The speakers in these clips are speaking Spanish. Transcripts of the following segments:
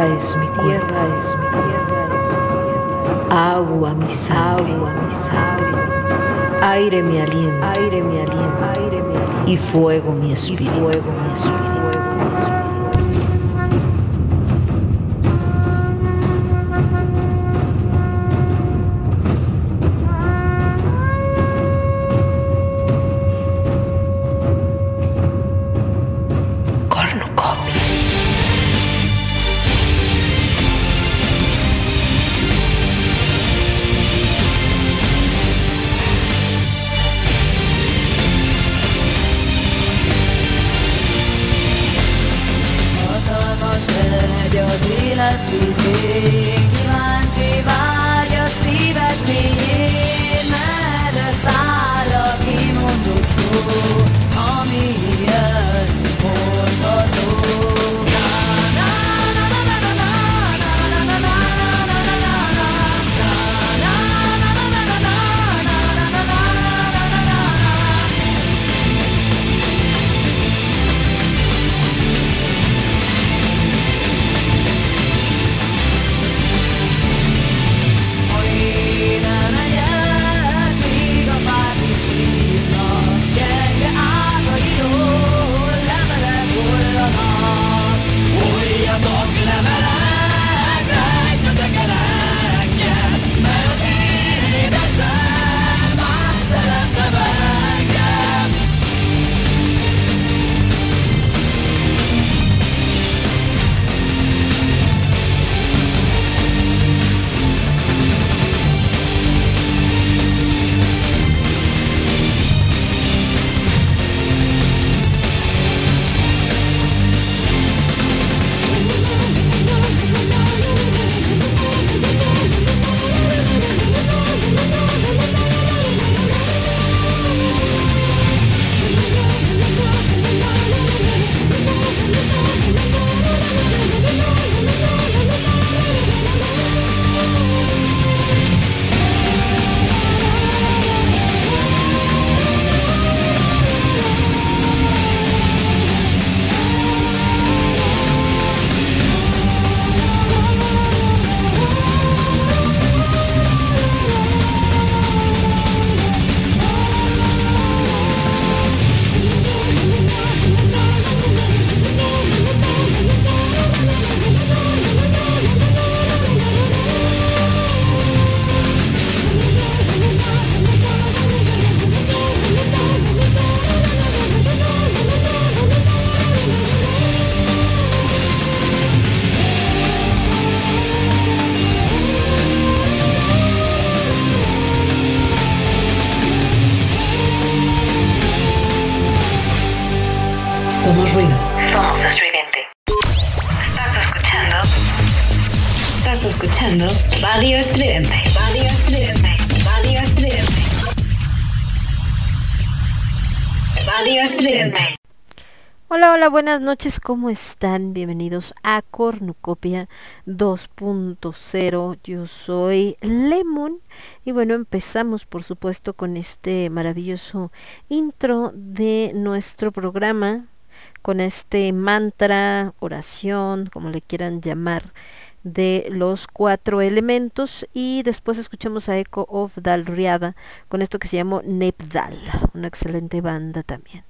Tierra es mi tierra, es mi tierra, es mi tierra. Agua mi sangre, agua mi sangre. Aire mi aliento, aire mi aliento, aire mi aliento. Y fuego mi espíritu, y fuego mi espíritu. Hola, buenas noches, ¿cómo están? Bienvenidos a Cornucopia 2.0. Yo soy Lemon y bueno, empezamos por supuesto con este maravilloso intro de nuestro programa, con este mantra, oración, como le quieran llamar, de los cuatro elementos y después escuchamos a Echo of Dalriada con esto que se llamó Nepdal, una excelente banda también.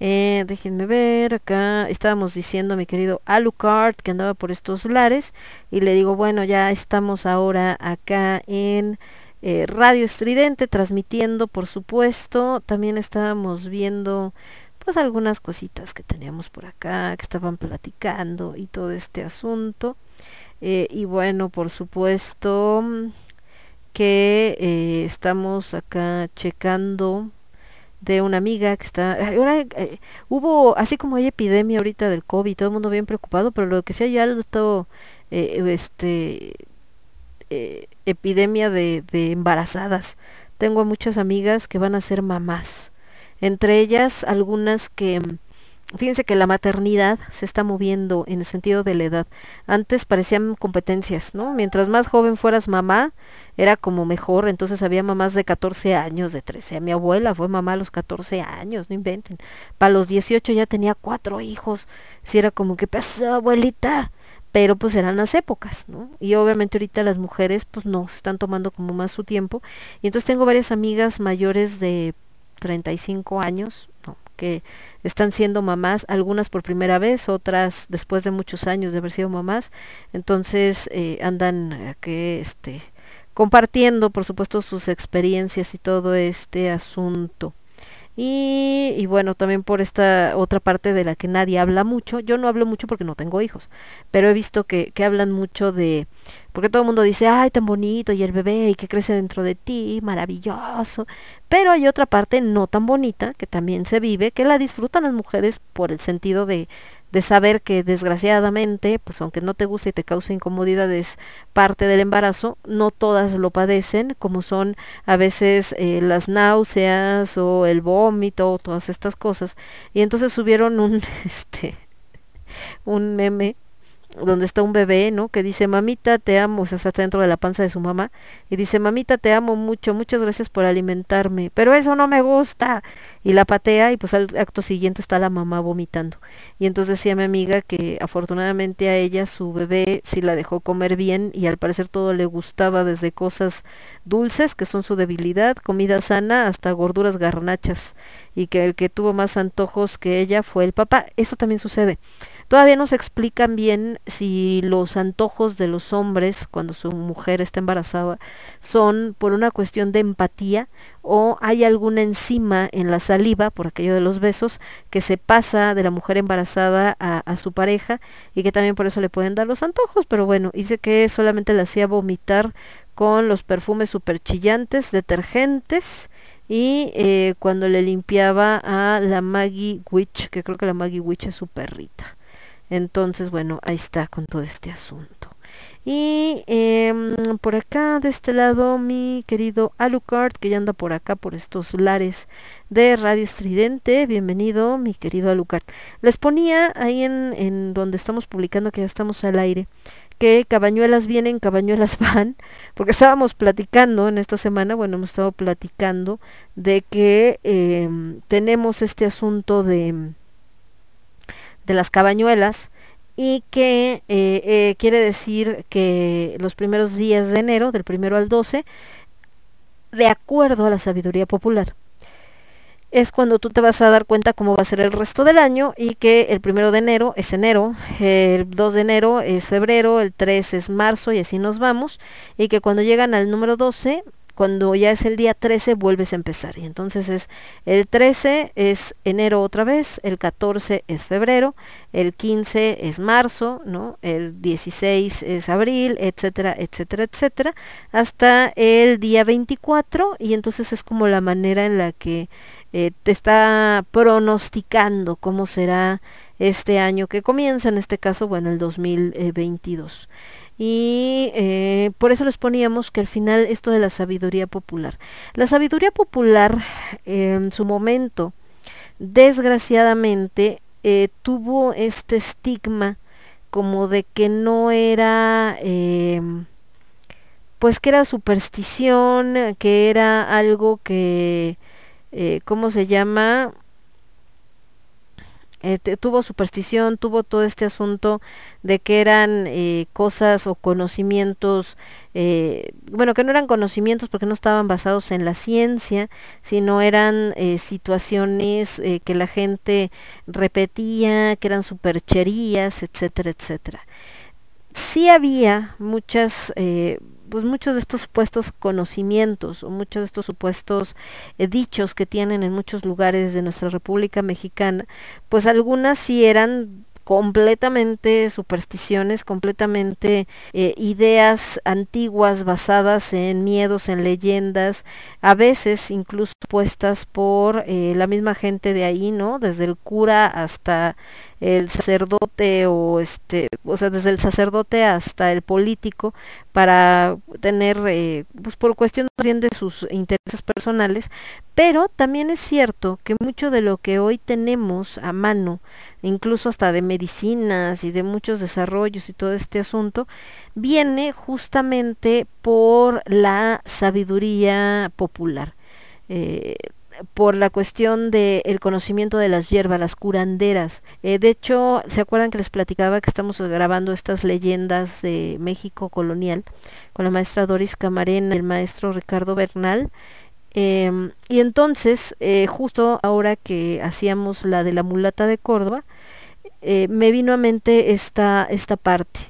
Eh, déjenme ver acá. Estábamos diciendo a mi querido Alucard que andaba por estos lares. Y le digo, bueno, ya estamos ahora acá en eh, Radio Estridente, transmitiendo, por supuesto. También estábamos viendo pues algunas cositas que teníamos por acá, que estaban platicando y todo este asunto. Eh, y bueno, por supuesto que estamos acá checando de una amiga que está, ahora eh, hubo, así como hay epidemia ahorita del COVID, todo el mundo bien preocupado, pero lo que sí hay alto, eh, este, eh, epidemia de, de embarazadas. Tengo muchas amigas que van a ser mamás, entre ellas algunas que fíjense que la maternidad se está moviendo en el sentido de la edad. Antes parecían competencias, ¿no? Mientras más joven fueras mamá, era como mejor, entonces había mamás de 14 años, de 13. Mi abuela fue mamá a los 14 años, no inventen. Para los 18 ya tenía cuatro hijos. Si era como que pasó, abuelita. Pero pues eran las épocas, ¿no? Y obviamente ahorita las mujeres pues no, se están tomando como más su tiempo. Y entonces tengo varias amigas mayores de 35 años. Que están siendo mamás, algunas por primera vez, otras después de muchos años de haber sido mamás, entonces eh, andan que este compartiendo por supuesto sus experiencias y todo este asunto. Y, bueno, también por esta otra parte de la que nadie habla mucho. Yo no hablo mucho porque no tengo hijos, pero he visto que, que hablan mucho de, porque todo el mundo dice, ay, tan bonito, y el bebé, y que crece dentro de ti, maravilloso. Pero hay otra parte no tan bonita, que también se vive, que la disfrutan las mujeres por el sentido de, de saber que desgraciadamente, pues aunque no te guste y te cause incomodidades parte del embarazo, no todas lo padecen, como son a veces eh, las náuseas o el vómito o todas estas cosas. Y entonces subieron un, este, un meme donde está un bebé, ¿no? Que dice, mamita, te amo, o sea, está dentro de la panza de su mamá, y dice, mamita, te amo mucho, muchas gracias por alimentarme, pero eso no me gusta. Y la patea y pues al acto siguiente está la mamá vomitando. Y entonces decía mi amiga que afortunadamente a ella su bebé sí la dejó comer bien y al parecer todo le gustaba desde cosas dulces, que son su debilidad, comida sana, hasta gorduras garnachas, y que el que tuvo más antojos que ella fue el papá. Eso también sucede. Todavía no se explican bien si los antojos de los hombres cuando su mujer está embarazada son por una cuestión de empatía o hay alguna enzima en la saliva, por aquello de los besos, que se pasa de la mujer embarazada a, su pareja y que también por eso le pueden dar los antojos, pero bueno, dice que solamente le hacía vomitar con los perfumes super chillantes, detergentes, y eh, cuando le limpiaba a la Maggie Witch, que creo que la Maggie Witch es su perrita. Entonces, bueno, ahí está con todo este asunto. Y eh, por acá, de este lado, mi querido Alucard, que ya anda por acá, por estos lares de Radio Estridente. Bienvenido, mi querido Alucard. Les ponía ahí en, en donde estamos publicando, que ya estamos al aire, que cabañuelas vienen, cabañuelas van, porque estábamos platicando en esta semana, bueno, hemos estado platicando de que eh, tenemos este asunto de de las cabañuelas y que eh, eh, quiere decir que los primeros días de enero, del primero al 12, de acuerdo a la sabiduría popular, es cuando tú te vas a dar cuenta cómo va a ser el resto del año y que el primero de enero es enero, el 2 de enero es febrero, el 3 es marzo y así nos vamos, y que cuando llegan al número 12 cuando ya es el día 13 vuelves a empezar. Y entonces es el 13 es enero otra vez, el 14 es febrero, el 15 es marzo, ¿no? El 16 es abril, etcétera, etcétera, etcétera, hasta el día 24 y entonces es como la manera en la que eh, te está pronosticando cómo será este año que comienza, en este caso, bueno, el 2022 y eh, por eso les poníamos que al final esto de la sabiduría popular. La sabiduría popular en su momento, desgraciadamente, eh, tuvo este estigma como de que no era, eh, pues que era superstición, que era algo que, ¿cómo se llama? Eh, tuvo superstición, tuvo todo este asunto de que eran eh, cosas o conocimientos, eh, bueno, que no eran conocimientos porque no estaban basados en la ciencia, sino eran situaciones que la gente repetía, que eran supercherías, etcétera, etcétera. Sí había muchas pues muchos de estos supuestos conocimientos o muchos de estos supuestos eh, dichos que tienen en muchos lugares de nuestra República Mexicana, pues algunas sí eran completamente supersticiones, completamente eh, ideas antiguas basadas en miedos, en leyendas, a veces incluso puestas por eh, la misma gente de ahí, ¿no? Desde el cura hasta el sacerdote o este, o sea, desde el sacerdote hasta el político para tener, eh, pues por cuestión bien de sus intereses personales, pero también es cierto que mucho de lo que hoy tenemos a mano, incluso hasta de medicinas y de muchos desarrollos y todo este asunto, viene justamente por la sabiduría popular. Eh, por la cuestión del conocimiento de las hierbas, las curanderas. Eh, de hecho, ¿se acuerdan que les platicaba que estamos grabando estas leyendas de México colonial con la maestra Doris Camarena y el maestro Ricardo Bernal? Em, y entonces, eh, justo ahora que hacíamos la de la mulata de Córdoba, eh, me vino a mente esta, esta parte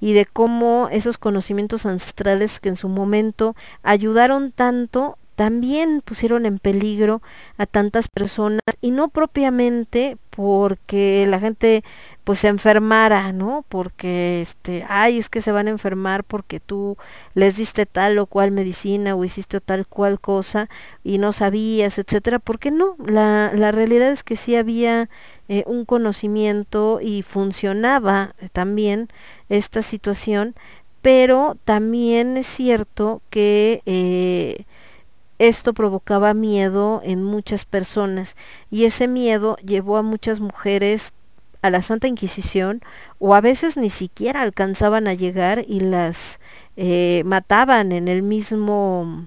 y de cómo esos conocimientos ancestrales que en su momento ayudaron tanto también pusieron en peligro a tantas personas y no propiamente porque la gente pues se enfermara, ¿no? Porque este, ay, es que se van a enfermar porque tú les diste tal o cual medicina o hiciste tal cual cosa y no sabías, etcétera, porque no, la, la realidad es que sí había eh, un conocimiento y funcionaba también esta situación, pero también es cierto que eh, esto provocaba miedo en muchas personas y ese miedo llevó a muchas mujeres a la Santa Inquisición o a veces ni siquiera alcanzaban a llegar y las eh, mataban en el mismo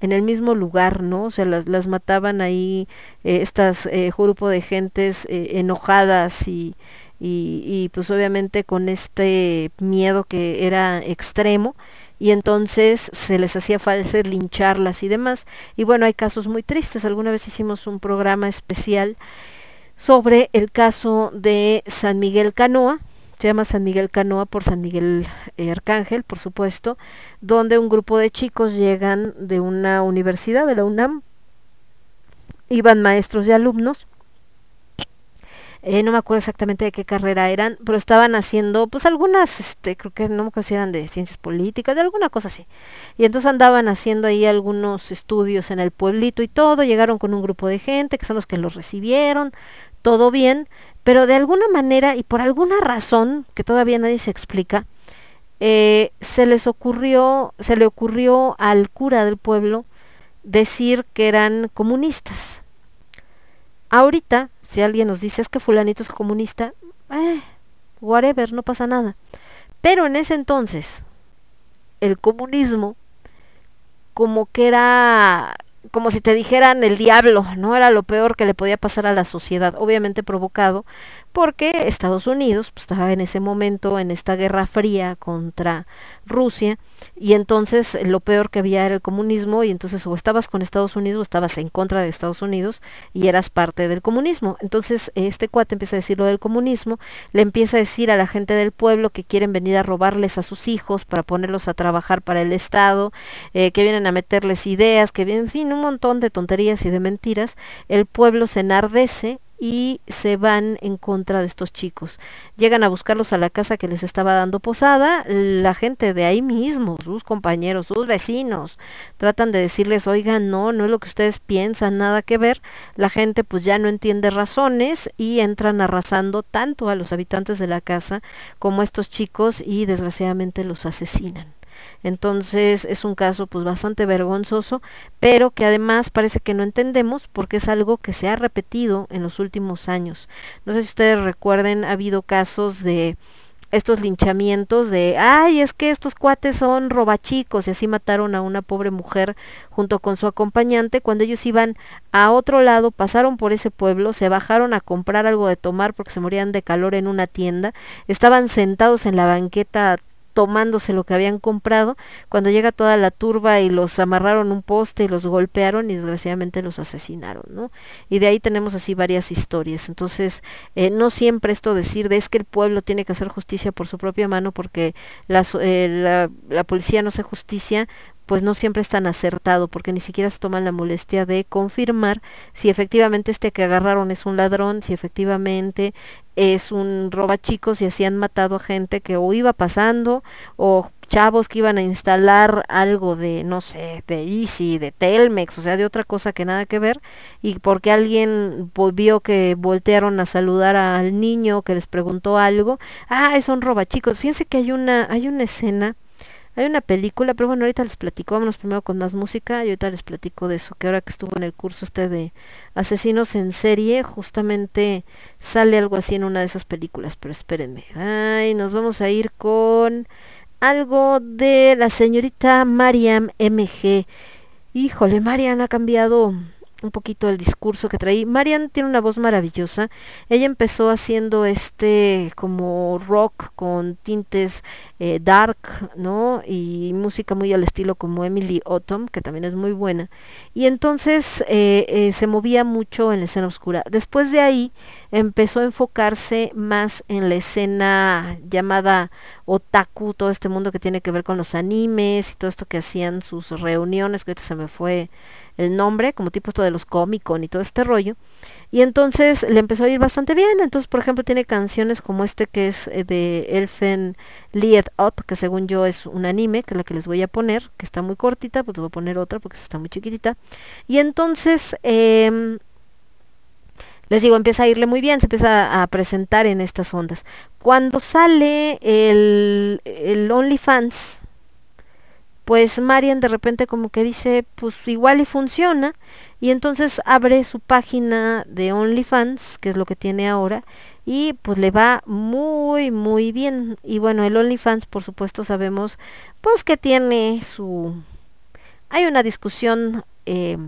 en el mismo lugar, ¿no? O sea, las, las mataban ahí eh, estas eh, grupo de gentes enojadas y, y, y pues obviamente con este miedo que era extremo y entonces se les hacía falta lincharlas y demás. Y bueno, hay casos muy tristes. Alguna vez hicimos un programa especial sobre el caso de San Miguel Canoa, se llama San Miguel Canoa por San Miguel eh, Arcángel, por supuesto, donde un grupo de chicos llegan de una universidad, de la UNAM, iban maestros y alumnos, eh, no me acuerdo exactamente de qué carrera eran, pero estaban haciendo pues algunas, este, creo que no me acuerdo si eran de ciencias políticas, de alguna cosa así. Y entonces andaban haciendo ahí algunos estudios en el pueblito y todo, llegaron con un grupo de gente que son los que los recibieron, todo bien, pero de alguna manera y por alguna razón que todavía nadie se explica, eh, se les ocurrió, se le ocurrió al cura del pueblo decir que eran comunistas. Ahorita si alguien nos dice es que fulanito es comunista, eh, whatever, no pasa nada. Pero en ese entonces, el comunismo como que era como si te dijeran el diablo, no era lo peor que le podía pasar a la sociedad, obviamente provocado porque Estados Unidos pues, estaba en ese momento en esta guerra fría contra Rusia y entonces lo peor que había era el comunismo y entonces o estabas con Estados Unidos o estabas en contra de Estados Unidos y eras parte del comunismo. Entonces este cuate empieza a decir lo del comunismo, le empieza a decir a la gente del pueblo que quieren venir a robarles a sus hijos para ponerlos a trabajar para el Estado, eh, que vienen a meterles ideas, que vienen, en fin, un montón de tonterías y de mentiras. El pueblo se enardece y se van en contra de estos chicos. Llegan a buscarlos a la casa que les estaba dando posada, la gente de ahí mismo, sus compañeros, sus vecinos, tratan de decirles, oigan, no, no es lo que ustedes piensan, nada que ver. La gente pues ya no entiende razones y entran arrasando tanto a los habitantes de la casa como a estos chicos y desgraciadamente los asesinan. Entonces es un caso pues bastante vergonzoso, pero que además parece que no entendemos porque es algo que se ha repetido en los últimos años. No sé si ustedes recuerden, ha habido casos de estos linchamientos de, ay, es que estos cuates son robachicos y así mataron a una pobre mujer junto con su acompañante cuando ellos iban a otro lado, pasaron por ese pueblo, se bajaron a comprar algo de tomar porque se morían de calor en una tienda, estaban sentados en la banqueta tomándose lo que habían comprado, cuando llega toda la turba y los amarraron un poste y los golpearon y desgraciadamente los asesinaron, ¿no? Y de ahí tenemos así varias historias. Entonces, eh, no siempre esto decir de es que el pueblo tiene que hacer justicia por su propia mano porque eh, la, la policía no hace justicia, pues no siempre es tan acertado porque ni siquiera se toman la molestia de confirmar si efectivamente este que agarraron es un ladrón, si efectivamente es un roba chicos y así han matado a gente que o iba pasando o chavos que iban a instalar algo de, no sé, de Easy, de Telmex, o sea, de otra cosa que nada que ver, y porque alguien vio que voltearon a saludar al niño que les preguntó algo, ah, es un roba chicos. Fíjense que hay una, hay una escena hay una película, pero bueno, ahorita les platico, vámonos primero con más música y ahorita les platico de eso, que ahora que estuvo en el curso este de asesinos en serie, justamente sale algo así en una de esas películas, pero espérenme. Ay, nos vamos a ir con algo de la señorita Mariam MG. Híjole, Mariam ha cambiado un poquito el discurso que traí. Marian tiene una voz maravillosa. Ella empezó haciendo este como rock con tintes eh, dark, ¿no? Y música muy al estilo como Emily Autumn, que también es muy buena. Y entonces eh, eh, se movía mucho en la escena oscura. Después de ahí empezó a enfocarse más en la escena llamada otaku, todo este mundo que tiene que ver con los animes y todo esto que hacían sus reuniones, que ahorita se me fue el nombre, como tipo esto de los Comic Con y todo este rollo. Y entonces le empezó a ir bastante bien. Entonces, por ejemplo, tiene canciones como este que es eh, de Elfen Lied Up, que según yo es un anime, que es la que les voy a poner, que está muy cortita, pues voy a poner otra porque está muy chiquitita. Y entonces, eh, les digo, empieza a irle muy bien, se empieza a presentar en estas ondas. Cuando sale el, el OnlyFans, pues Marian de repente como que dice, pues igual y funciona, y entonces abre su página de OnlyFans, que es lo que tiene ahora, y pues le va muy, muy bien. Y bueno, el OnlyFans, por supuesto, sabemos, pues que tiene su... Hay una discusión eh,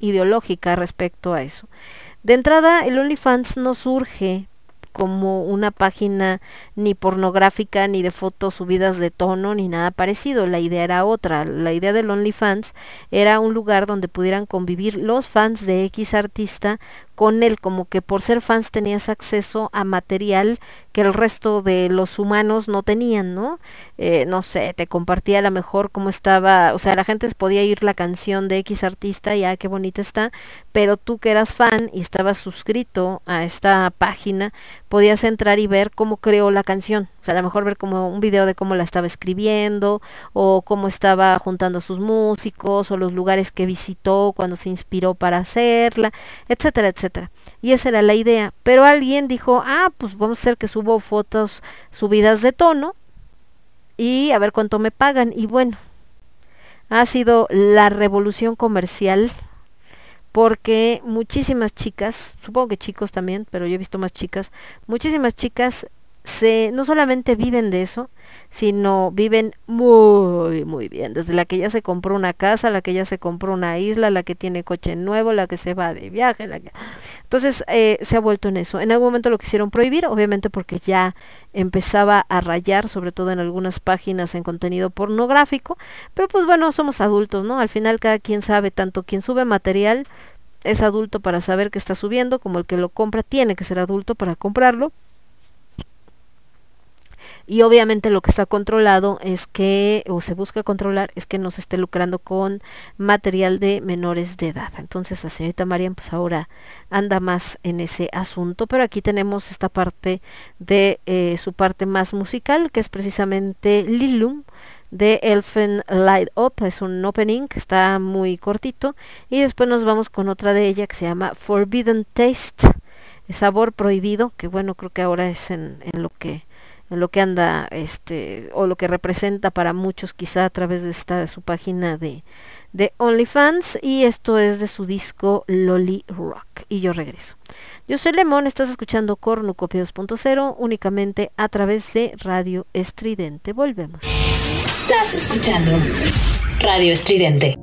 ideológica respecto a eso. De entrada, el OnlyFans no surge como una página ni pornográfica, ni de fotos subidas de tono, ni nada parecido. La idea era otra. La idea del OnlyFans era un lugar donde pudieran convivir los fans de X artista con él, como que por ser fans tenías acceso a material que el resto de los humanos no tenían, ¿no? Eh, no sé, te compartía a lo mejor cómo estaba, o sea, la gente podía ir la canción de X artista, ya qué bonita está, pero tú que eras fan y estabas suscrito a esta página, podías entrar y ver cómo creó la canción, o sea, a lo mejor ver como un video de cómo la estaba escribiendo, o cómo estaba juntando a sus músicos, o los lugares que visitó cuando se inspiró para hacerla, etcétera, etcétera y esa era la idea. Pero alguien dijo, ah, pues vamos a hacer que subo fotos subidas de tono y a ver cuánto me pagan. Y bueno, ha sido la revolución comercial porque muchísimas chicas, supongo que chicos también, pero yo he visto más chicas, muchísimas chicas se no solamente viven de eso, sino viven muy, muy bien. Desde la que ya se compró una casa, la que ya se compró una isla, la que tiene coche nuevo, la que se va de viaje. La que... Entonces eh, se ha vuelto en eso. En algún momento lo quisieron prohibir, obviamente porque ya empezaba a rayar, sobre todo en algunas páginas en contenido pornográfico. Pero pues bueno, somos adultos, ¿no? Al final cada quien sabe, tanto quien sube material es adulto para saber que está subiendo, como el que lo compra tiene que ser adulto para comprarlo y obviamente lo que está controlado es que, o se busca controlar, es que no se esté lucrando con material de menores de edad. Entonces la señorita Marian pues ahora anda más en ese asunto, pero aquí tenemos esta parte de eh, su parte más musical, que es precisamente Lilum de Elfen Light Up, es un opening que está muy cortito, y después nos vamos con otra de ella que se llama Forbidden Taste, sabor prohibido, que bueno, creo que ahora es en, en lo que lo que anda este o lo que representa para muchos quizá a través de esta su página de de OnlyFans y esto es de su disco Lolly Rock y yo regreso. Yo soy Lemón, estás escuchando Cornucopio 2.0 únicamente a través de Radio Estridente. Volvemos. Estás escuchando Radio Estridente.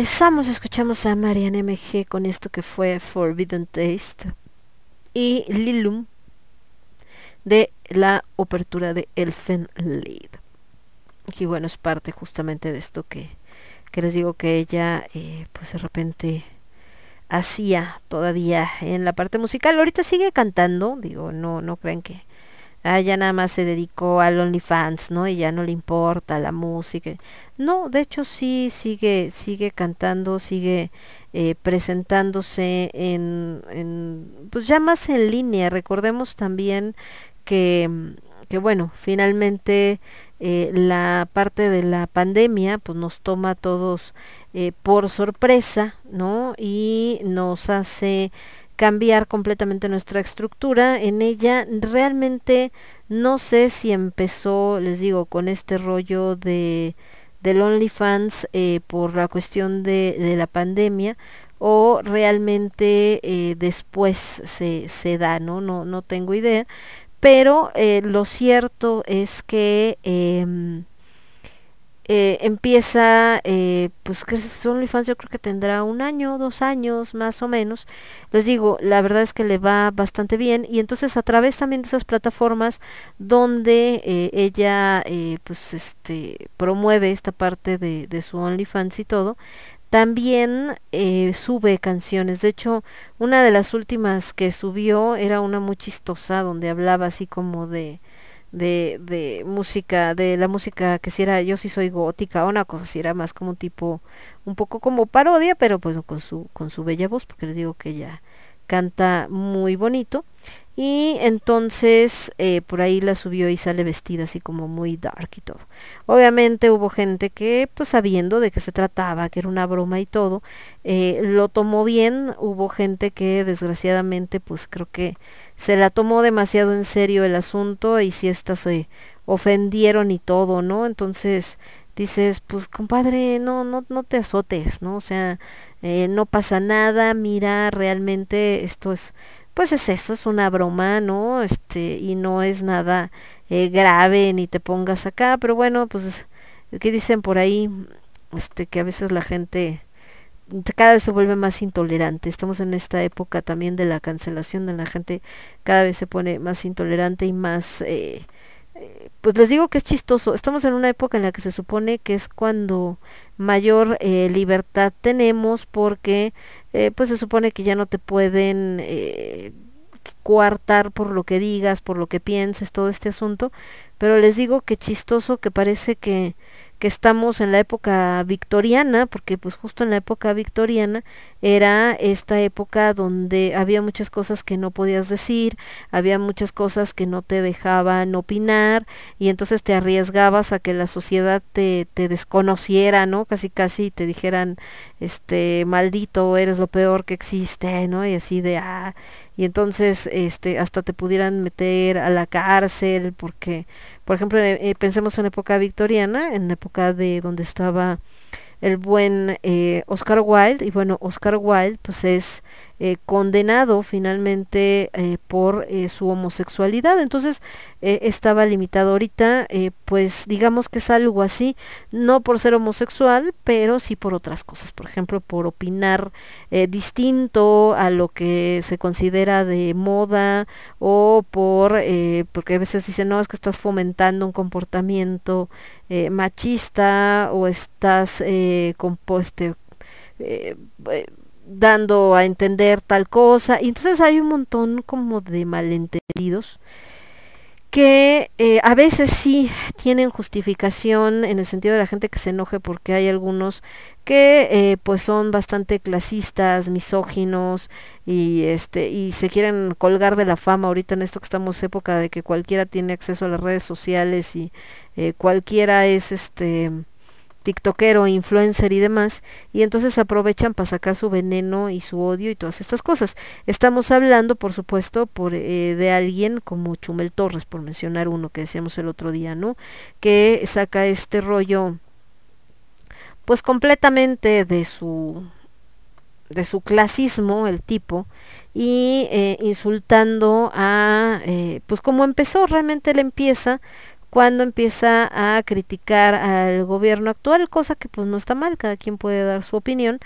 Regresamos, escuchamos a Marianne MG con esto que fue Forbidden Taste y Lilum de la obertura de Elfen Lied. Y bueno, es parte justamente de esto que, que les digo que ella eh, pues de repente hacía todavía en la parte musical. Ahorita sigue cantando, digo, no, no creen que ah, ya nada más se dedicó al OnlyFans, ¿no? Y ya no le importa la música. No, de hecho sí sigue, sigue cantando, sigue eh, presentándose en, en, pues ya más en línea. Recordemos también que, que bueno, finalmente eh, la parte de la pandemia pues nos toma a todos eh, por sorpresa, ¿no? Y nos hace cambiar completamente nuestra estructura. En ella realmente no sé si empezó, les digo, con este rollo de del OnlyFans eh, por la cuestión de, la pandemia o realmente eh, después se, se da, ¿no? ¿no? No tengo idea. Pero eh, lo cierto es que eh, empieza, eh, pues que es OnlyFans yo creo que tendrá un año, dos años más o menos. Les digo, la verdad es que le va bastante bien y entonces a través también de esas plataformas donde eh, ella eh, pues este promueve esta parte de, de su OnlyFans y todo, también eh, sube canciones. De hecho, una de las últimas que subió era una muy chistosa donde hablaba así como de de, de música, de la música que si era yo sí soy gótica o una cosa si era más como un tipo, un poco como parodia, pero pues con su, con su bella voz, porque les digo que ella canta muy bonito. Y entonces eh, por ahí la subió y sale vestida así como muy dark y todo. Obviamente hubo gente que, pues sabiendo de qué se trataba, que era una broma y todo, eh, lo tomó bien. Hubo gente que desgraciadamente, pues creo que se la tomó demasiado en serio el asunto y si estas se ofendieron y todo, ¿no? Entonces dices, pues compadre, no, no, no te azotes, ¿no? O sea, eh, no pasa nada, mira, realmente esto es pues es eso, es una broma, ¿no? Este, y no es nada eh, grave ni te pongas acá, pero bueno, pues que dicen por ahí, este, que a veces la gente cada vez se vuelve más intolerante. Estamos en esta época también de la cancelación de la gente, cada vez se pone más intolerante y más, eh, eh, pues les digo que es chistoso. Estamos en una época en la que se supone que es cuando mayor eh, libertad tenemos porque eh, pues se supone que ya no te pueden coartar por lo que digas, por lo que pienses, todo este asunto, pero les digo que chistoso que parece que que estamos en la época victoriana, porque pues justo en la época victoriana era esta época donde había muchas cosas que no podías decir, había muchas cosas que no te dejaban opinar y entonces te arriesgabas a que la sociedad te, te desconociera, ¿no? Casi casi te dijeran, este, maldito, eres lo peor que existe, ¿no? Y así de, ah, y entonces este hasta te pudieran meter a la cárcel porque por ejemplo eh, pensemos en época victoriana en la época de donde estaba el buen eh, Oscar Wilde y bueno Oscar Wilde pues es eh, condenado finalmente eh, por eh, su homosexualidad. Entonces estaba limitado ahorita, pues digamos que es algo así, no por ser homosexual, pero sí por otras cosas. Por ejemplo, por opinar distinto a lo que se considera de moda o por, porque a veces dicen, no, es que estás fomentando un comportamiento machista o estás compuesto dando a entender tal cosa. Y entonces hay un montón como de malentendidos que eh, a veces sí tienen justificación en el sentido de la gente que se enoje porque hay algunos que eh, pues son bastante clasistas, misóginos y este y se quieren colgar de la fama ahorita en esto que estamos época de que cualquiera tiene acceso a las redes sociales y eh, cualquiera es este tiktokero, influencer y demás, y entonces aprovechan para sacar su veneno y su odio y todas estas cosas. Estamos hablando, por supuesto, por eh, de alguien como Chumel Torres, por mencionar uno que decíamos el otro día, ¿no? Que saca este rollo, pues completamente de su de su clasismo el tipo y eh, insultando a eh, pues como empezó realmente él empieza cuando empieza a criticar al gobierno actual, cosa que pues no está mal, cada quien puede dar su opinión,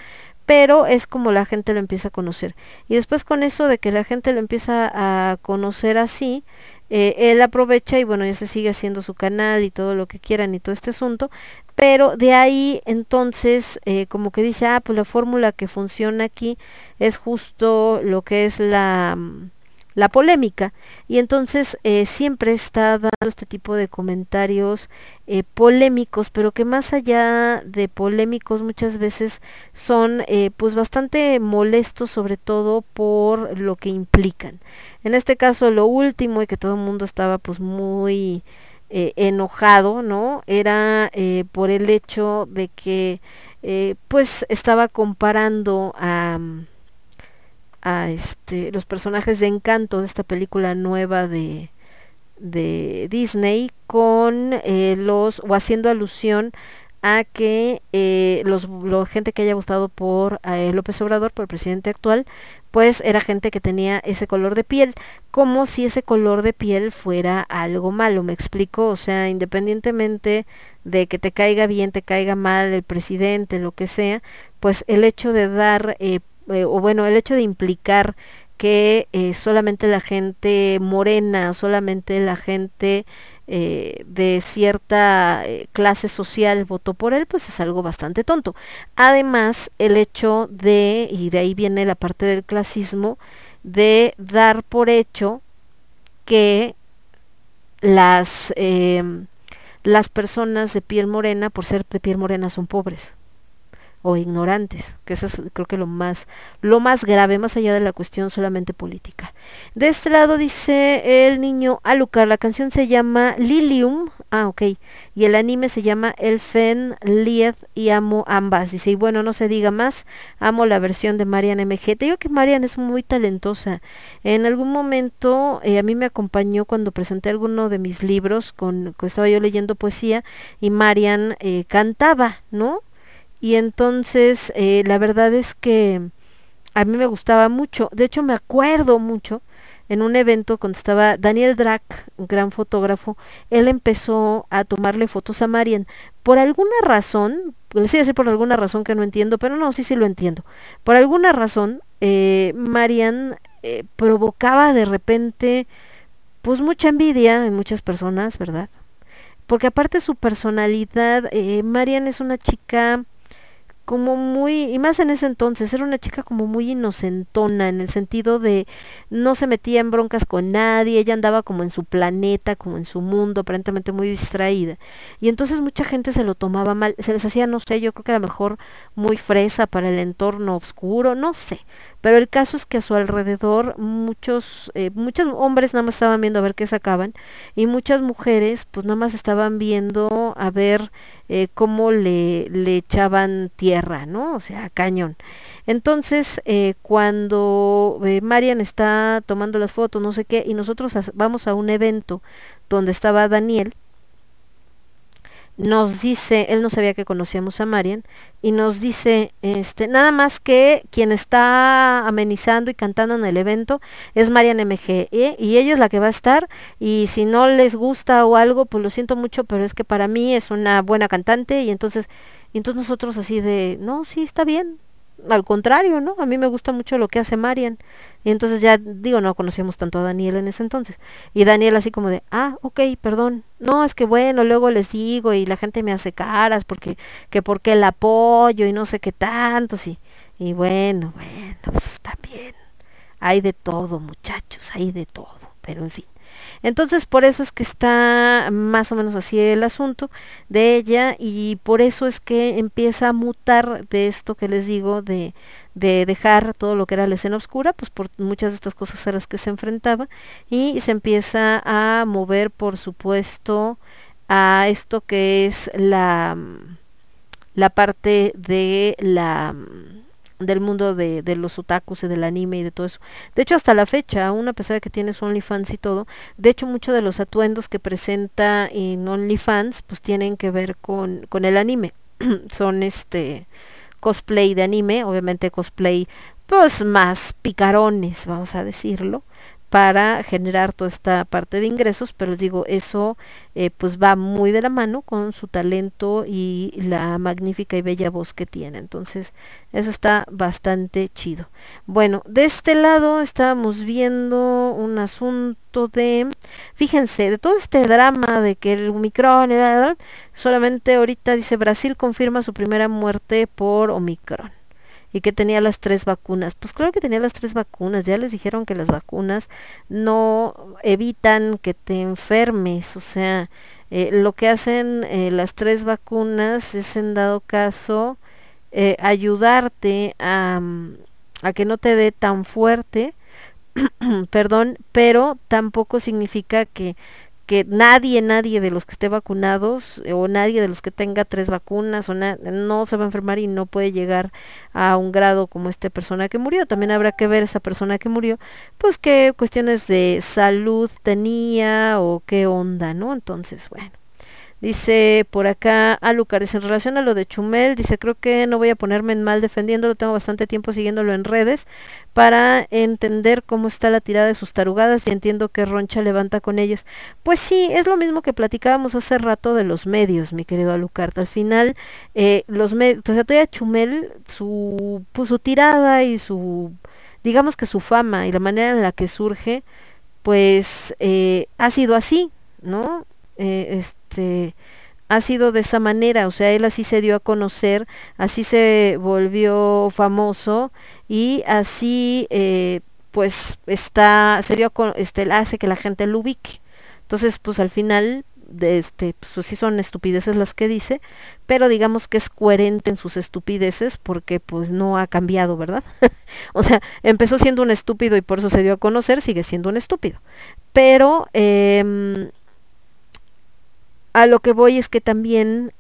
pero es como la gente lo empieza a conocer. Y después con eso de que la gente lo empieza a conocer así, eh, él aprovecha y bueno, ya se sigue haciendo su canal y todo lo que quieran y todo este asunto, pero de ahí entonces eh, como que dice, ah, pues la fórmula que funciona aquí es justo lo que es la mm, la polémica. Y entonces eh, siempre está dando este tipo de comentarios eh, polémicos pero que más allá de polémicos muchas veces son eh, pues bastante molestos sobre todo por lo que implican. En este caso lo último y que todo el mundo estaba pues muy enojado no era por el hecho de que pues estaba comparando a a este los personajes de encanto de esta película nueva de de Disney con eh, los o haciendo alusión a que eh, los gente que haya votado por eh, López Obrador por el presidente actual pues era gente que tenía ese color de piel como si ese color de piel fuera algo malo me explico o sea independientemente de que te caiga bien te caiga mal el presidente lo que sea pues el hecho de dar eh, eh, o bueno, el hecho de implicar que eh, solamente la gente morena, solamente la gente eh, de cierta clase social votó por él, pues es algo bastante tonto. Además, el hecho de, y de ahí viene la parte del clasismo, de dar por hecho que las, em, las personas de piel morena, por ser de piel morena, son pobres o ignorantes, que eso es creo que lo más, lo más grave, más allá de la cuestión solamente política. De este lado dice el niño Alucard, la canción se llama Lilium, ah ok, y el anime se llama Elfen Lied y amo ambas, dice, y bueno, no se diga más, amo la versión de Marian MG, te digo que Marian es muy talentosa, en algún momento eh, a mí me acompañó cuando presenté alguno de mis libros, con, estaba yo leyendo poesía, y Marian eh, cantaba, ¿no? Y entonces eh, la verdad es que a mí me gustaba mucho, de hecho me acuerdo mucho en un evento cuando estaba Daniel Drack, un gran fotógrafo, él empezó a tomarle fotos a Marian. Por alguna razón, les iba por alguna razón que no entiendo, pero no, sí, sí lo entiendo. Por alguna razón, eh, Marian eh, provocaba de repente, pues mucha envidia en muchas personas, ¿verdad? Porque aparte su personalidad, Marian es una chica como muy, y más en ese entonces, era una chica como muy inocentona, en el sentido de no se metía en broncas con nadie, ella andaba como en su planeta, como en su mundo, aparentemente muy distraída. Y entonces mucha gente se lo tomaba mal, se les hacía, no sé, yo creo que a lo mejor muy fresa para el entorno oscuro, no sé. Pero el caso es que a su alrededor muchos, eh, muchos hombres nada más estaban viendo a ver qué sacaban y muchas mujeres pues nada más estaban viendo a ver eh, cómo le, le echaban tierra, ¿no? O sea, cañón. Entonces, eh, cuando Marian está tomando las fotos, no sé qué, y nosotros vamos a un evento donde estaba Daniel, nos dice, él no sabía que conocíamos a Marian, y nos dice, este, nada más que quien está amenizando y cantando en el evento es Marian MG, ¿eh? y ella es la que va a estar, y si no les gusta o algo, pues lo siento mucho, pero es que para mí es una buena cantante, y entonces, y entonces nosotros así de, no, sí, está bien, al contrario, ¿no? A mí me gusta mucho lo que hace Marian. Y entonces ya, digo, no conocíamos tanto a Daniel en ese entonces. Y Daniel así como de, ah, ok, perdón. No, es que bueno, luego les digo y la gente me hace caras porque, que porque el apoyo y no sé qué tanto, sí. Y bueno, bueno, pues también. Hay de todo, muchachos, hay de todo. Pero en fin. Entonces por eso es que está más o menos así el asunto de ella y por eso es que empieza a mutar de esto que les digo de, de dejar todo lo que era la escena oscura, pues por muchas de estas cosas a las que se enfrentaba y se empieza a mover por supuesto a esto que es la la parte de la del mundo de, los otakus y del anime y de todo eso. De hecho, hasta la fecha, aún a pesar de que tiene su OnlyFans y todo, de hecho muchos de los atuendos que presenta en OnlyFans pues tienen que ver con, con el anime. Son este cosplay de anime, obviamente cosplay pues más picarones, vamos a decirlo para generar toda esta parte de ingresos, pero les digo, eso eh, pues va muy de la mano con su talento y la magnífica y bella voz que tiene. Entonces, eso está bastante chido. Bueno, de este lado estábamos viendo un asunto de, fíjense, de todo este drama de que el Omicron, solamente ahorita dice Brasil confirma su primera muerte por Omicron y que tenía las tres vacunas. Pues claro que tenía las tres vacunas, ya les dijeron que las vacunas no evitan que te enfermes, o sea, eh, lo que hacen eh, las tres vacunas es en dado caso eh, ayudarte a, a que no te dé tan fuerte, perdón, pero tampoco significa que que nadie, nadie de los que esté vacunados eh, o nadie de los que tenga tres vacunas o no se va a enfermar y no puede llegar a un grado como esta persona que murió. También habrá que ver esa persona que murió, pues qué cuestiones de salud tenía o qué onda, ¿no? Entonces, bueno. Dice por acá Alucares, en relación a lo de Chumel, dice, creo que no voy a ponerme en mal defendiéndolo, tengo bastante tiempo siguiéndolo en redes para entender cómo está la tirada de sus tarugadas y entiendo que Roncha levanta con ellas. Pues sí, es lo mismo que platicábamos hace rato de los medios, mi querido Alucard. Al final, eh, los medios, o sea, todavía Chumel, su, pues, su tirada y su, digamos que su fama y la manera en la que surge, pues eh, ha sido así, ¿no? eh, ha sido de esa manera, o sea, él así se dio a conocer, así se volvió famoso y así eh, pues está, se dio a, este, hace que la gente lo ubique. Entonces, pues al final de este, pues sí son estupideces las que dice, pero digamos que es coherente en sus estupideces porque pues no ha cambiado, ¿verdad? o sea, empezó siendo un estúpido y por eso se dio a conocer, sigue siendo un estúpido. Pero eh, a lo que voy es que también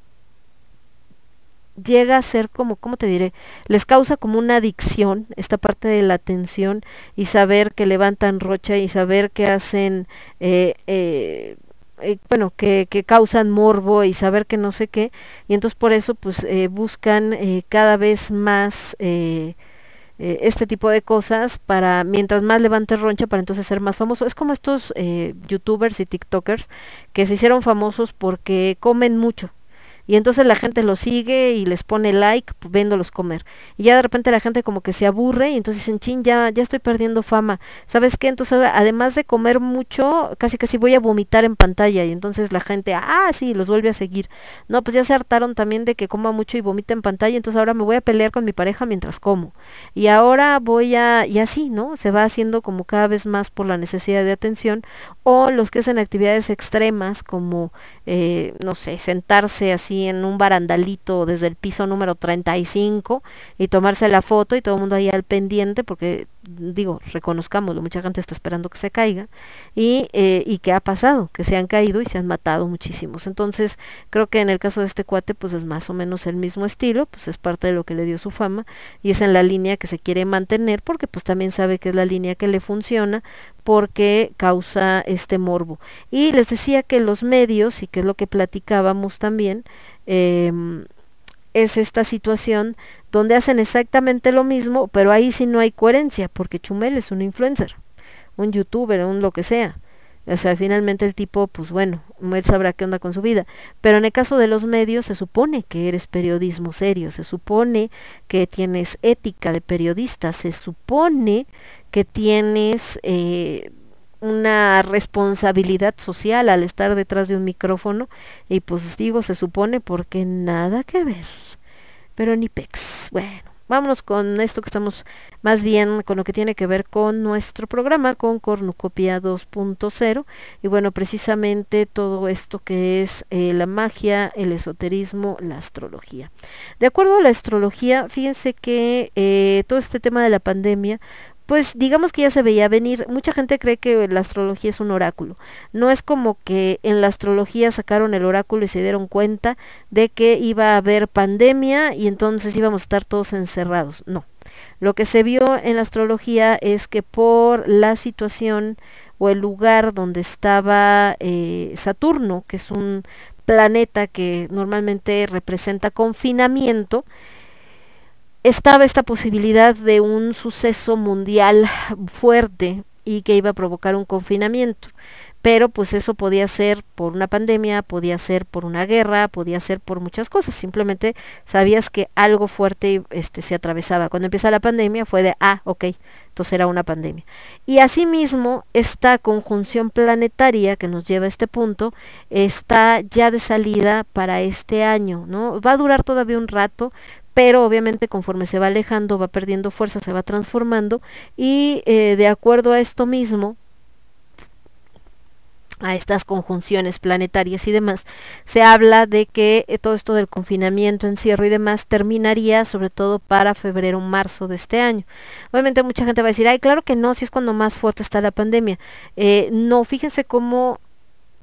llega a ser como, ¿cómo te diré? Les causa como una adicción esta parte de la atención y saber que levantan rocha y saber que hacen, eh, eh, eh, bueno, que, que, causan morbo y saber que no sé qué. Y entonces por eso pues buscan cada vez más eh, este tipo de cosas para mientras más levante roncha para entonces ser más famoso. Es como estos eh, youtubers y tiktokers que se hicieron famosos porque comen mucho y entonces la gente los sigue y les pone like viéndolos comer. Y ya de repente la gente como que se aburre y entonces dicen, chin, ya, ya estoy perdiendo fama. ¿Sabes qué? Entonces además de comer mucho, casi casi voy a vomitar en pantalla y entonces la gente, ah, sí, los vuelve a seguir. No, pues ya se hartaron también de que coma mucho y vomita en pantalla, entonces ahora me voy a pelear con mi pareja mientras como. Y ahora voy a, y así, ¿no? Se va haciendo como cada vez más por la necesidad de atención. O los que hacen actividades extremas como, eh, no sé, sentarse así en un barandalito desde el piso número 35 y tomarse la foto y todo el mundo ahí al pendiente porque digo, reconozcámoslo, mucha gente está esperando que se caiga y, eh, y que ha pasado, que se han caído y se han matado muchísimos. Entonces creo que en el caso de este cuate pues es más o menos el mismo estilo, pues es parte de lo que le dio su fama y es en la línea que se quiere mantener porque pues también sabe que es la línea que le funciona porque causa este morbo. Y les decía que los medios, y que es lo que platicábamos también, eh, es esta situación donde hacen exactamente lo mismo, pero ahí sí no hay coherencia, porque Chumel es un influencer, un youtuber, un lo que sea. O sea, finalmente el tipo, pues bueno, él sabrá qué onda con su vida. Pero en el caso de los medios, se supone que eres periodismo serio, se supone que tienes ética de periodista, se supone que tienes eh, una responsabilidad social al estar detrás de un micrófono. Y pues digo, se supone porque nada que ver. Pero ni pex. Bueno vámonos con esto que estamos más bien con lo que tiene que ver con nuestro programa, con Cornucopia 2.0. Y bueno, precisamente todo esto que es eh, la magia, el esoterismo, la astrología. De acuerdo a la astrología, fíjense que eh, todo este tema de la pandemia pues digamos que ya se veía venir. Mucha gente cree que la astrología es un oráculo. No es como que en la astrología sacaron el oráculo y se dieron cuenta de que iba a haber pandemia y entonces íbamos a estar todos encerrados. No. Lo que se vio en la astrología es que por la situación o el lugar donde estaba eh, Saturno, que es un planeta que normalmente representa confinamiento, estaba esta posibilidad de un suceso mundial fuerte y que iba a provocar un confinamiento. Pero pues eso podía ser por una pandemia, podía ser por una guerra, podía ser por muchas cosas. Simplemente sabías que algo fuerte este, se atravesaba. Cuando empieza la pandemia fue de, ah, ok, entonces era una pandemia. Y asimismo, esta conjunción planetaria que nos lleva a este punto está ya de salida para este año, ¿no? Va a durar todavía un rato, pero obviamente conforme se va alejando va perdiendo fuerza, se va transformando y eh, de acuerdo a esto mismo, a estas conjunciones planetarias y demás, se habla de que eh, todo esto del confinamiento, encierro y demás terminaría sobre todo para febrero, marzo de este año. Obviamente mucha gente va a decir, ay, claro que no, si es cuando más fuerte está la pandemia. Eh, no, fíjense cómo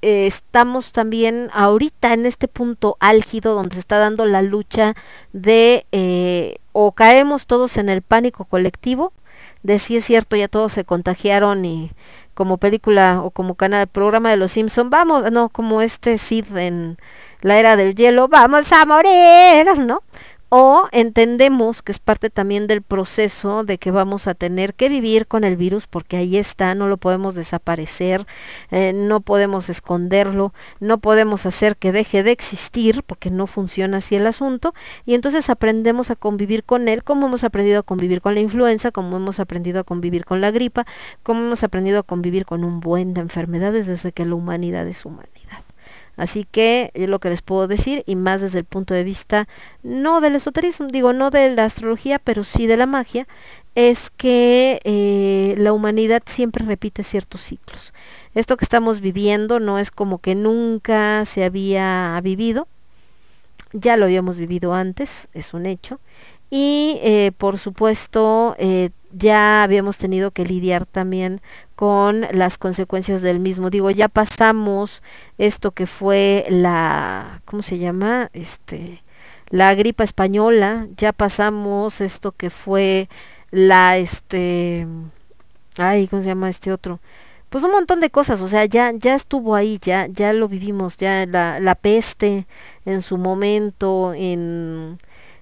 eh, estamos también ahorita en este punto álgido donde se está dando la lucha de eh, o caemos todos en el pánico colectivo, de si es cierto ya todos se contagiaron y como película o como canal programa de los Simpson, vamos, no, como este Sid en la era del hielo, vamos a morir, ¿no? O entendemos que es parte también del proceso de que vamos a tener que vivir con el virus porque ahí está, no lo podemos desaparecer, eh, no podemos esconderlo, no podemos hacer que deje de existir porque no funciona así el asunto y entonces aprendemos a convivir con él como hemos aprendido a convivir con la influenza, como hemos aprendido a convivir con la gripa, como hemos aprendido a convivir con un buen de enfermedades desde que la humanidad es humanidad. Así que lo que les puedo decir y más desde el punto de vista no del esoterismo, digo no de la astrología, pero sí de la magia, es que eh, la humanidad siempre repite ciertos ciclos. Esto que estamos viviendo no es como que nunca se había vivido, ya lo habíamos vivido antes, es un hecho, y eh, por supuesto eh, ya habíamos tenido que lidiar también con las consecuencias del mismo. Digo, ya pasamos esto que fue la, ¿cómo se llama? Este, la gripa española, ya pasamos esto que fue la, este, ay, ¿cómo se llama este otro? Pues un montón de cosas, o sea, ya, ya estuvo ahí, ya, ya lo vivimos, ya la, la peste en su momento, en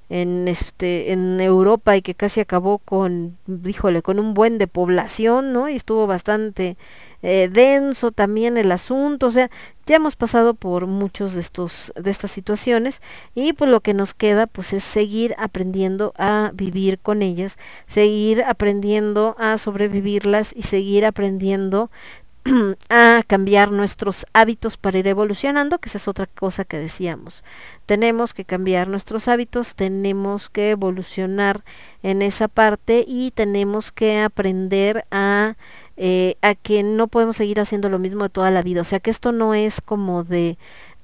en este en Europa y que casi acabó con híjole con un buen de población no y estuvo bastante eh, denso también el asunto. O sea ya hemos pasado por muchos de estos de estas situaciones y pues lo que nos queda pues es seguir aprendiendo a vivir con ellas seguir aprendiendo a sobrevivirlas y seguir aprendiendo a cambiar nuestros hábitos para ir evolucionando, que esa es otra cosa que decíamos. Tenemos que cambiar nuestros hábitos, tenemos que evolucionar en esa parte y tenemos que aprender a, eh, a que no podemos seguir haciendo lo mismo de toda la vida. O sea que esto no es como de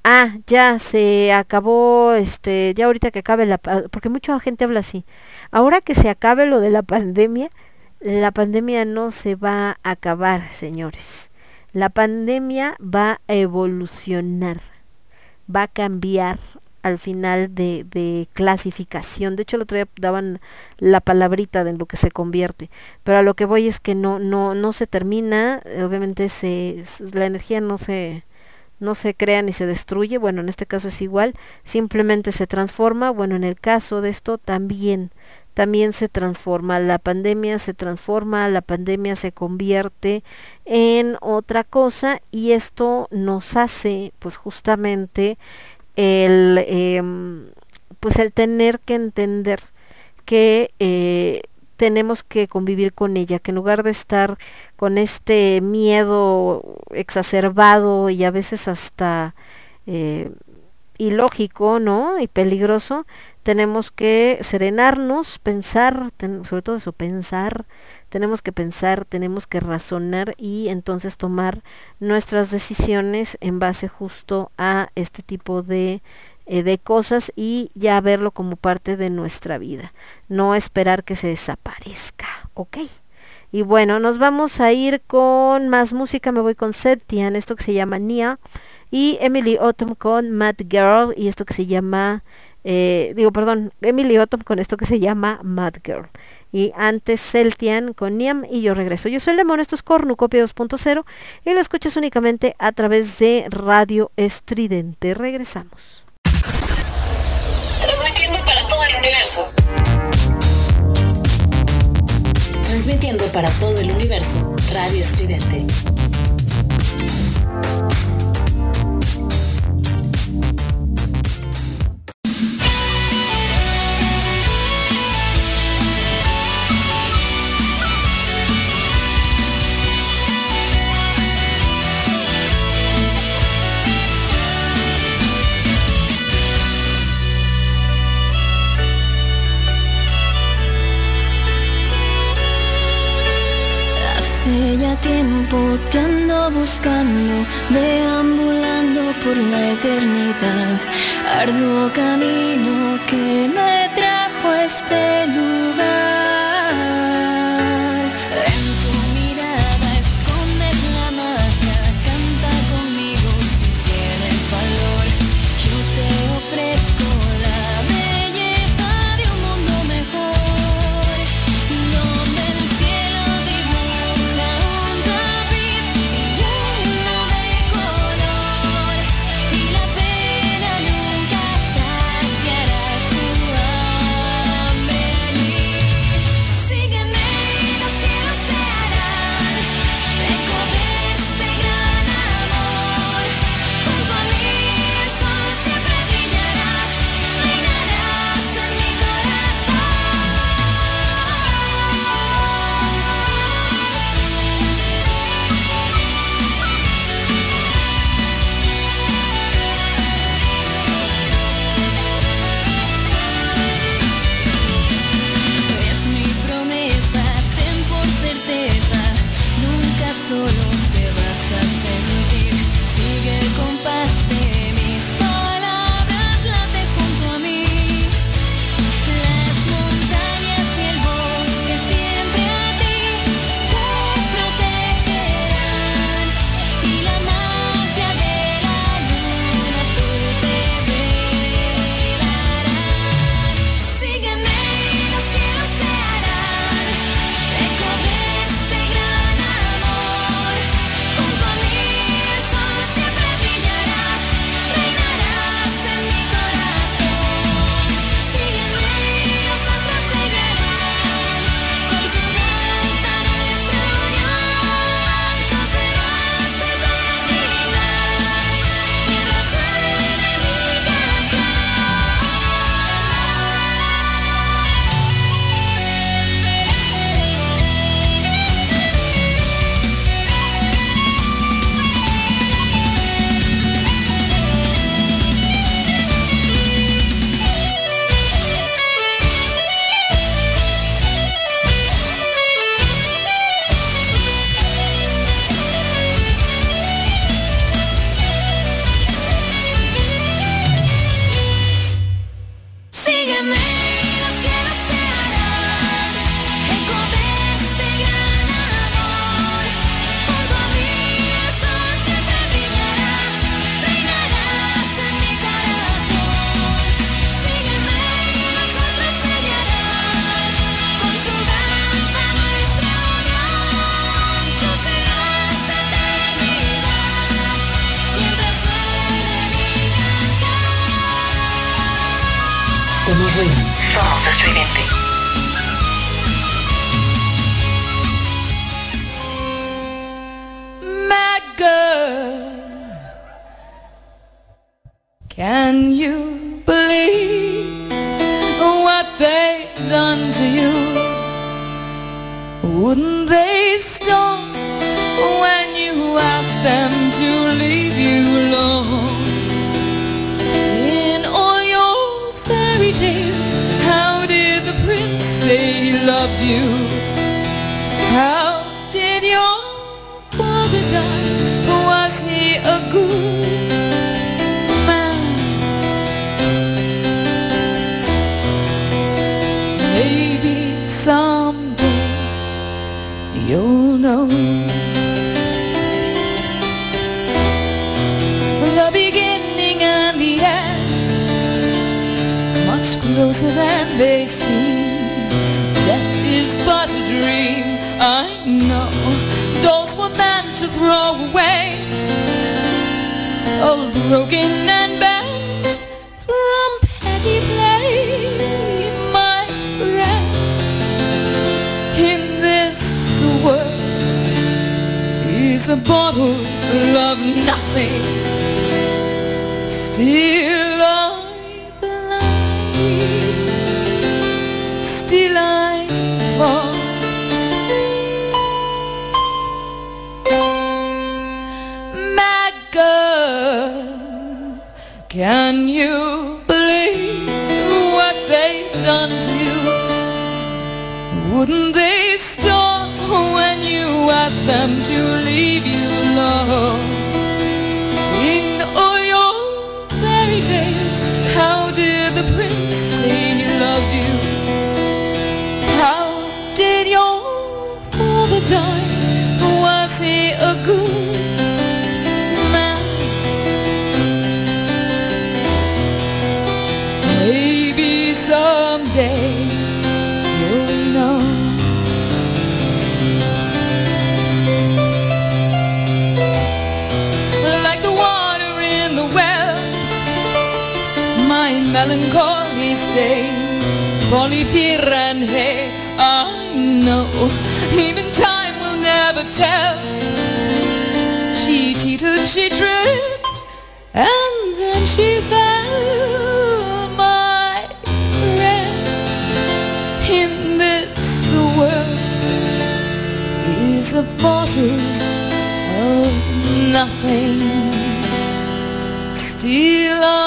ah, ya se acabó, este, ya ahorita que acabe la, porque mucha gente habla así, ahora que se acabe lo de la pandemia, la pandemia no se va a acabar, señores. La pandemia va a evolucionar, va a cambiar al final de, clasificación. De hecho, el otro día daban la palabrita de lo que se convierte. Pero a lo que voy es que no, no, no se termina, obviamente se, la energía no se, no se crea ni se destruye. Bueno, en este caso es igual, simplemente se transforma. Bueno, en el caso de esto también también se transforma, la pandemia se transforma, la pandemia se convierte en otra cosa y esto nos hace pues justamente el em, pues el tener que entender que eh, tenemos que convivir con ella, que en lugar de estar con este miedo exacerbado y a veces hasta eh, ilógico, ¿no? Y peligroso, tenemos que serenarnos, pensar, sobre todo eso, pensar, tenemos que pensar, tenemos que razonar y entonces tomar nuestras decisiones en base justo a este tipo de, eh, de cosas y ya verlo como parte de nuestra vida, no esperar que se desaparezca, ¿ok? Y bueno, nos vamos a ir con más música, me voy con Septian, esto que se llama Nia, y Emily Autumn con Mad Girl, y esto que se llama eh, digo, perdón, Emily Ottom con esto que se llama Mad Girl. Y antes Celtian con Niam y yo regreso. Yo soy Lemon, esto es Cornucopia 2.0 y lo escuchas únicamente a través de Radio Estridente. Regresamos. Transmitiendo para todo el universo. Transmitiendo para todo el universo. Radio Estridente. Tiempo te ando buscando, deambulando por la eternidad. Arduo camino que me trajo a este lugar. Can you believe what they've done to you? Wouldn't they Polypir and hay, I know, even time will never tell. She teetered, she tripped, and then she fell, my friend. In this world is a bottle of nothing. Still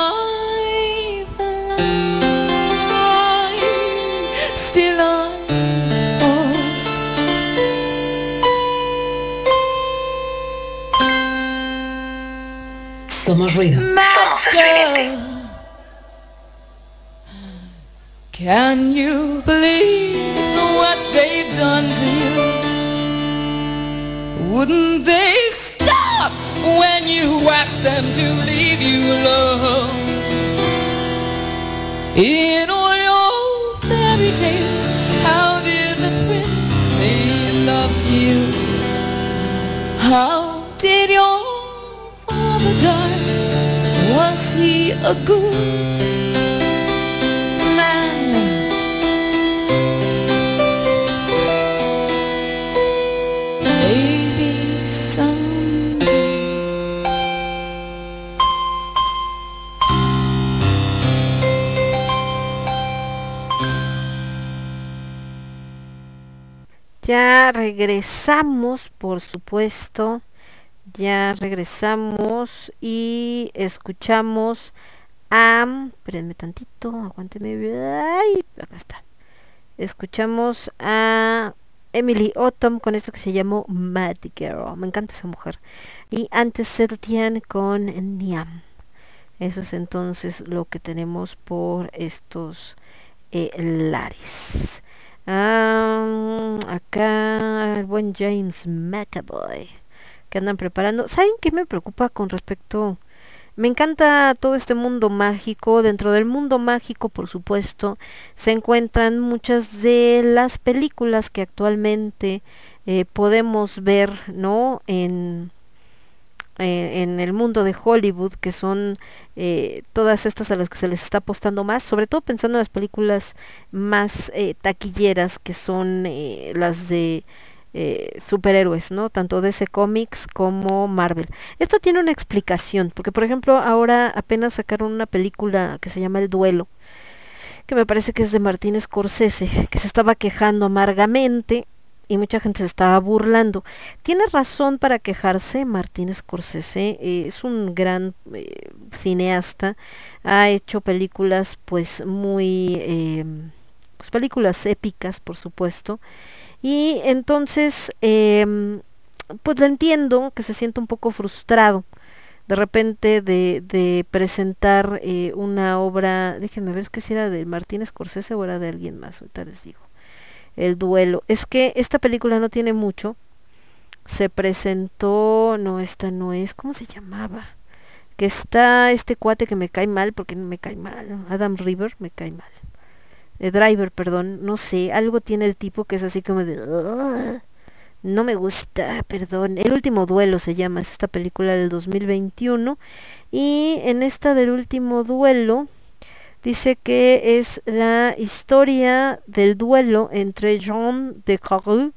ruido. Somos estridente. Can you believe what they've done to you? Wouldn't they stop when you ask them to leave you alone? In all your fairy tales, how did the prince say he loved you? How he a good Ya regresamos, por supuesto. Ya regresamos y escuchamos a... Espérenme tantito, aguánteme. Ay, acá está. Escuchamos a Emily Autumn con esto que se llamó Mad Girl. Me encanta esa mujer. Y antes Sertian con Niam. Eso es entonces lo que tenemos por estos eh, lares. Acá el buen James McAvoy que andan preparando. ¿Saben qué me preocupa con respecto? Me encanta todo este mundo mágico. Dentro del mundo mágico, por supuesto, se encuentran muchas de las películas que actualmente eh, podemos ver, ¿no? En eh, en el mundo de Hollywood, que son eh, todas estas a las que se les está apostando más, sobre todo pensando en las películas más taquilleras, que son las de superhéroes, ¿no? Tanto DC Comics como Marvel. Esto tiene una explicación, porque por ejemplo ahora apenas sacaron una película que se llama El Duelo, que me parece que es de Martín Scorsese, que se estaba quejando amargamente y mucha gente se estaba burlando. Tiene razón para quejarse Martín Scorsese, eh, es un gran eh, cineasta, ha hecho películas pues muy, eh, pues películas épicas por supuesto, y entonces em, pues lo entiendo que se siente un poco frustrado de repente de, de presentar una obra, déjenme ver, es que si era de Martín Scorsese o era de alguien más, ahorita les digo el duelo. Es que esta película no tiene mucho. Se presentó, no, esta no es, ¿cómo se llamaba? Que está este cuate que me cae mal, porque me cae mal, Adam River me cae mal. Driver, perdón, no sé, algo tiene el tipo que es así como de... no me gusta, perdón. El último duelo se llama, es esta película del 2021. Y en esta del último duelo, dice que es la historia del duelo entre Jean de Carew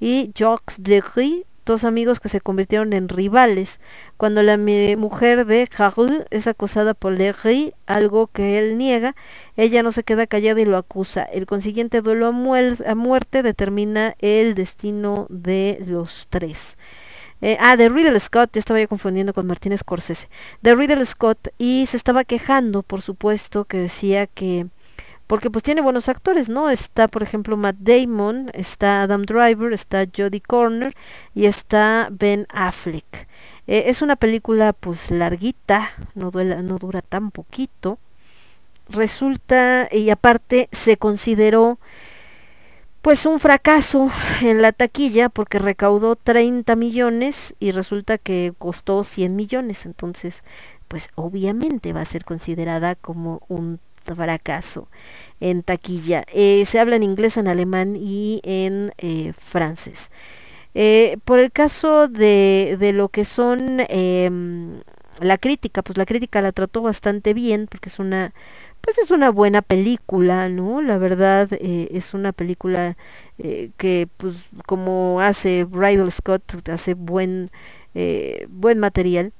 y Jacques Legris, dos amigos que se convirtieron en rivales. Cuando la mujer de Carew es acosada por Legris, algo que él niega, ella no se queda callada y lo acusa. El consiguiente duelo a, a muerte determina el destino de los tres. Eh, ah, de Riddle Scott, ya estaba yo confundiendo con Martínez Scorsese. De Riddle Scott y se estaba quejando, por supuesto, que decía que porque pues tiene buenos actores, ¿no? Está, por ejemplo, Matt Damon, está Adam Driver, está Jodie Corner y está Ben Affleck. Eh, es una película pues larguita, no, duela, no dura tan poquito. Resulta, y aparte se consideró pues un fracaso en la taquilla porque recaudó 30 millones y resulta que costó 100 millones. Entonces, pues obviamente va a ser considerada como un fracaso en taquilla. Eh, se habla en inglés, en alemán y en eh, francés. Eh, por el caso de, de lo que son em, la crítica, pues la crítica la trató bastante bien porque es una pues es una buena película, ¿no? La verdad es una película que pues como hace Bridal Scott, hace buen, eh, buen material.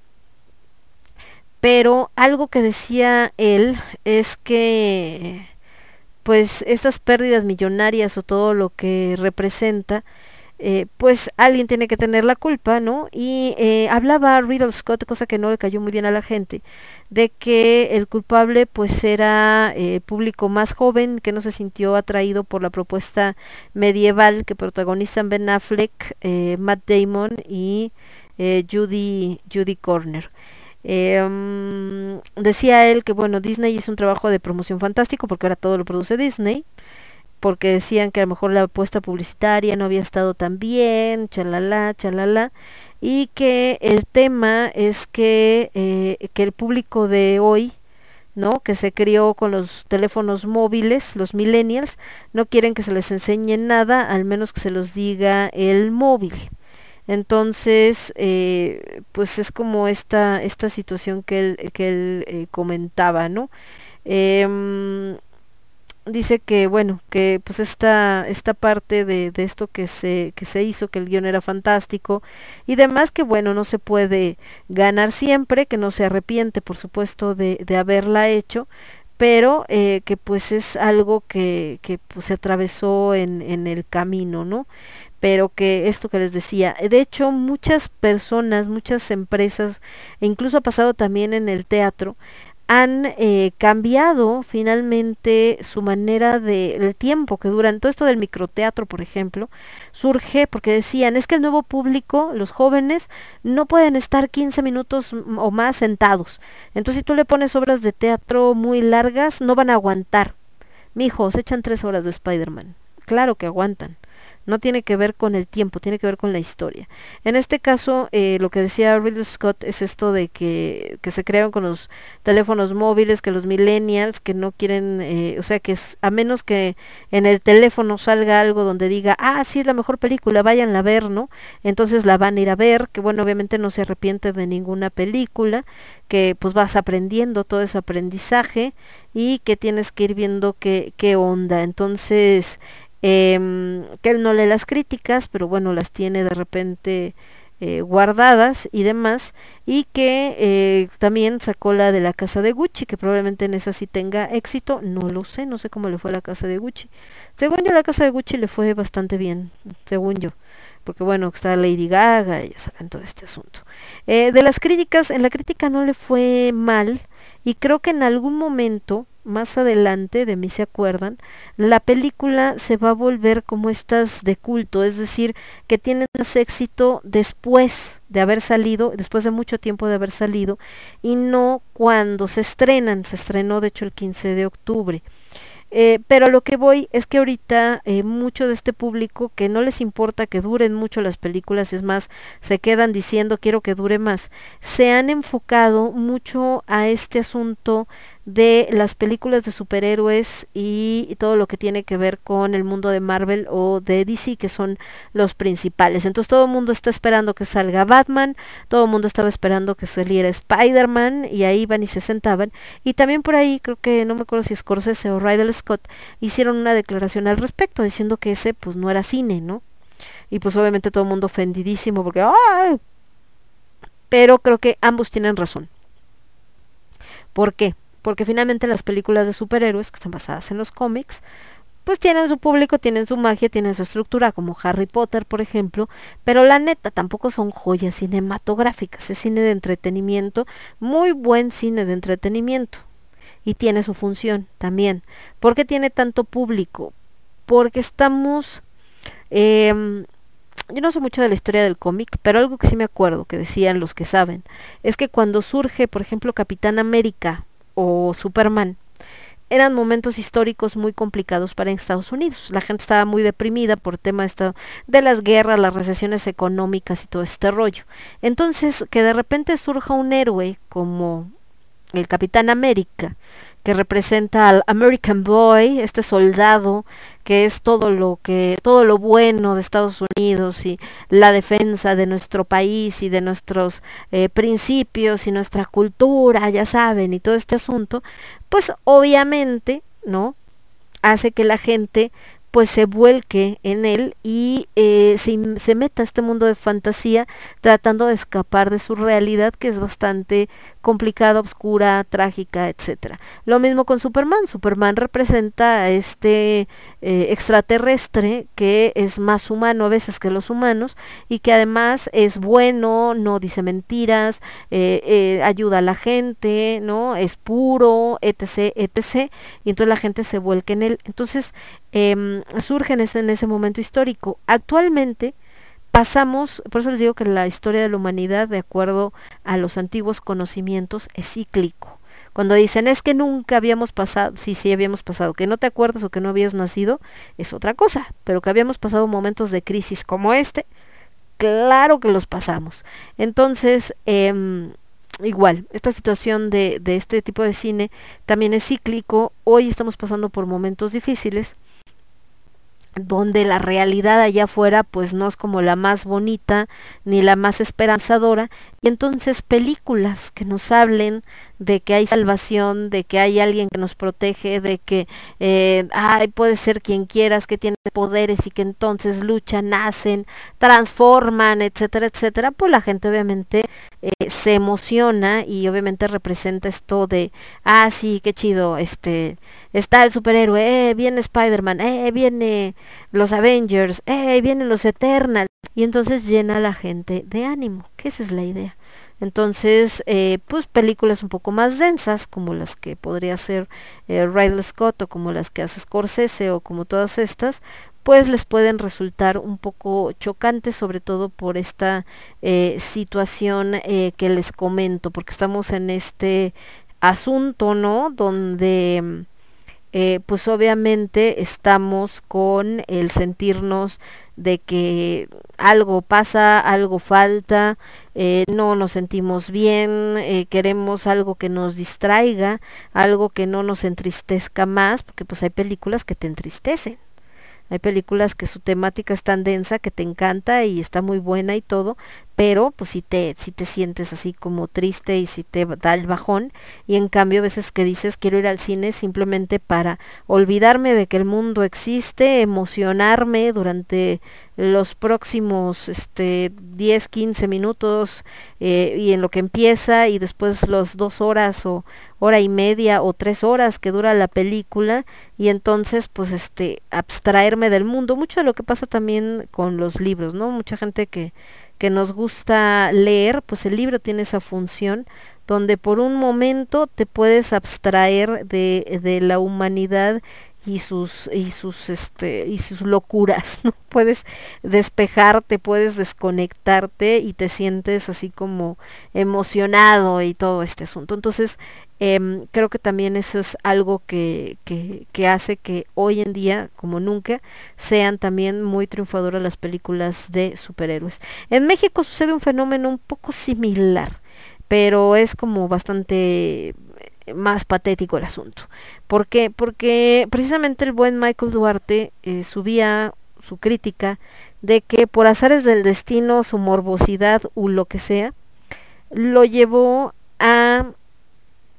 Pero algo que decía él es que pues estas pérdidas millonarias o todo lo que representa, eh, pues alguien tiene que tener la culpa, ¿no? Y eh, hablaba Riddle Scott, cosa que no le cayó muy bien a la gente, de que el culpable pues era eh, público más joven que no se sintió atraído por la propuesta medieval que protagonizan Ben Affleck, Matt Damon y Judy, Judy Corner. Em, decía él que bueno, Disney hizo un trabajo de promoción fantástico porque ahora todo lo produce Disney porque decían que a lo mejor la apuesta publicitaria no había estado tan bien, chalala, chalala, y que el tema es que, eh, que el público de hoy, ¿no? que se crió con los teléfonos móviles, los millennials, no quieren que se les enseñe nada, al menos que se los diga el móvil. Entonces, eh, pues es como esta, esta situación que él, que él eh, comentaba, ¿no? Em, dice que bueno que pues esta esta parte de, de, esto que se que se hizo que el guion era fantástico y demás que bueno no se puede ganar siempre que no se arrepiente por supuesto de, de haberla hecho pero eh, que pues es algo que, que pues, se atravesó en, en el camino no pero que esto que les decía, de hecho muchas personas, muchas empresas, e incluso ha pasado también en el teatro, han eh, cambiado finalmente su manera de el tiempo que duran. Todo esto del microteatro por ejemplo surge porque decían es que el nuevo público los jóvenes no pueden estar 15 minutos o más sentados. Entonces si tú le pones obras de teatro muy largas no van a aguantar mijos echan tres horas de Spider-Man. Claro que aguantan no tiene que ver con el tiempo, tiene que ver con la historia. En este caso, eh, lo que decía Ridley Scott es esto de que, que se crearon con los teléfonos móviles, que los millennials que no quieren, eh, o sea, que a menos que en el teléfono salga algo donde diga, ah, sí es la mejor película, vayan a ver, ¿no? Entonces la van a ir a ver, que bueno, obviamente no se arrepiente de ninguna película, que pues vas aprendiendo todo ese aprendizaje y que tienes que ir viendo qué, qué onda. Entonces, Em, que él no lee las críticas, pero bueno, las tiene de repente eh, guardadas y demás, y que eh, también sacó la de la casa de Gucci, que probablemente en esa sí tenga éxito, no lo sé, no sé cómo le fue la casa de Gucci. Según yo, la casa de Gucci le fue bastante bien, según yo porque bueno, está Lady Gaga, y ya saben todo este asunto. Eh, de las críticas, en la crítica no le fue mal, y creo que en algún momento más adelante, de mí se acuerdan, la película se va a volver como estas de culto, es decir, que tienen más éxito después de haber salido, después de mucho tiempo de haber salido, y no cuando se estrenan, se estrenó de hecho el 15 de octubre. Eh, pero lo que voy es que ahorita eh, mucho de este público que no les importa que duren mucho las películas, es más, se quedan diciendo quiero que dure más, se han enfocado mucho a este asunto de las películas de superhéroes y, todo lo que tiene que ver con el mundo de Marvel o de DC, que son los principales. Entonces todo el mundo está esperando que salga Batman, todo el mundo estaba esperando que saliera Spider-Man y ahí van y se sentaban. Y también por ahí, creo que no me acuerdo si Scorsese o Ridley Scott hicieron una declaración al respecto, diciendo que ese pues no era cine, ¿no? Y pues obviamente todo el mundo ofendidísimo porque ¡ay! Pero creo que ambos tienen razón. ¿Por qué? Porque finalmente las películas de superhéroes que están basadas en los cómics, pues tienen su público, tienen su magia, tienen su estructura, como Harry Potter, por ejemplo, pero la neta tampoco son joyas cinematográficas, es cine de entretenimiento, muy buen cine de entretenimiento, y tiene su función también. ¿Por qué tiene tanto público? Porque estamos... Eh, yo no sé mucho de la historia del cómic, pero algo que sí me acuerdo, que decían los que saben, es que cuando surge, por ejemplo, Capitán América o Superman, eran momentos históricos muy complicados para Estados Unidos. La gente estaba muy deprimida por tema esto de las guerras, las recesiones económicas y todo este rollo. Entonces, que de repente surja un héroe como el Capitán América, que representa al American Boy, este soldado que es todo lo que todo lo bueno de Estados Unidos y la defensa de nuestro país y de nuestros eh, principios y nuestra cultura, ya saben, y todo este asunto, pues obviamente, ¿no? hace que la gente pues se vuelque en él y eh, se, se, meta a este mundo de fantasía tratando de escapar de su realidad que es bastante complicada, oscura, trágica, etcétera. Lo mismo con Superman. Superman representa a este eh, extraterrestre que es más humano a veces que los humanos y que además es bueno, no dice mentiras, eh, eh, ayuda a la gente, ¿no? Es puro, etc, etc. Y entonces la gente se vuelca en él. Entonces em, surgen en ese momento histórico. Actualmente pasamos, por eso les digo que la historia de la humanidad, de acuerdo a los antiguos conocimientos, es cíclico. Cuando dicen es que nunca habíamos pasado, sí, sí habíamos pasado, que no te acuerdas o que no habías nacido, es otra cosa, pero que habíamos pasado momentos de crisis como este, claro que los pasamos. Entonces, eh, igual, esta situación de, de este tipo de cine también es cíclico, hoy estamos pasando por momentos difíciles, donde la realidad allá afuera pues no es como la más bonita ni la más esperanzadora. Y entonces películas que nos hablen de que hay salvación, de que hay alguien que nos protege, de que eh, ay, puede ser quien quieras, que tiene poderes y que entonces luchan, nacen, transforman, etcétera, etcétera, pues la gente obviamente eh, se emociona y obviamente representa esto de, ah, sí, qué chido, este, está el superhéroe, eh, viene Spider-Man, eh, viene los Avengers, eh, vienen los Eternals, y entonces llena a la gente de ánimo, que esa es la idea. Entonces, eh, pues películas un poco más densas, como las que podría ser eh, Ridley Scott o como las que hace Scorsese o como todas estas, pues les pueden resultar un poco chocantes, sobre todo por esta eh, situación eh, que les comento, porque estamos en este asunto, ¿no? Donde eh, pues obviamente estamos con el sentirnos de que algo pasa, algo falta, no nos sentimos bien, queremos algo que nos distraiga, algo que no nos entristezca más, porque pues hay películas que te entristecen. Hay películas que su temática es tan densa que te encanta y está muy buena y todo, pero pues si te, si te sientes así como triste y si te da el bajón, y en cambio a veces que dices quiero ir al cine simplemente para olvidarme de que el mundo existe, emocionarme durante los próximos este 10, 15 minutos eh, y en lo que empieza y después los dos horas o hora y media o tres horas que dura la película y entonces pues este abstraerme del mundo. Mucho de lo que pasa también con los libros no mucha gente que que nos gusta leer pues el libro tiene esa función donde por un momento te puedes abstraer de, de la humanidad y sus y sus este y sus locuras no puedes despejarte puedes desconectarte y te sientes así como emocionado y todo este asunto. Entonces em, creo que también eso es algo que, que, que, hace que hoy en día como nunca sean también muy triunfadoras las películas de superhéroes. En México sucede un fenómeno un poco similar pero es como bastante más patético el asunto. ¿Por qué? Porque precisamente el buen Michael Duarte eh, subía su crítica de que por azares del destino, su morbosidad o lo que sea, lo llevó a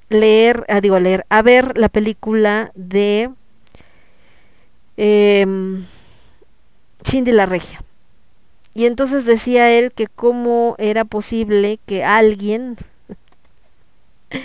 leer, a, digo a leer, a ver la película de eh, Cindy la Regia. Y entonces decía él que cómo era posible que alguien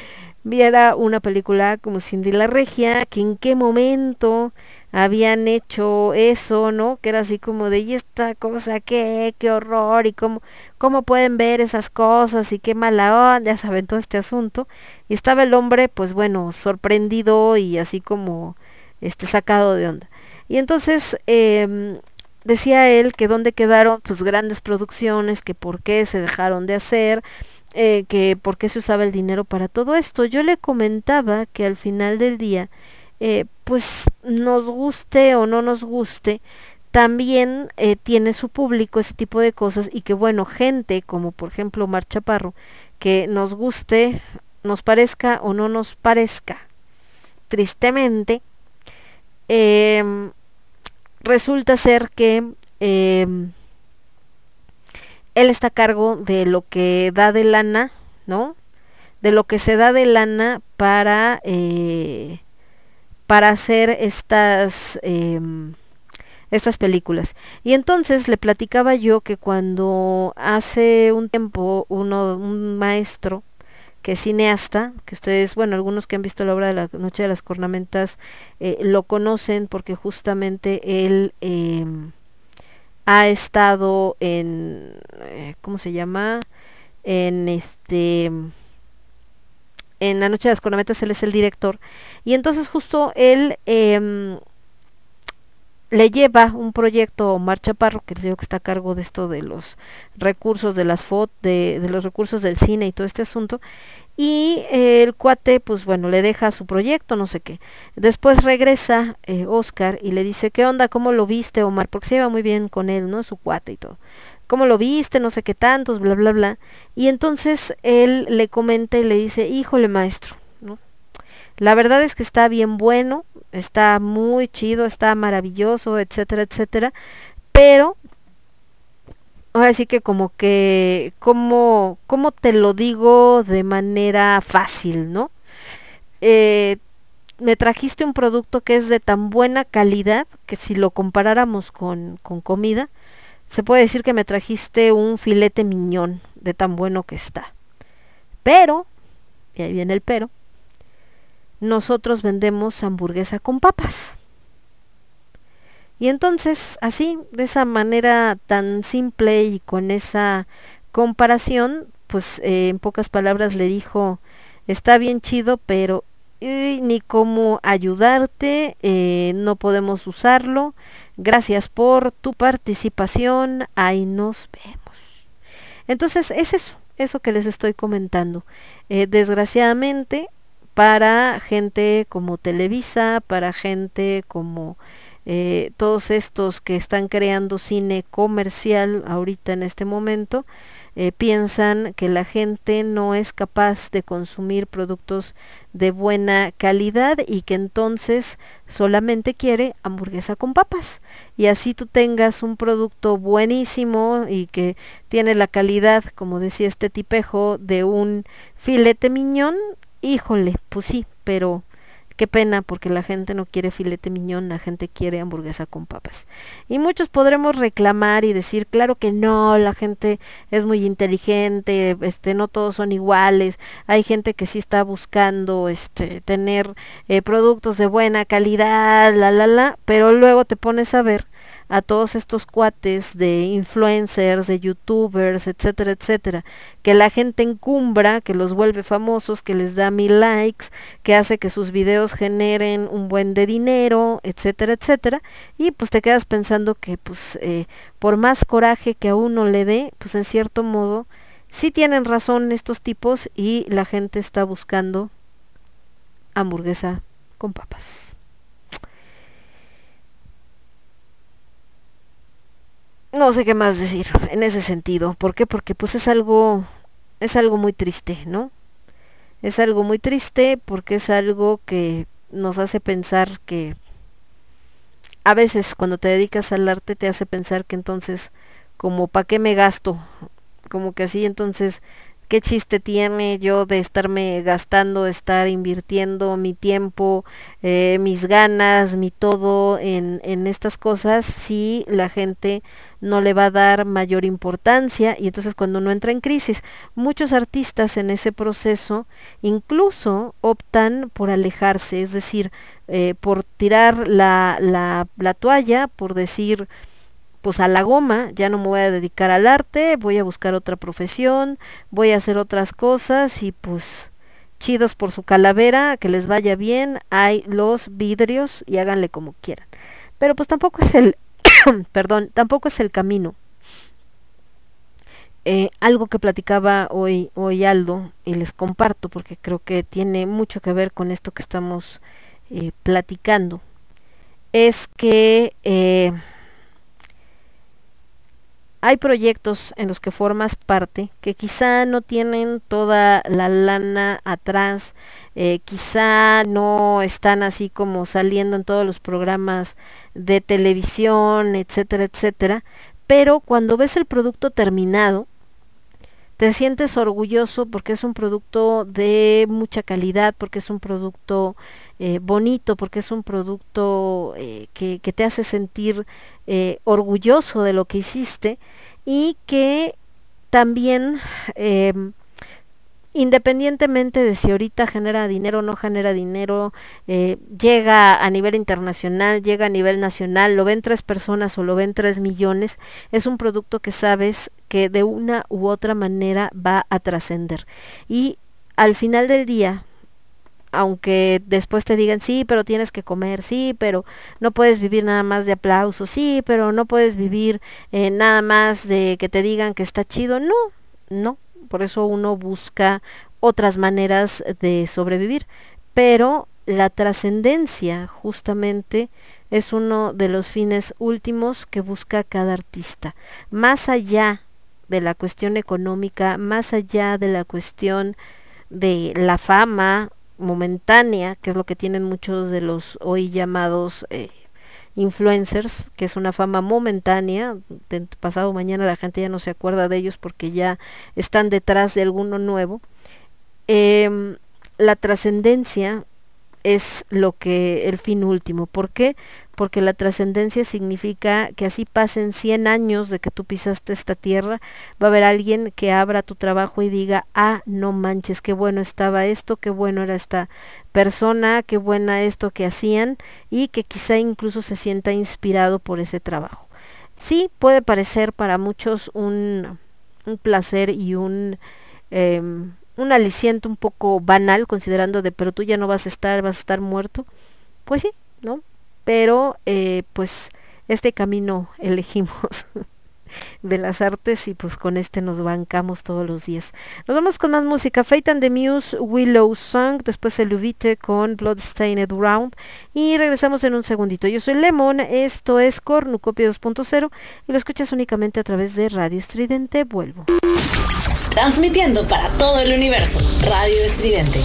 viera una película como Cindy la Regia, que en qué momento habían hecho eso, ¿no? Que era así como de, ¿y esta cosa qué? ¡Qué horror! ¿Y cómo, cómo pueden ver esas cosas? ¿Y qué mala onda? Ya saben todo este asunto. Y estaba el hombre, pues bueno, sorprendido y así como este sacado de onda. Y entonces eh, decía él que dónde quedaron pues grandes producciones, que por qué se dejaron de hacer, eh, que por qué se usaba el dinero para todo esto. Yo le comentaba que al final del día, eh, pues nos guste o no nos guste, también eh, tiene su público ese tipo de cosas y que bueno, gente como por ejemplo Mar Chaparro, que nos guste, nos parezca o no nos parezca, tristemente, em, resulta ser que em, él está a cargo de lo que da de lana, ¿no? De lo que se da de lana para, eh, para hacer estas, eh, estas películas. Y entonces le platicaba yo que cuando hace un tiempo uno, un maestro, que es cineasta, que ustedes, bueno, algunos que han visto la obra de la Noche de las Cornamentas eh, lo conocen porque justamente él eh, ha estado en, eh, ¿cómo se llama? En este, en La Noche de las Cornametas, él es el director. Y entonces justo él eh, le lleva un proyecto Omar Chaparro, que les digo que está a cargo de esto de los recursos de las fotos, de, de, los recursos del cine y todo este asunto. Y el cuate, pues bueno, le deja su proyecto, no sé qué. Después regresa eh, Oscar y le dice, ¿qué onda? ¿Cómo lo viste, Omar? Porque se iba muy bien con él, ¿no? Su cuate y todo. ¿Cómo lo viste? No sé qué tantos, bla, bla, bla. Y entonces él le comenta y le dice, híjole, maestro, ¿no? La verdad es que está bien bueno, está muy chido, está maravilloso, etcétera, etcétera, pero ahora sí que como que, como, como te lo digo de manera fácil, ¿no? Eh, me trajiste un producto que es de tan buena calidad que si lo comparáramos con, con comida, se puede decir que me trajiste un filete miñón de tan bueno que está. Pero, y ahí viene el pero, nosotros vendemos hamburguesa con papas. Y entonces, así, de esa manera tan simple y con esa comparación, pues eh, en pocas palabras le dijo, está bien chido, pero eh, ni cómo ayudarte, eh, no podemos usarlo. Gracias por tu participación, ahí nos vemos. Entonces, es eso, eso que les estoy comentando. desgraciadamente, para gente como Televisa, para gente como eh, todos estos que están creando cine comercial ahorita en este momento, eh, piensan que la gente no es capaz de consumir productos de buena calidad y que entonces solamente quiere hamburguesa con papas. Y así tú tengas un producto buenísimo y que tiene la calidad, como decía este tipejo, de un filete miñón, híjole, pues sí, pero Qué pena porque la gente no quiere filete miñón, la gente quiere hamburguesa con papas. Y muchos podremos reclamar y decir, claro que no, la gente es muy inteligente, este, no todos son iguales. Hay gente que sí está buscando este, tener eh, productos de buena calidad, la, la, la, pero luego te pones a ver a todos estos cuates de influencers, de youtubers, etcétera, etcétera, que la gente encumbra, que los vuelve famosos, que les da mil likes, que hace que sus videos generen un buen de dinero, etcétera, etcétera, y pues te quedas pensando que pues eh, por más coraje que a uno le dé, pues en cierto modo, sí tienen razón estos tipos y la gente está buscando hamburguesa con papas. No sé qué más decir en ese sentido. ¿Por qué? Porque pues es algo, es algo muy triste, ¿no? Es algo muy triste porque es algo que nos hace pensar que a veces cuando te dedicas al arte te hace pensar que entonces como para qué me gasto, como que así entonces qué chiste tiene yo de estarme gastando, estar invirtiendo mi tiempo, eh, mis ganas, mi todo en, en estas cosas si la gente no le va a dar mayor importancia y entonces cuando uno entra en crisis, muchos artistas en ese proceso incluso optan por alejarse, es decir, eh, por tirar la, la toalla, por decir, pues a la goma, ya no me voy a dedicar al arte, voy a buscar otra profesión, voy a hacer otras cosas y pues chidos por su calavera, que les vaya bien, hay los vidrios y háganle como quieran. Pero pues tampoco es el, perdón, tampoco es el camino. Eh, algo que platicaba hoy, hoy Aldo y les comparto porque creo que tiene mucho que ver con esto que estamos eh, platicando, es que eh, hay proyectos en los que formas parte que quizá no tienen toda la lana atrás, eh, quizá no están así como saliendo en todos los programas de televisión, etcétera, etcétera, pero cuando ves el producto terminado, te sientes orgulloso porque es un producto de mucha calidad, porque es un producto eh, bonito, porque es un producto eh, que, te hace sentir eh, orgulloso de lo que hiciste y que también em, independientemente de si ahorita genera dinero o no genera dinero, eh, llega a nivel internacional, llega a nivel nacional, lo ven tres personas o lo ven tres millones, es un producto que sabes que de una u otra manera va a trascender. Y al final del día, aunque después te digan, sí, pero tienes que comer, sí, pero no puedes vivir nada más de aplausos, sí, pero no puedes vivir eh, nada más de que te digan que está chido, no, no, por eso uno busca otras maneras de sobrevivir. Pero la trascendencia justamente es uno de los fines últimos que busca cada artista. Más allá de la cuestión económica, más allá de la cuestión de la fama momentánea, que es lo que tienen muchos de los hoy llamados eh, influencers, que es una fama momentánea, de pasado mañana la gente ya no se acuerda de ellos porque ya están detrás de alguno nuevo. Eh, la trascendencia es lo que el fin último. ¿Por qué? Porque la trascendencia significa que así pasen 100 años de que tú pisaste esta tierra, va a haber alguien que abra tu trabajo y diga, ah, no manches, qué bueno estaba esto, qué bueno era esta persona, qué buena esto que hacían y que quizá incluso se sienta inspirado por ese trabajo. Sí, puede parecer para muchos un, un placer y un... Eh, un aliciente un poco banal, considerando de, pero tú ya no vas a estar, vas a estar muerto. Pues sí, ¿no? Pero, eh, pues, este camino elegimos. de las artes y pues con este nos bancamos todos los días. Nos vamos con más música. Fate and the Muse, Willow Song, después el Luvite con Bloodstained Round y regresamos en un segundito. Yo soy Lemon, esto es Cornucopia 2.0 y lo escuchas únicamente a través de Radio Estridente. Vuelvo. Transmitiendo para todo el universo, Radio Estridente.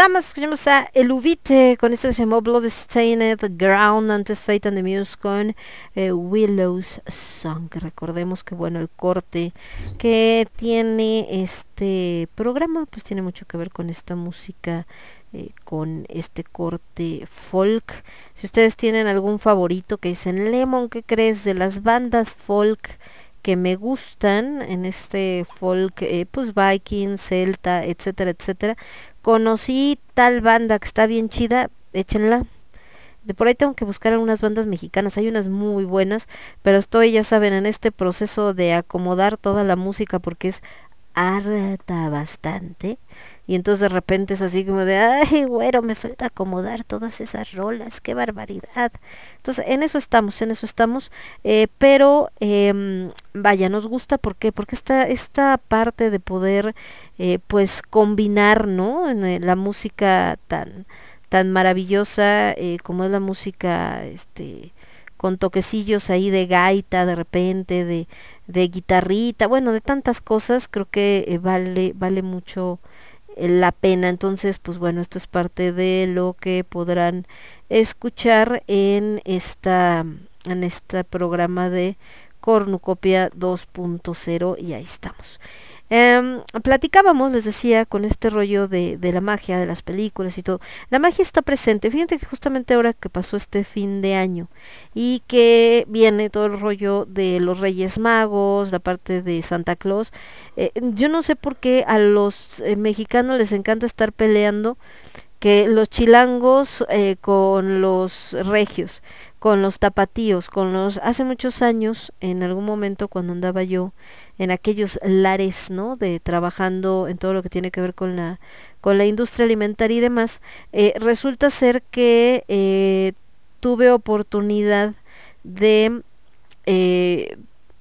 Regresamos, escuchamos a Eluvite con esto que se llamó Bloodstained Ground, antes Fate and the Muse con eh, Willow's Song, recordemos que bueno, el corte que tiene este programa, pues tiene mucho que ver con esta música eh, con este corte folk. Si ustedes tienen algún favorito que dicen, Lemon, ¿qué crees de las bandas folk que me gustan en este folk, eh, pues Viking, Celta, etcétera, etcétera? Conocí tal banda que está bien chida, échenla. De por ahí tengo que buscar algunas bandas mexicanas, hay unas muy buenas, pero estoy, ya saben, en este proceso de acomodar toda la música porque es harta bastante. Y entonces de repente es así como de, ay, güero, me falta acomodar todas esas rolas, qué barbaridad. Entonces, en eso estamos, en eso estamos. Eh, pero, eh, vaya, nos gusta, ¿por qué? Porque esta, esta parte de poder, eh, pues, combinar, ¿no? En, eh, la música tan, tan maravillosa como es la música, este con toquecillos ahí de gaita de repente, de, de guitarrita, bueno, de tantas cosas, creo que vale, vale mucho la pena. Entonces, pues bueno, esto es parte de lo que podrán escuchar en esta en este programa de Cornucopia 2.0 y ahí estamos. Em, platicábamos, les decía, con este rollo de, la magia, de las películas y todo. La magia está presente. Fíjate que justamente ahora que pasó este fin de año y que viene todo el rollo de los Reyes Magos, la parte de Santa Claus, eh, yo no sé por qué a los eh, mexicanos les encanta estar peleando que los chilangos eh, con los regios, con los tapatíos, con los... Hace muchos años, en algún momento cuando andaba yo en aquellos lares, ¿no? De trabajando en todo lo que tiene que ver con la, con la industria alimentaria y demás, eh, resulta ser que eh, tuve oportunidad de, eh,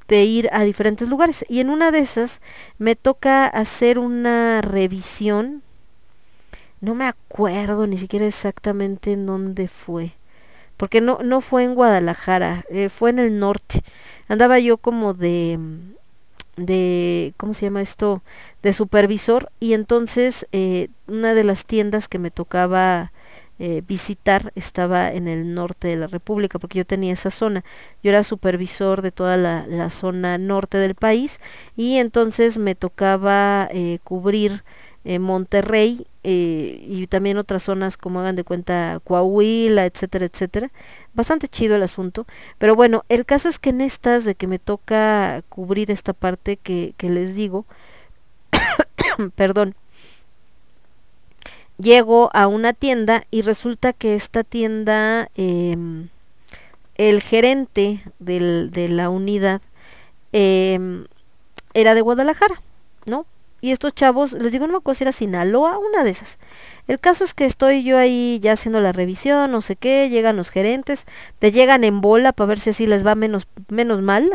de ir a diferentes lugares y en una de esas me toca hacer una revisión, no me acuerdo ni siquiera exactamente en dónde fue, porque no, no fue en Guadalajara, fue en el norte. Andaba yo como de de, ¿cómo se llama esto? De supervisor y entonces eh, una de las tiendas que me tocaba eh, visitar estaba en el norte de la República porque yo tenía esa zona. Yo era supervisor de toda la, la zona norte del país y entonces me tocaba eh, cubrir Monterrey eh, y también otras zonas como hagan de cuenta Coahuila, etcétera, etcétera. Bastante chido el asunto. Pero bueno, el caso es que en estas de que me toca cubrir esta parte que, les digo, perdón, llego a una tienda y resulta que esta tienda, eh, el gerente de la unidad eh, era de Guadalajara, ¿no? Y estos chavos, les digo, no me acuerdo si era Sinaloa, una de esas. El caso es que estoy yo ahí ya haciendo la revisión, no sé qué, llegan los gerentes, te llegan en bola para ver si así les va menos, menos mal.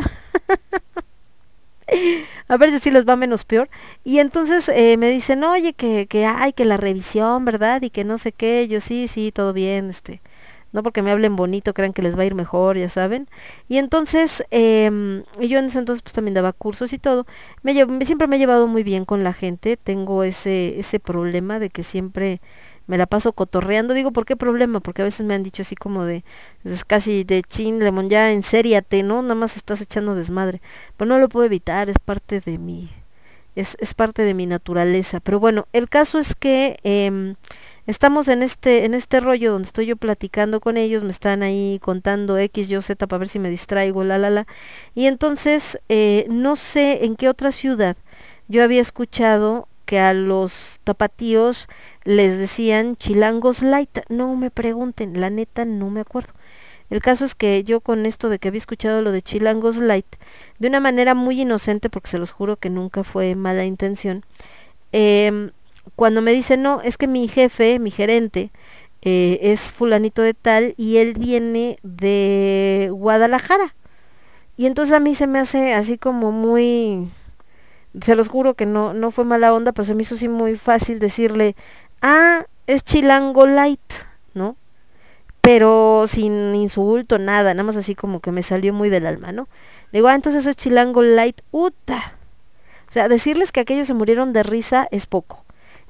a ver si así les va menos peor. Y entonces eh, me dicen, oye, que, que hay, que la revisión, ¿verdad? Y que no sé qué, yo sí, sí, todo bien, este no porque me hablen bonito crean que les va a ir mejor, ya saben. Y entonces, eh, yo en ese entonces pues también daba cursos y todo. Me, siempre me he llevado muy bien con la gente, tengo ese, ese problema de que siempre me la paso cotorreando. Digo, ¿por qué problema? Porque a veces me han dicho así como de, es casi de chin, lemon, ya ensériate, ¿no? Nada más estás echando desmadre. Pero no lo puedo evitar, es parte de mi, es, es parte de mi naturaleza. Pero bueno, el caso es que... Eh, estamos en este, en este rollo donde estoy yo platicando con ellos, me están ahí contando X, Y, Z para ver si me distraigo, la, la, la. Y entonces, eh, no sé en qué otra ciudad yo había escuchado que a los tapatíos les decían chilangos light. No me pregunten, la neta no me acuerdo. El caso es que yo con esto de que había escuchado lo de Chilangos Light, de una manera muy inocente, porque se los juro que nunca fue mala intención, eh, cuando me dice, no, es que mi jefe, mi gerente, eh, es fulanito de tal y él viene de Guadalajara. Y entonces a mí se me hace así como muy, se los juro que no, no fue mala onda, pero se me hizo así muy fácil decirle, ah, es chilango light, ¿no? Pero sin insulto, nada, nada más así como que me salió muy del alma, ¿no? Le digo, ah, entonces es chilango light, uta. O sea, decirles que aquellos se murieron de risa es poco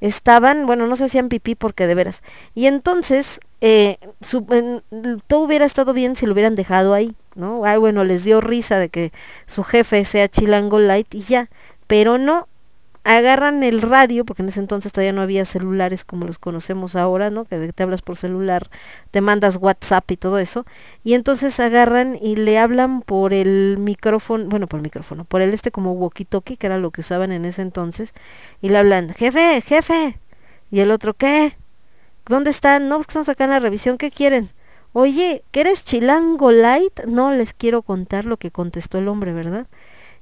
estaban, bueno, no se hacían pipí porque de veras. Y entonces, eh, todo hubiera estado bien si lo hubieran dejado ahí, ¿no? Ay, bueno, les dio risa de que su jefe sea Chilango Light y ya. Pero no, agarran el radio, porque en ese entonces todavía no había celulares como los conocemos ahora, ¿no? Que te hablas por celular, te mandas WhatsApp y todo eso, y entonces agarran y le hablan por el micrófono, bueno, por el micrófono, por el este como walkie-talkie, que era lo que usaban en ese entonces, y le hablan, jefe, jefe, y el otro, ¿qué? ¿Dónde están? No, estamos acá en la revisión, ¿qué quieren? Oye, ¿que eres chilango light? No les quiero contar lo que contestó el hombre, ¿verdad?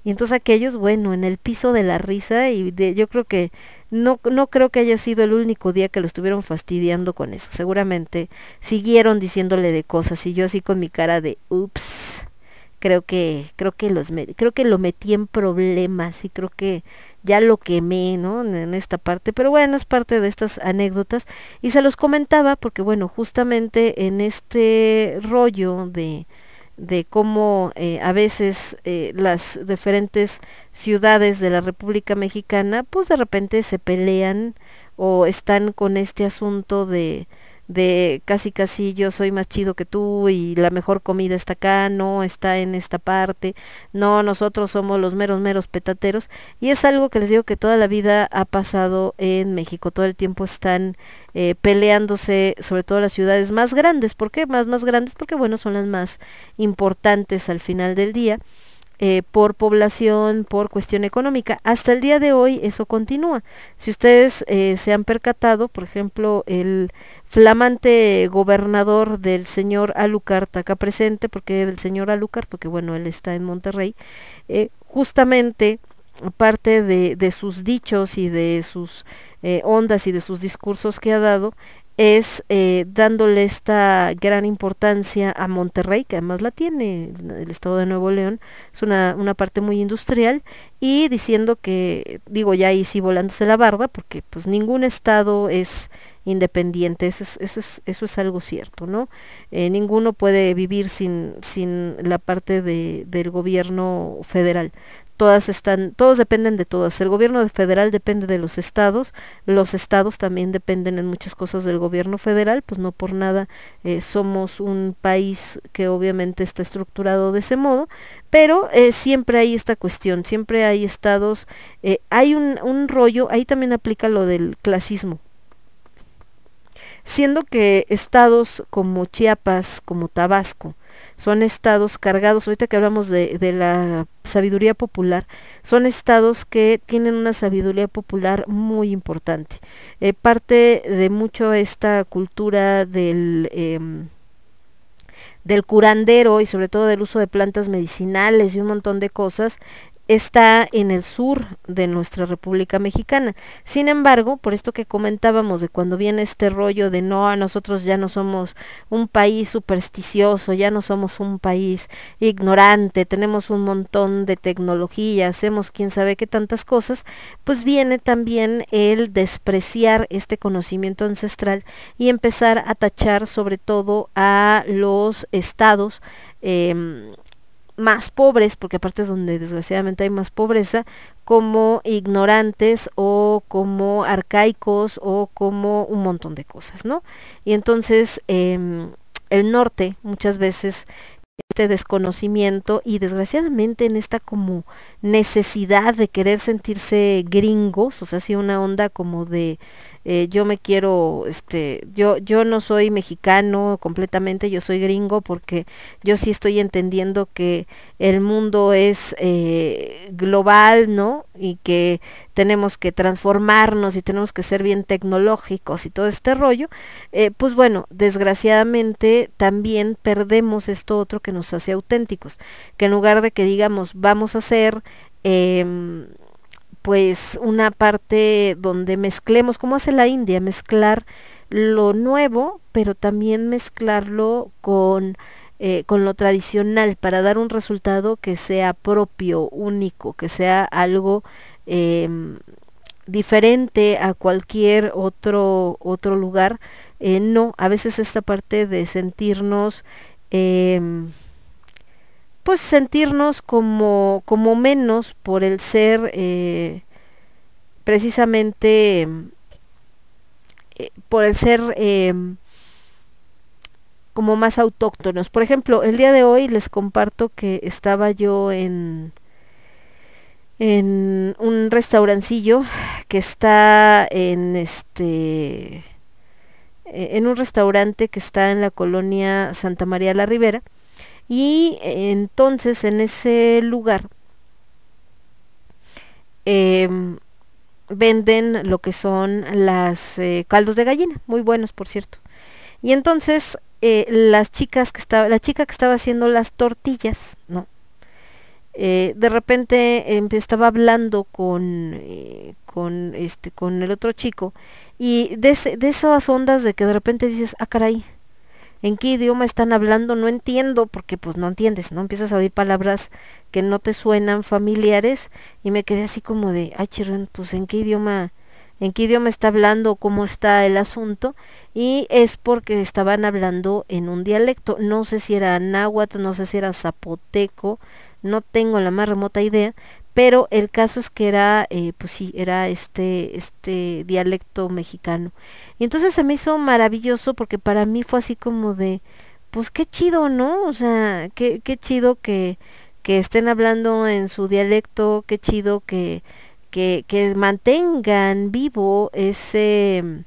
Y entonces aquellos, bueno, en el piso de la risa y de, yo creo que no, no creo que haya sido el único día que lo estuvieron fastidiando con eso. Seguramente siguieron diciéndole de cosas y yo así con mi cara de ups. Creo que creo que los creo que lo metí en problemas y creo que ya lo quemé, ¿no? En esta parte, pero bueno, es parte de estas anécdotas y se los comentaba porque bueno, justamente en este rollo de de cómo eh, a veces eh, las diferentes ciudades de la República Mexicana pues de repente se pelean o están con este asunto de de casi casi yo soy más chido que tú y la mejor comida está acá, no está en esta parte, no, nosotros somos los meros, meros petateros. Y es algo que les digo que toda la vida ha pasado en México, todo el tiempo están eh, peleándose, sobre todo las ciudades más grandes, ¿por qué más, más grandes? Porque bueno, son las más importantes al final del día eh, por población, por cuestión económica. Hasta el día de hoy eso continúa. Si ustedes eh, se han percatado, por ejemplo, el flamante gobernador del señor Alucard acá presente, porque del señor Alucard, porque bueno, él está en Monterrey, eh, justamente parte de, de, sus dichos y de sus ondas y de sus discursos que ha dado es eh, dándole esta gran importancia a Monterrey, que además la tiene el estado de Nuevo León, es una, una parte muy industrial, y diciendo que, digo ya ahí sí volándose la barba, porque pues ningún estado es independiente, eso es, eso es, eso es algo cierto, ¿no? Eh, ninguno puede vivir sin, sin la parte de, del gobierno federal todas están, todos dependen de todas. El gobierno federal depende de los estados, los estados también dependen en muchas cosas del gobierno federal, pues no por nada eh, somos un país que obviamente está estructurado de ese modo, pero eh, siempre hay esta cuestión, siempre hay estados, eh, hay un, un rollo, ahí también aplica lo del clasismo siendo que estados como Chiapas, como Tabasco, son estados cargados, ahorita que hablamos de, de, la sabiduría popular, son estados que tienen una sabiduría popular muy importante. Eh, parte de mucho esta cultura del... Eh, del curandero y sobre todo del uso de plantas medicinales y un montón de cosas está en el sur de nuestra República Mexicana. Sin embargo, por esto que comentábamos de cuando viene este rollo de no, nosotros ya no somos un país supersticioso, ya no somos un país ignorante, tenemos un montón de tecnología, hacemos quién sabe qué tantas cosas, pues viene también el despreciar este conocimiento ancestral y empezar a tachar sobre todo a los estados eh, más pobres, porque aparte es donde desgraciadamente hay más pobreza, como ignorantes o como arcaicos o como un montón de cosas, ¿no? Y entonces eh, el norte muchas veces este desconocimiento y desgraciadamente en esta como necesidad de querer sentirse gringos, o sea, así una onda como de eh, yo me quiero, este, yo, yo no soy mexicano completamente, yo soy gringo porque yo sí estoy entendiendo que el mundo es eh, global, ¿no? Y que tenemos que transformarnos y tenemos que ser bien tecnológicos y todo este rollo, eh, pues bueno, desgraciadamente también perdemos esto otro que nos hace auténticos, que en lugar de que digamos vamos a eh, pues una parte donde mezclemos, como hace la India, mezclar lo nuevo, pero también mezclarlo con, eh, con lo tradicional para dar un resultado que sea propio, único, que sea algo eh, diferente a cualquier otro, otro lugar. Eh, no, a veces esta parte de sentirnos eh, pues sentirnos como, como menos por el ser eh, precisamente eh, por el ser eh, como más autóctonos. Por ejemplo, el día de hoy les comparto que estaba yo en en un restaurancillo que está en este en un restaurante que está en la colonia Santa María la Ribera y entonces en ese lugar eh, venden lo que son las eh, caldos de gallina, muy buenos por cierto. Y entonces eh, las chicas que estaba, la chica que estaba haciendo las tortillas, ¿no? Eh, de repente estaba hablando con, con este, con el otro chico, y de, de esas ondas de que de repente dices, ah caray, en qué idioma están hablando, no entiendo, porque pues no entiendes, ¿no? Empiezas a oír palabras que no te suenan familiares y me quedé así como de, ay chirrón, pues en qué idioma, en qué idioma está hablando, cómo está el asunto, y es porque estaban hablando en un dialecto, no sé si era náhuatl, no sé si era zapoteco, no tengo la más remota idea, pero el caso es que era, eh, pues sí, era este, este dialecto mexicano. Y entonces se me hizo maravilloso porque para mí fue así como de, pues qué chido, ¿no? O sea, qué, qué chido que, que estén hablando en su dialecto, qué chido que, que, que mantengan vivo ese,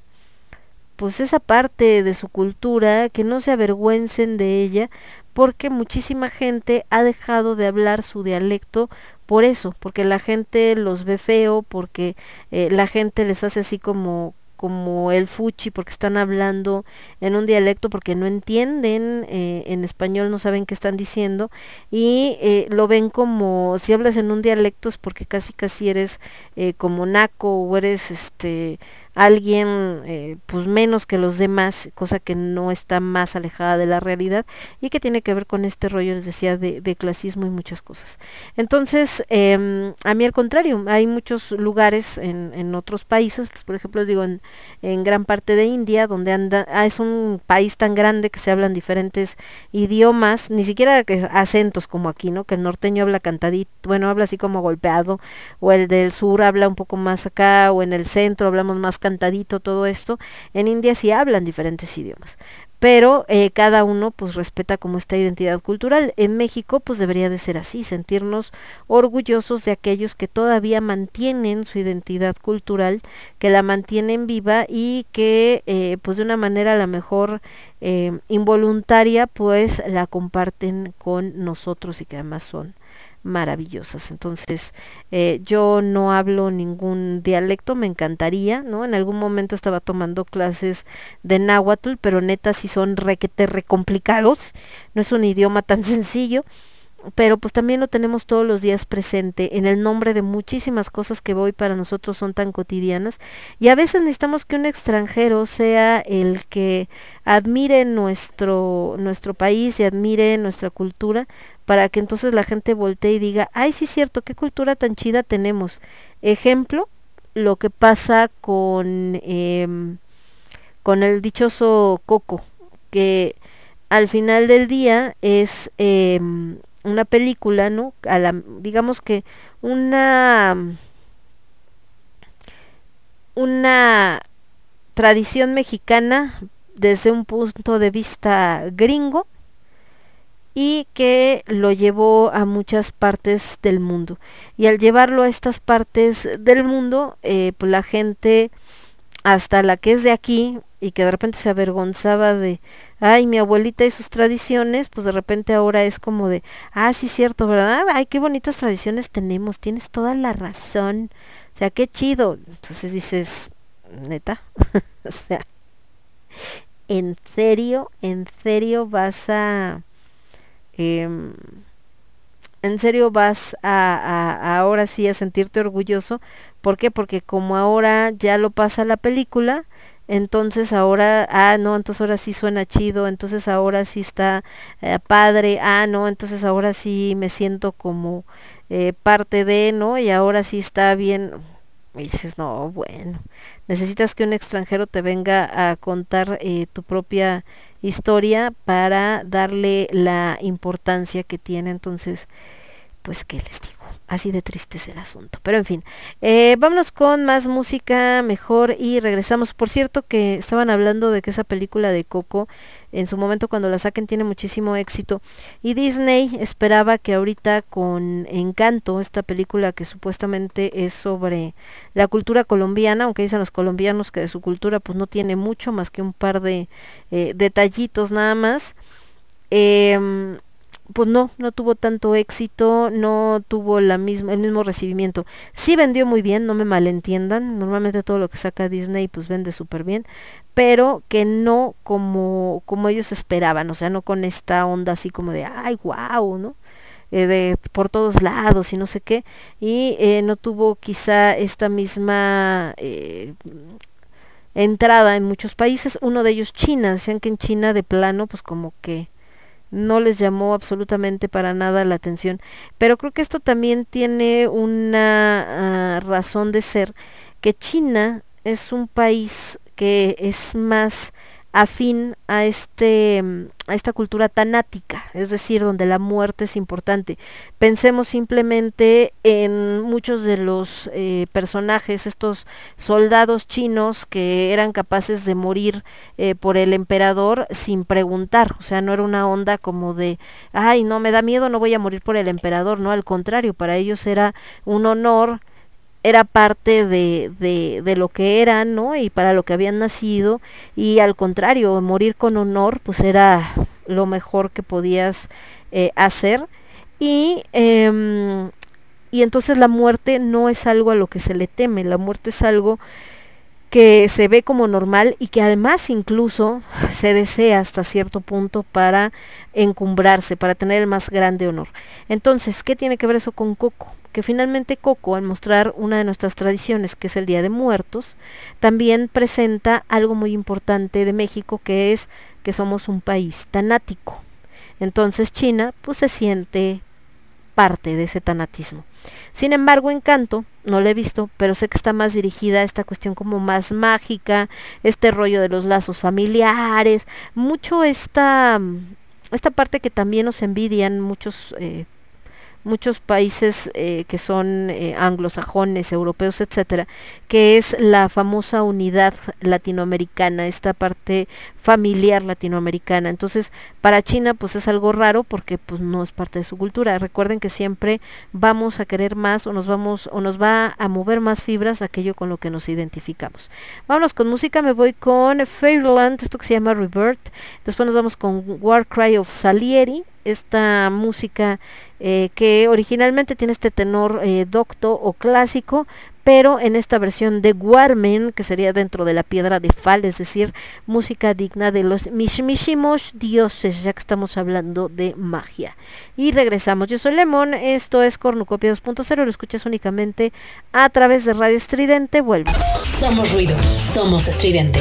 pues esa parte de su cultura, que no se avergüencen de ella, porque muchísima gente ha dejado de hablar su dialecto por eso, porque la gente los ve feo, porque eh, la gente les hace así como como el fuchi porque están hablando en un dialecto porque no entienden eh, en español no saben qué están diciendo y eh, lo ven como si hablas en un dialecto es porque casi casi eres como naco o eres este alguien eh, pues menos que los demás, cosa que no está más alejada de la realidad y que tiene que ver con este rollo, les decía, de, de clasismo y muchas cosas. Entonces, eh, a mí al contrario, hay muchos lugares en, en otros países, por ejemplo, digo, en, en, gran parte de India, donde anda, ah, es un país tan grande que se hablan diferentes idiomas, ni siquiera que acentos como aquí, ¿no? Que el norteño habla cantadito, bueno, habla así como golpeado, o el del sur habla un poco más acá, o en el centro hablamos más cantadito todo esto. En India sí hablan diferentes idiomas, pero eh, cada uno pues respeta como esta identidad cultural. En México pues debería de ser así, sentirnos orgullosos de aquellos que todavía mantienen su identidad cultural, que la mantienen viva y que eh, pues de una manera a lo mejor eh, involuntaria pues la comparten con nosotros y que además son maravillosas. Entonces, eh, yo no hablo ningún dialecto, me encantaría, ¿no? En algún momento estaba tomando clases de náhuatl, pero neta si son requete recomplicados, no es un idioma tan sencillo pero pues también lo tenemos todos los días presente en el nombre de muchísimas cosas que hoy para nosotros son tan cotidianas y a veces necesitamos que un extranjero sea el que admire nuestro nuestro país y admire nuestra cultura para que entonces la gente voltee y diga, ay sí es cierto, qué cultura tan chida tenemos. Ejemplo, lo que pasa con eh, con el dichoso coco, que al final del día es eh, una película, ¿no? A la, digamos que una una tradición mexicana desde un punto de vista gringo y que lo llevó a muchas partes del mundo. Y al llevarlo a estas partes del mundo, eh, pues la gente hasta la que es de aquí y que de repente se avergonzaba de, ay, mi abuelita y sus tradiciones, pues de repente ahora es como de, ah, sí, cierto, ¿verdad? Ay, qué bonitas tradiciones tenemos, tienes toda la razón. O sea, qué chido. Entonces dices, neta, o sea, ¿en serio, en serio vas a... Em, en serio vas a, a, ahora sí a sentirte orgulloso. ¿Por qué? Porque como ahora ya lo pasa la película, entonces ahora, ah, no, entonces ahora sí suena chido, entonces ahora sí está eh, padre, ah, no, entonces ahora sí me siento como eh, parte de, ¿no? Y ahora sí está bien. Y dices, no, bueno, necesitas que un extranjero te venga a contar eh, tu propia historia para darle la importancia que tiene. Entonces, pues, ¿qué les digo? Así de triste es el asunto. Pero en fin, eh, vámonos con más música mejor y regresamos. Por cierto que estaban hablando de que esa película de Coco, en su momento cuando la saquen, tiene muchísimo éxito. Y Disney esperaba que ahorita con Encanto, esta película que supuestamente es sobre la cultura colombiana, aunque dicen los colombianos que de su cultura pues no tiene mucho más que un par de eh, detallitos nada más. Eh, pues no, no tuvo tanto éxito, no tuvo la el mismo recibimiento. Sí vendió muy bien, no me malentiendan, normalmente todo lo que saca Disney pues vende súper bien, pero que no como, como ellos esperaban, o sea, no con esta onda así como de, ay, wow, ¿no? Eh, de por todos lados y no sé qué, y eh, no tuvo quizá esta misma... Eh, entrada en muchos países, uno de ellos China, decían que en China de plano pues como que no les llamó absolutamente para nada la atención. Pero creo que esto también tiene una ah, razón de ser, que China es un país que es más afín a este a esta cultura tanática, es decir, donde la muerte es importante. Pensemos simplemente en muchos de los eh, personajes, estos soldados chinos que eran capaces de morir eh, por el emperador sin preguntar, o sea, no era una onda como de, ay, no me da miedo, no voy a morir por el emperador, no, al contrario, para ellos era un honor era parte de, de, de, lo que eran, ¿no? Y para lo que habían nacido, y al contrario, morir con honor, pues era lo mejor que podías eh, hacer. Y, eh, y entonces la muerte no es algo a lo que se le teme, la muerte es algo que se ve como normal y que además incluso se desea hasta cierto punto para encumbrarse, para tener el más grande honor. Entonces, ¿qué tiene que ver eso con Coco? Que finalmente Coco, al mostrar una de nuestras tradiciones, que es el Día de Muertos, también presenta algo muy importante de México, que es que somos un país tanático. Entonces China pues se siente parte de ese tanatismo. Sin embargo, Encanto, no lo he visto, pero sé que está más dirigida a esta cuestión como más mágica, este rollo de los lazos familiares, mucho esta, esta parte que también nos envidian muchos eh, muchos países eh, que son eh, anglosajones, europeos, etcétera, que es la famosa unidad latinoamericana, esta parte familiar latinoamericana. Entonces, para China pues es algo raro porque pues no es parte de su cultura. Recuerden que siempre vamos a querer más o nos vamos o nos va a mover más fibras aquello con lo que nos identificamos. Vámonos con música, me voy con Fairyland, esto que se llama Revert. Después nos vamos con War Cry of Salieri, esta música eh, que originalmente tiene este tenor eh, docto o clásico, pero en esta versión de Guarmen, que sería dentro de la piedra de Fal, es decir, música digna de los mismísimos dioses, ya que estamos hablando de magia. Y regresamos, yo soy Lemon, esto es Cornucopia 2.0, lo escuchas únicamente a través de Radio Estridente, vuelve. Somos ruido, somos estridente.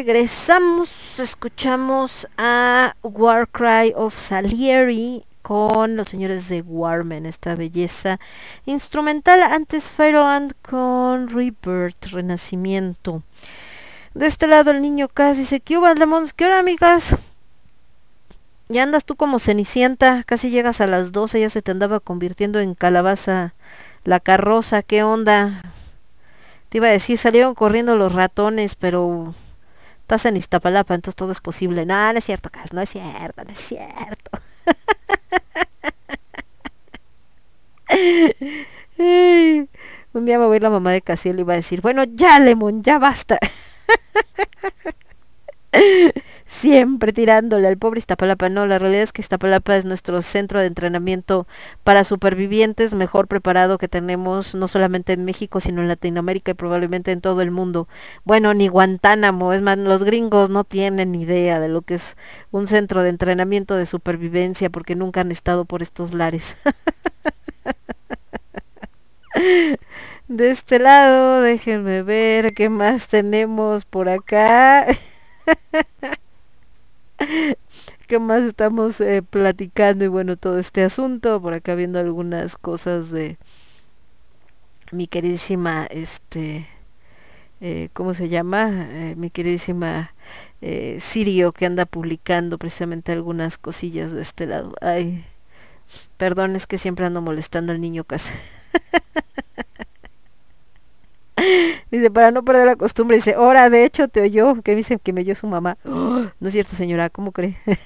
Regresamos, escuchamos a Warcry of Salieri con los señores de Warmen, esta belleza instrumental. Antes Fireland con Rebirth, Renacimiento. De este lado el niño casi dice, ¿qué hubo, Lemons? ¿Qué hora, amigas? Ya andas tú como cenicienta, casi llegas a las 12, ya se te andaba convirtiendo en calabaza la carroza, ¿qué onda? Te iba a decir, salieron corriendo los ratones, pero estás en Iztapalapa, entonces todo es posible. No, no es cierto, Cas, no es cierto, no es cierto. un día me voy a ir la mamá de Casiel y iba a decir, bueno, ya, Lemon, ya basta. Siempre tirándole al pobre Iztapalapa. No, la realidad es que Iztapalapa es nuestro centro de entrenamiento para supervivientes mejor preparado que tenemos no solamente en México, sino en Latinoamérica y probablemente en todo el mundo. Bueno, ni Guantánamo, es más, los gringos no tienen idea de lo que es un centro de entrenamiento de supervivencia porque nunca han estado por estos lares. de este lado, déjenme ver qué más tenemos por acá. ¿Qué más estamos eh, platicando? Y bueno, todo este asunto, por acá viendo algunas cosas de mi queridísima, este, eh, ¿cómo se llama? Eh, mi queridísima Sirio que anda publicando precisamente algunas cosillas de este lado. Ay, perdón, es que siempre ando molestando al niño casa. Dice, para no perder la costumbre, dice, ahora de hecho te oyó, que dicen que me oyó su mamá. no es cierto, señora, ¿cómo cree?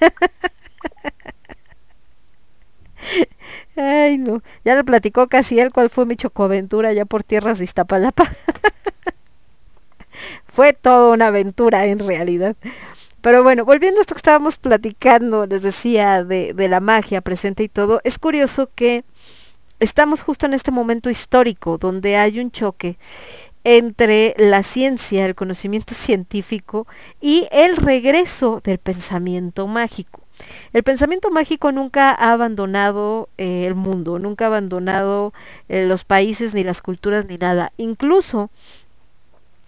Ay, no. Ya le platicó casi él cuál fue mi chocoaventura ya por tierras de Iztapalapa. fue toda una aventura en realidad. Pero bueno, volviendo a esto que estábamos platicando, les decía, de, de la magia presente y todo, es curioso que estamos justo en este momento histórico donde hay un choque entre la ciencia, el conocimiento científico y el regreso del pensamiento mágico. El pensamiento mágico nunca ha abandonado eh, el mundo, nunca ha abandonado eh, los países ni las culturas ni nada. Incluso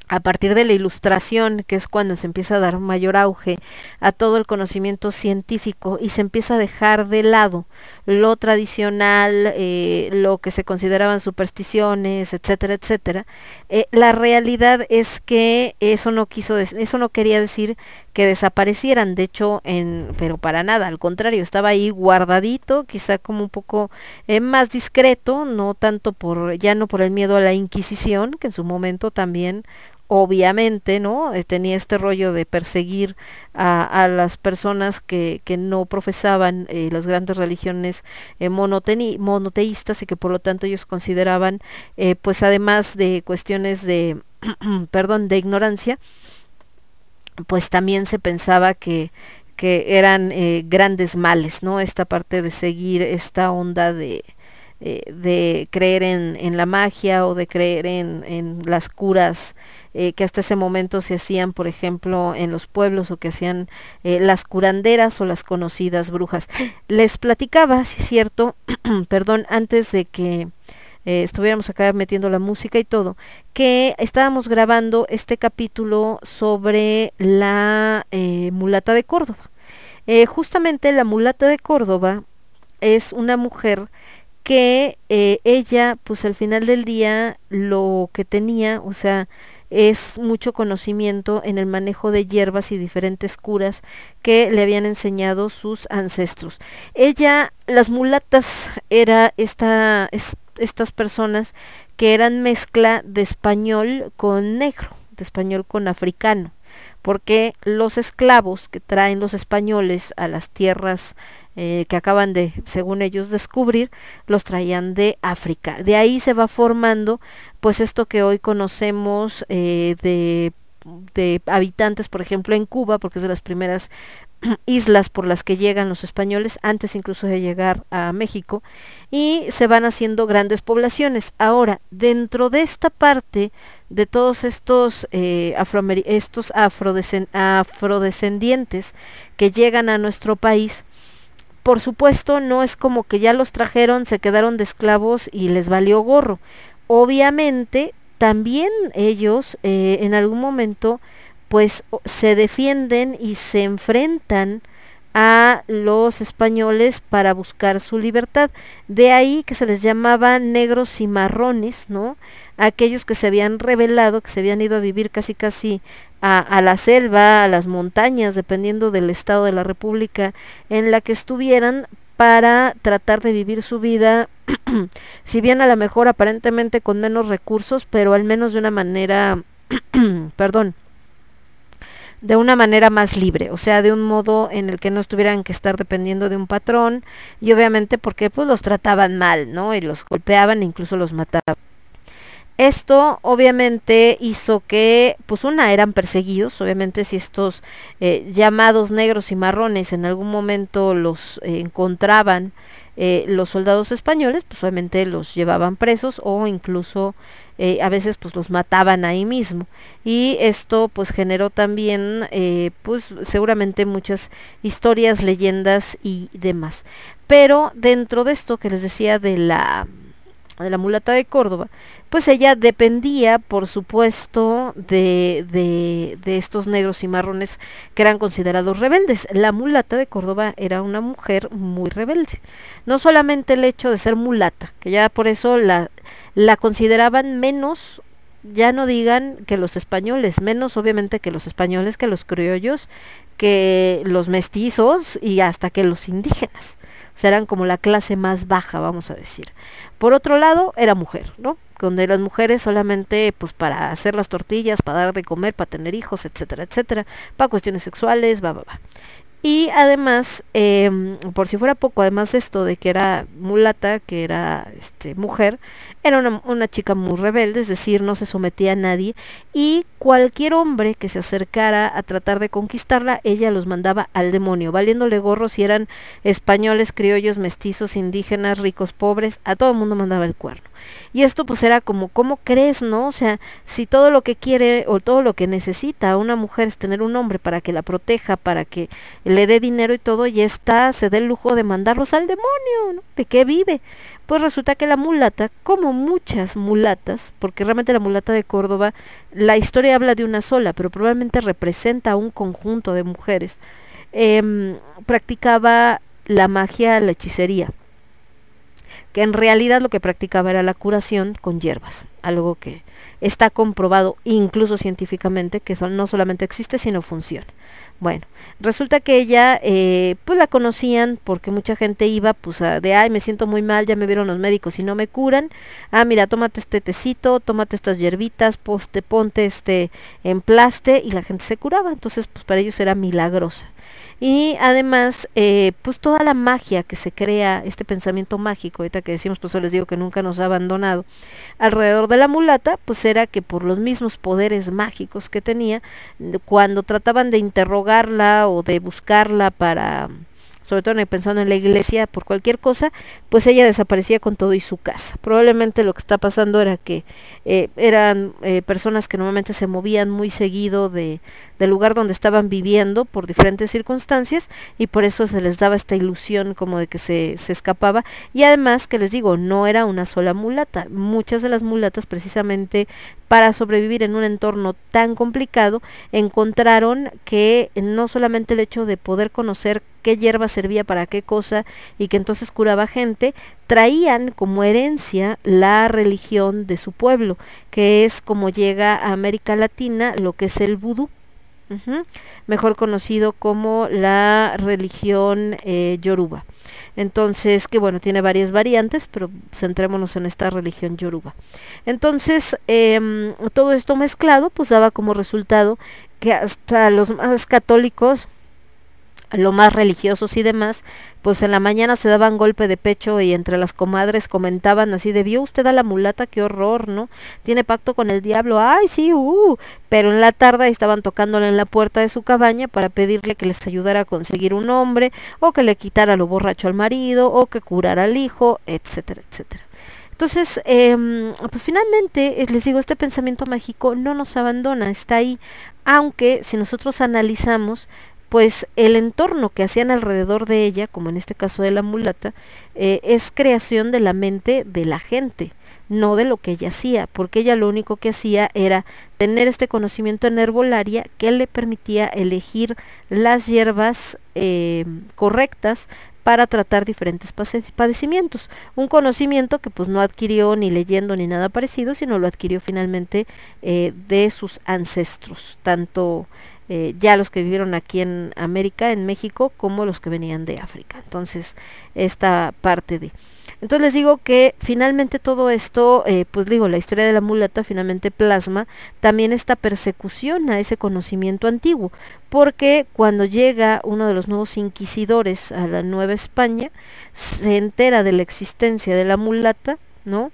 a partir de la ilustración, que es cuando se empieza a dar mayor auge a todo el conocimiento científico y se empieza a dejar de lado lo tradicional, eh, lo que se consideraban supersticiones, etcétera, etcétera, eh, la realidad es que eso no quiso, eso no quería decir que desaparecieran, de hecho, en, pero para nada, al contrario, estaba ahí guardadito, quizá como un poco eh, más discreto, no tanto por, ya no por el miedo a la Inquisición, que en su momento también obviamente, ¿no? Eh, tenía este rollo de perseguir a, las personas que, que no profesaban eh, las grandes religiones eh, monoteístas y que por lo tanto ellos consideraban, pues además de cuestiones de, perdón, de ignorancia, pues también se pensaba que, que eran grandes males, ¿no? Esta parte de seguir esta onda de, de creer en, en, la magia o de creer en, en las curas eh, que hasta ese momento se hacían, por ejemplo, en los pueblos o que hacían eh, las curanderas o las conocidas brujas. Les platicaba, si es cierto, perdón, antes de que eh, estuviéramos acá metiendo la música y todo, que estábamos grabando este capítulo sobre la mulata de Córdoba. justamente la mulata de Córdoba es una mujer que ella, pues al final del día, lo que tenía, o sea, es mucho conocimiento en el manejo de hierbas y diferentes curas que le habían enseñado sus ancestros. Ella, las mulatas, era esta, estas personas que eran mezcla de español con negro, de español con africano, porque los esclavos que traen los españoles a las tierras eh, que acaban de, según ellos, descubrir, los traían de África. De ahí se va formando, pues esto que hoy conocemos eh, de, de habitantes, por ejemplo, en Cuba, porque es de las primeras islas por las que llegan los españoles, antes incluso de llegar a México, y se van haciendo grandes poblaciones. Ahora, dentro de esta parte de todos estos, eh, estos afrodescendientes que llegan a nuestro país, por supuesto no es como que ya los trajeron, se quedaron de esclavos y les valió gorro. Obviamente también ellos eh, en algún momento pues se defienden y se enfrentan a los españoles para buscar su libertad. De ahí que se les llamaba negros y marrones, ¿no? Aquellos que se habían rebelado, que se habían ido a vivir casi casi a, la selva, a las montañas, dependiendo del estado de la República en la que estuvieran, para tratar de vivir su vida, si bien a lo mejor aparentemente con menos recursos, pero al menos de una manera, perdón, de una manera más libre, o sea, de un modo en el que no estuvieran que estar dependiendo de un patrón y obviamente porque pues los trataban mal, ¿no? Y los golpeaban e incluso los mataban. Esto obviamente hizo que, pues una, eran perseguidos, obviamente si estos eh, llamados negros y marrones en algún momento los eh, encontraban eh, los soldados españoles, pues obviamente los llevaban presos o incluso a veces pues los mataban ahí mismo. Y esto pues generó también pues seguramente muchas historias, leyendas y demás. Pero dentro de esto que les decía de la de la mulata de Córdoba, pues ella dependía, por supuesto, de, de, de, estos negros y marrones que eran considerados rebeldes. La mulata de Córdoba era una mujer muy rebelde. No solamente el hecho de ser mulata, que ya por eso la, la consideraban menos, ya no digan que los españoles, menos obviamente que los españoles, que los criollos, que los mestizos y hasta que los indígenas. O sea, eran como la clase más baja, vamos a decir. Por otro lado, era mujer, ¿no? Donde las mujeres solamente, pues para hacer las tortillas, para dar de comer, para tener hijos, etcétera, etcétera, para cuestiones sexuales, va, va, va. Y además, em, por si fuera poco, además de esto de que era mulata, que era este, mujer, era una, una, chica muy rebelde, es decir, no se sometía a nadie, y cualquier hombre que se acercara a tratar de conquistarla, ella los mandaba al demonio, valiéndole gorros si eran españoles, criollos, mestizos, indígenas, ricos, pobres, a todo el mundo mandaba el cuerno. Y esto pues era como, ¿cómo crees, no? O sea, si todo lo que quiere o todo lo que necesita una mujer es tener un hombre para que la proteja, para que le dé dinero y todo, y está, se dé el lujo de mandarlos al demonio, ¿no? ¿De qué vive? Pues resulta que la mulata, como muchas mulatas, porque realmente la mulata de Córdoba, la historia habla de una sola, pero probablemente representa a un conjunto de mujeres, em, practicaba la magia, la hechicería que en realidad lo que practicaba era la curación con hierbas. algo que está comprobado incluso científicamente que no solamente existe sino funciona. Bueno, resulta que ella, eh, pues la conocían porque mucha gente iba, pues de, ay, me siento muy mal, ya me vieron los médicos y no me curan. Ah, mira, tómate este tecito, tómate estas hierbitas, poste, ponte este emplaste y la gente se curaba. Entonces, pues para ellos era milagrosa. Y además, eh, pues toda la magia que se crea, este pensamiento mágico, ahorita que decimos, pues yo les digo que nunca nos ha abandonado, alrededor de la mulata, pues era que por los mismos poderes mágicos que tenía, cuando trataban de interrogarla o de buscarla para sobre todo pensando en la iglesia por cualquier cosa, pues ella desaparecía con todo y su casa. Probablemente lo que está pasando era que eh, eran eh, personas que normalmente se movían muy seguido de, del lugar donde estaban viviendo por diferentes circunstancias y por eso se les daba esta ilusión como de que se, se escapaba. Y además que les digo, no era una sola mulata. Muchas de las mulatas precisamente para sobrevivir en un entorno tan complicado, encontraron que no solamente el hecho de poder conocer qué hierba servía para qué cosa y que entonces curaba gente, traían como herencia la religión de su pueblo, que es como llega a América Latina lo que es el vudú. mejor conocido como la religión eh, yoruba. Entonces, que bueno, tiene varias variantes, pero centrémonos en esta religión yoruba. Entonces, em, todo esto mezclado, pues daba como resultado que hasta los más católicos lo más religiosos y demás, pues en la mañana se daban golpe de pecho y entre las comadres comentaban así de, vio usted a la mulata, qué horror, ¿no? Tiene pacto con el diablo, ay, sí, uh, pero en la tarde estaban tocándole en la puerta de su cabaña para pedirle que les ayudara a conseguir un hombre, o que le quitara lo borracho al marido, o que curara al hijo, etcétera, etcétera. Entonces, eh, pues finalmente, les digo, este pensamiento mágico no nos abandona, está ahí, aunque si nosotros analizamos, pues el entorno que hacían alrededor de ella, como en este caso de la mulata, eh, es creación de la mente de la gente, no de lo que ella hacía, porque ella lo único que hacía era tener este conocimiento en herbolaria que le permitía elegir las hierbas eh, correctas para tratar diferentes padecimientos. Un conocimiento que pues no adquirió ni leyendo ni nada parecido, sino lo adquirió finalmente eh, de sus ancestros, tanto eh, ya los que vivieron aquí en América, en México, como los que venían de África. Entonces, esta parte de... Entonces les digo que finalmente todo esto, eh, pues digo, la historia de la mulata finalmente plasma también esta persecución a ese conocimiento antiguo, porque cuando llega uno de los nuevos inquisidores a la Nueva España, se entera de la existencia de la mulata, ¿no?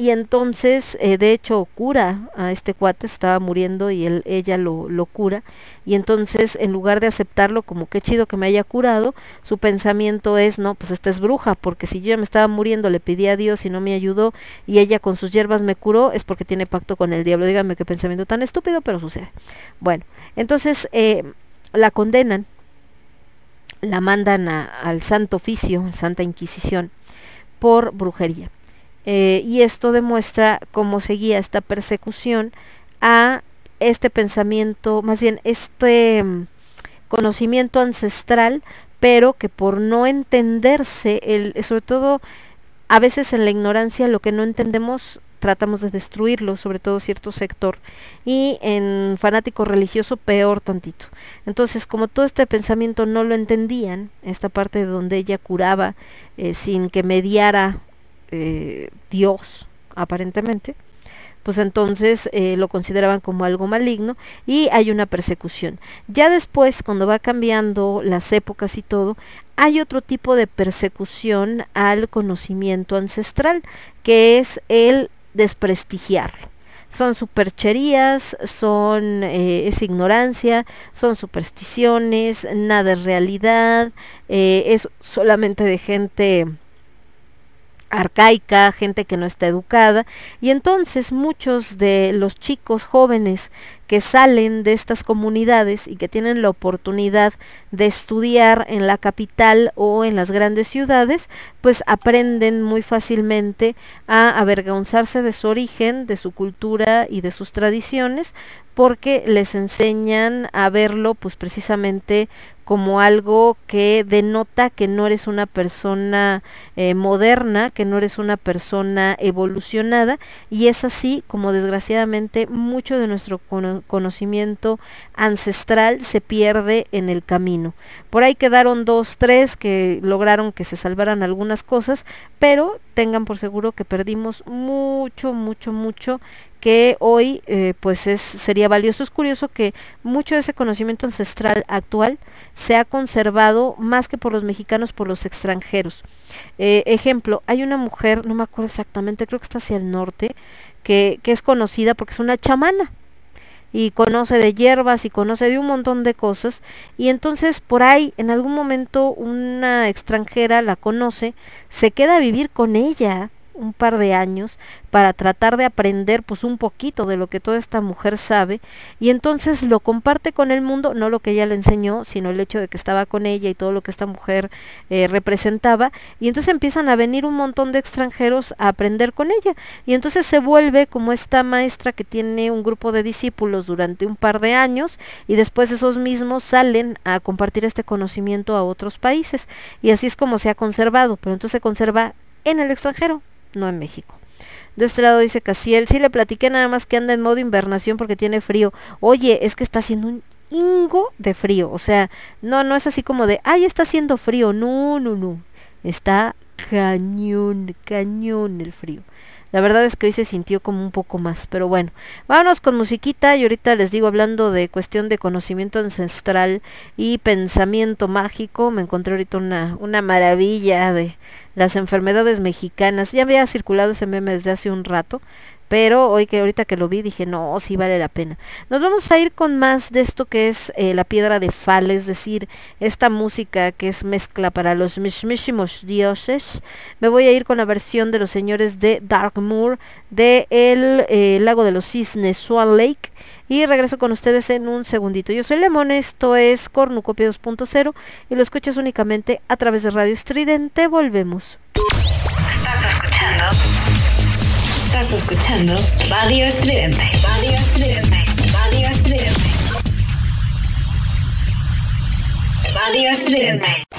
Y entonces eh, de hecho cura a este cuate, estaba muriendo y él, ella lo, lo, cura y entonces en lugar de aceptarlo como qué chido que me haya curado, su pensamiento es no, pues esta es bruja, porque si yo ya me estaba muriendo, le pedí a Dios y no me ayudó y ella con sus hierbas me curó, es porque tiene pacto con el diablo, dígame qué pensamiento tan estúpido, pero sucede. Bueno, entonces eh, la condenan, la mandan al Santo Oficio, Santa Inquisición, por brujería eh, y esto demuestra cómo seguía esta persecución a este pensamiento, más bien este mm, conocimiento ancestral, pero que por no entenderse, el, sobre todo a veces en la ignorancia lo que no entendemos tratamos de destruirlo, sobre todo cierto sector, y en fanático religioso peor tantito. Entonces, como todo este pensamiento no lo entendían, esta parte de donde ella curaba eh, sin que mediara eh, Dios, aparentemente, pues entonces eh, lo consideraban como algo maligno y hay una persecución. Ya después, cuando va cambiando las épocas y todo, hay otro tipo de persecución al conocimiento ancestral, que es el desprestigiarlo. Son supercherías, son, eh, es ignorancia, son supersticiones, nada es realidad, es solamente de gente arcaica, gente que no está educada, y entonces muchos de los chicos jóvenes que salen de estas comunidades y que tienen la oportunidad de estudiar en la capital o en las grandes ciudades, pues aprenden muy fácilmente a avergonzarse de su origen, de su cultura y de sus tradiciones, porque les enseñan a verlo pues precisamente como algo que denota que no eres una persona eh, moderna, que no eres una persona evolucionada y es así como desgraciadamente mucho de nuestro conocimiento ancestral se pierde en el camino. Por ahí quedaron dos, tres que lograron que se salvaran algunas cosas, pero tengan por seguro que perdimos mucho, mucho, mucho que hoy eh, pues es, sería valioso. Es curioso que mucho de ese conocimiento ancestral actual se ha conservado más que por los mexicanos, por los extranjeros. Eh, ejemplo, hay una mujer, no me acuerdo exactamente, creo que está hacia el norte, que, que es conocida porque es una chamana y conoce de hierbas y conoce de un montón de cosas y entonces por ahí en algún momento una extranjera la conoce, se queda a vivir con ella un par de años para tratar de aprender pues un poquito de lo que toda esta mujer sabe y entonces lo comparte con el mundo, no lo que ella le enseñó, sino el hecho de que estaba con ella y todo lo que esta mujer eh, representaba y entonces empiezan a venir un montón de extranjeros a aprender con ella y entonces se vuelve como esta maestra que tiene un grupo de discípulos durante un par de años y después esos mismos salen a compartir este conocimiento a otros países y así es como se ha conservado, pero entonces se conserva en el extranjero, no en México. De este lado dice Casiel, sí le platiqué nada más que anda en modo invernación porque tiene frío. Oye, es que está haciendo un ingo de frío. O sea, no, no es así como de, ay, está haciendo frío. No, no, no. Está cañón, cañón el frío. La verdad es que hoy se sintió como un poco más, pero bueno, vámonos con musiquita y ahorita les digo hablando de cuestión de conocimiento ancestral y pensamiento mágico, me encontré ahorita una, una maravilla de, las enfermedades mexicanas. Ya había circulado ese meme desde hace un rato, pero hoy que ahorita que lo vi dije, no, sí vale la pena. Nos vamos a ir con más de esto que es eh, la piedra de Fal, es decir, esta música que es mezcla para los mismísimos dioses. Me voy a ir con la versión de los señores de Darkmoor, de el eh, lago de los cisnes, Swan Lake. Y regreso con ustedes en un segundito. Yo soy Lemon, esto es Cornucopia 2.0 y lo escuchas únicamente a través de Radio Estridente. Volvemos. Escuchando. Radio Estridente. Radio Estridente. Radio Estridente. Radio Estridente.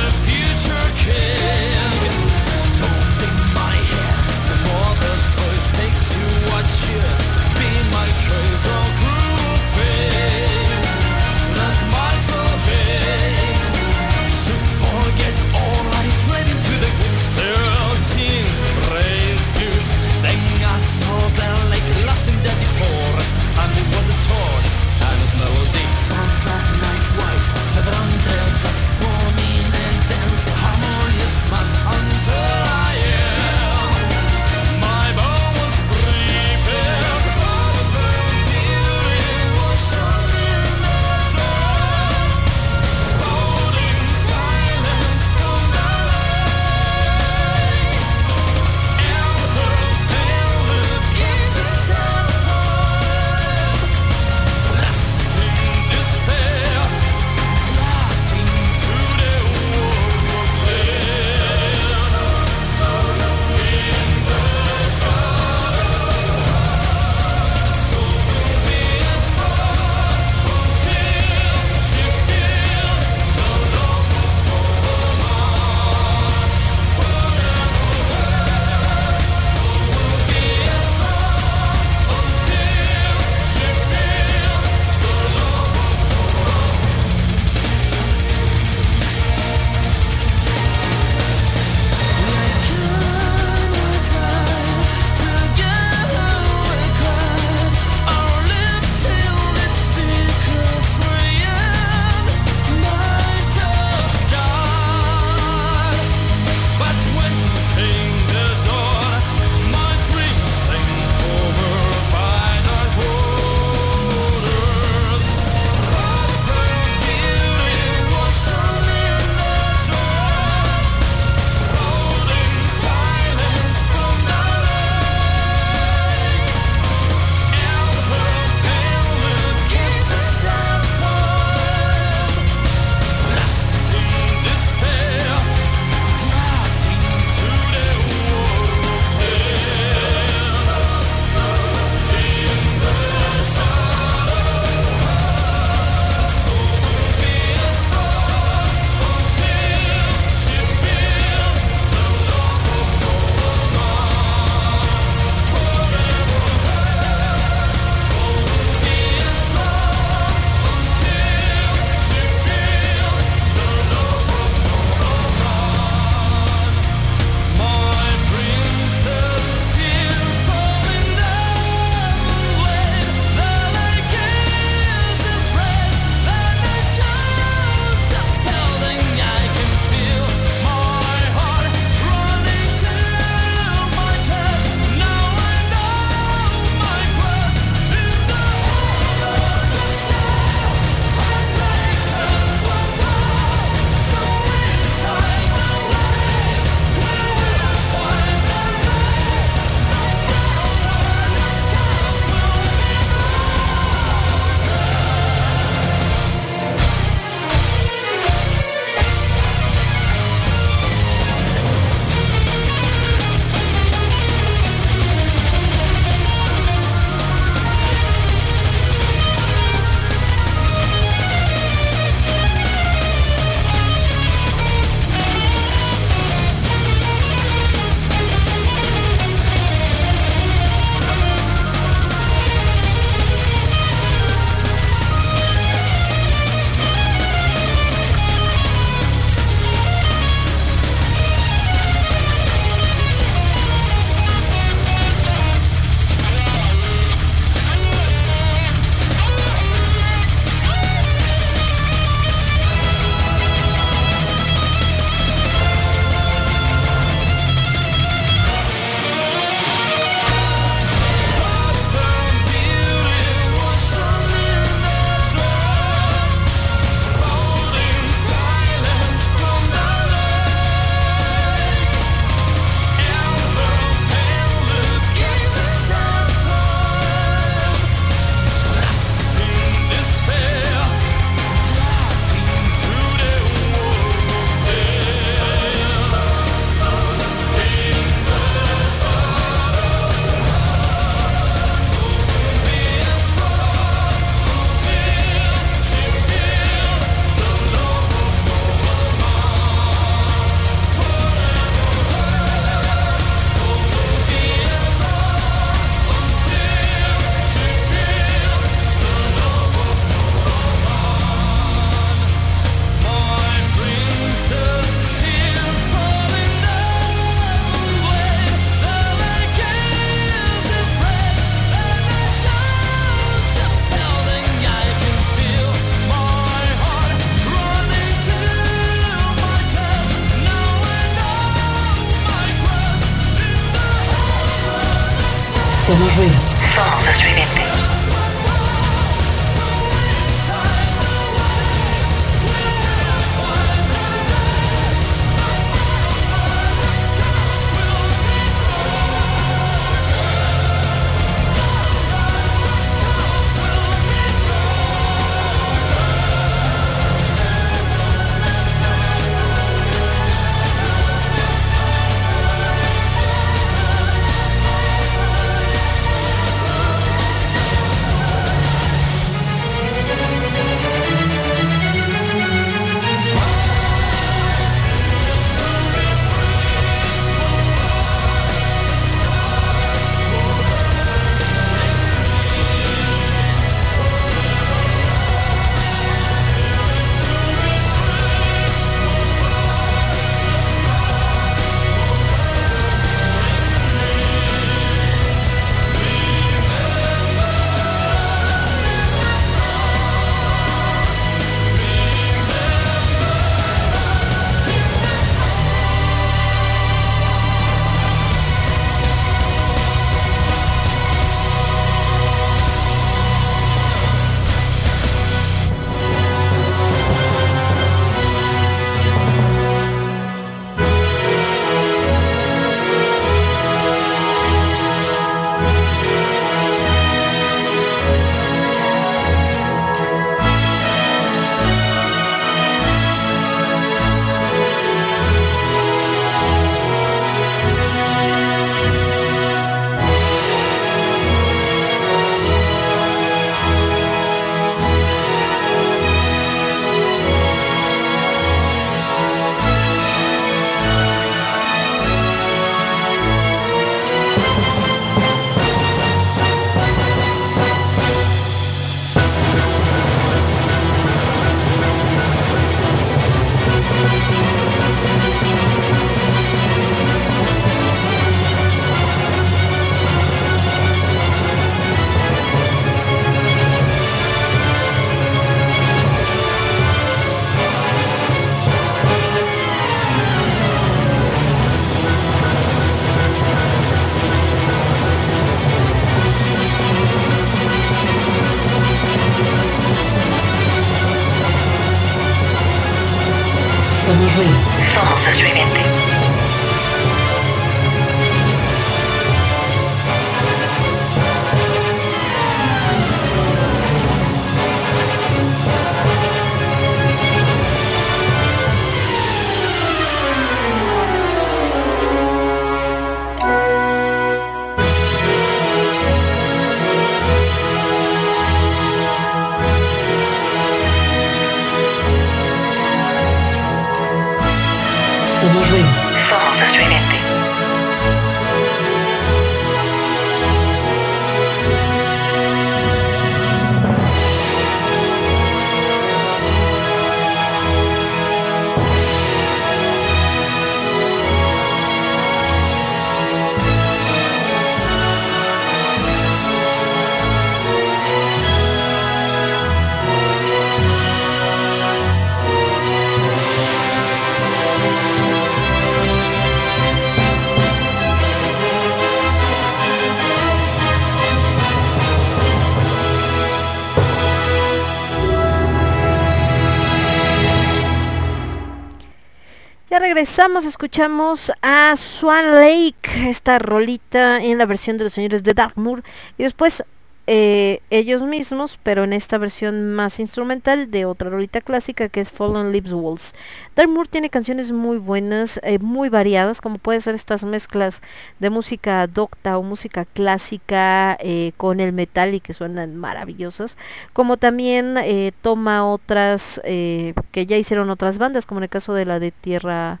Regresamos, escuchamos a Swan Lake, esta rolita en la versión de los señores de Darkmoor. Y después eh, ellos mismos, pero en esta versión más instrumental de otra rolita clásica que es Fallen Leaves Walls. Dark tiene canciones muy buenas, eh, muy variadas, como puede ser estas mezclas de música docta o música clásica eh, con el metal y que suenan maravillosas, como también toma otras que ya hicieron otras bandas, como en el caso de la de Tierra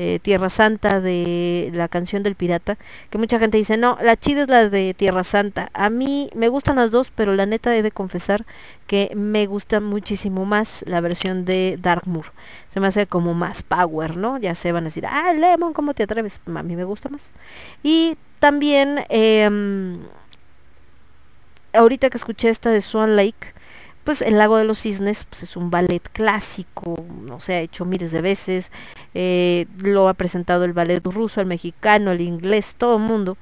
eh, Tierra Santa de la canción del pirata, que mucha gente dice, no, la chida es la de Tierra Santa. A mí me gustan las dos, pero la neta he de confesar que me gusta muchísimo más la versión de Darkmoor. Se me hace como más power, ¿no? Ya se van a decir, ah, Lemon, ¿cómo te atreves? A mí me gusta más. Y también, em, ahorita que escuché esta de Swan Lake, pues El lago de los cisnes pues es un ballet clásico, no se ha hecho miles de veces, eh, lo ha presentado el ballet ruso, el mexicano, el inglés, todo el mundo.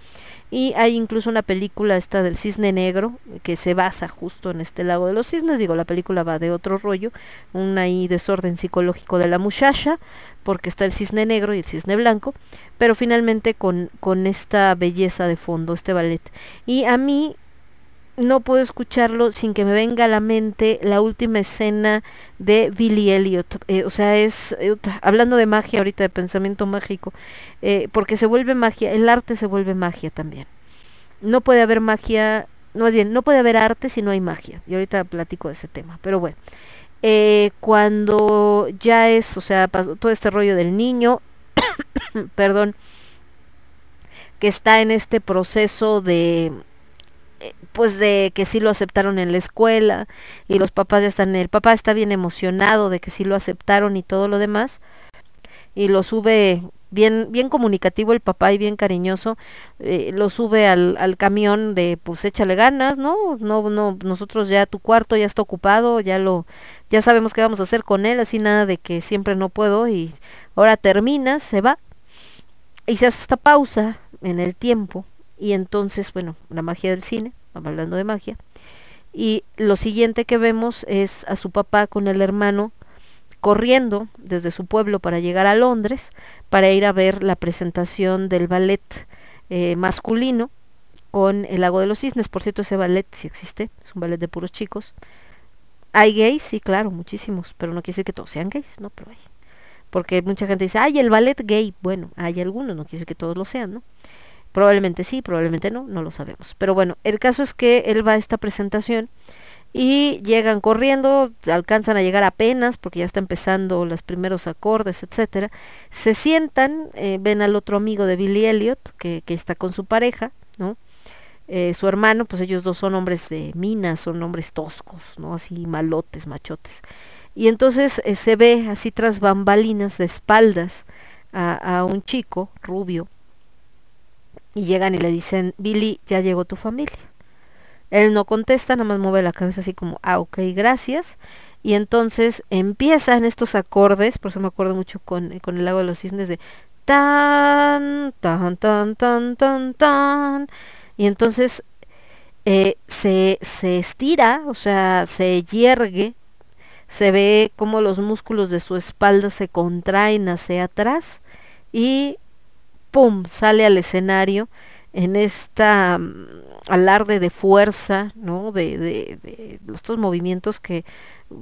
y hay incluso una película esta del cisne negro que se basa justo en este lago de los cisnes, digo, la película va de otro rollo, un ahí desorden psicológico de la muchacha, porque está el cisne negro y el cisne blanco, pero finalmente con, con esta belleza de fondo, este ballet. Y a mí no puedo escucharlo sin que me venga a la mente la última escena de Billy Elliot. Eh, o sea, es eh, hablando de magia ahorita, de pensamiento mágico, eh, porque se vuelve magia, el arte se vuelve magia también. No puede haber magia, no bien, no puede haber arte si no hay magia. Y ahorita platico de ese tema, pero bueno. cuando ya es, o sea, todo este rollo del niño, perdón, que está en este proceso de pues de que sí lo aceptaron en la escuela y los papás ya están, el papá está bien emocionado de que sí lo aceptaron y todo lo demás y lo sube bien bien comunicativo el papá y bien cariñoso eh, lo sube al, al, camión de pues échale ganas no no no nosotros ya tu cuarto ya está ocupado ya lo ya sabemos qué vamos a hacer con él así nada de que siempre no puedo y ahora termina se va y se hace esta pausa en el tiempo y entonces, bueno, la magia del cine, hablando de magia. Y lo siguiente que vemos es a su papá con el hermano corriendo desde su pueblo para llegar a Londres para ir a ver la presentación del ballet eh, masculino con el lago de los cisnes. Por cierto, ese ballet sí existe, es un ballet de puros chicos. Hay gays, sí, claro, muchísimos, pero no quiere decir que todos sean gays, ¿no? Pero hay. Porque mucha gente dice, ay, el ballet gay. Bueno, hay algunos, no quiere decir que todos lo sean, ¿no? Probablemente sí, probablemente no, no lo sabemos. Pero bueno, el caso es que él va a esta presentación y llegan corriendo, alcanzan a llegar apenas porque ya está empezando los primeros acordes, etcétera. Se sientan, eh, ven al otro amigo de Billy Elliot que, que está con su pareja, ¿no? Eh, su hermano, pues ellos dos son hombres de minas, son hombres toscos, ¿no? Así malotes, machotes. Y entonces eh, se ve así tras bambalinas de espaldas a, a un chico rubio y llegan y le dicen, Billy, ya llegó tu familia. Él no contesta, nada más mueve la cabeza así como, ah, ok, gracias. Y entonces empiezan estos acordes, por eso me acuerdo mucho con, con el lago de los cisnes de tan, tan, tan, tan, tan, tan. Y entonces eh, se, se estira, o sea, se yergue, se ve como los músculos de su espalda se contraen hacia atrás y ¡pum! sale al escenario en esta mm, alarde de fuerza, ¿no? De, de, de, estos movimientos que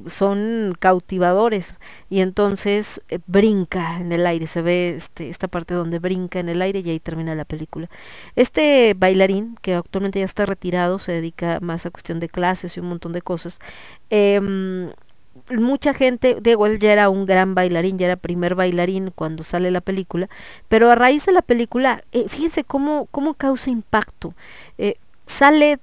son cautivadores y entonces eh, brinca en el aire, se ve este, esta parte donde brinca en el aire y ahí termina la película. Este bailarín, que actualmente ya está retirado, se dedica más a cuestión de clases y un montón de cosas, eh, mucha gente, digo, él ya era un gran bailarín, ya era primer bailarín cuando sale la película, pero a raíz de la película, eh, fíjense cómo, cómo causa impacto. Eh, sale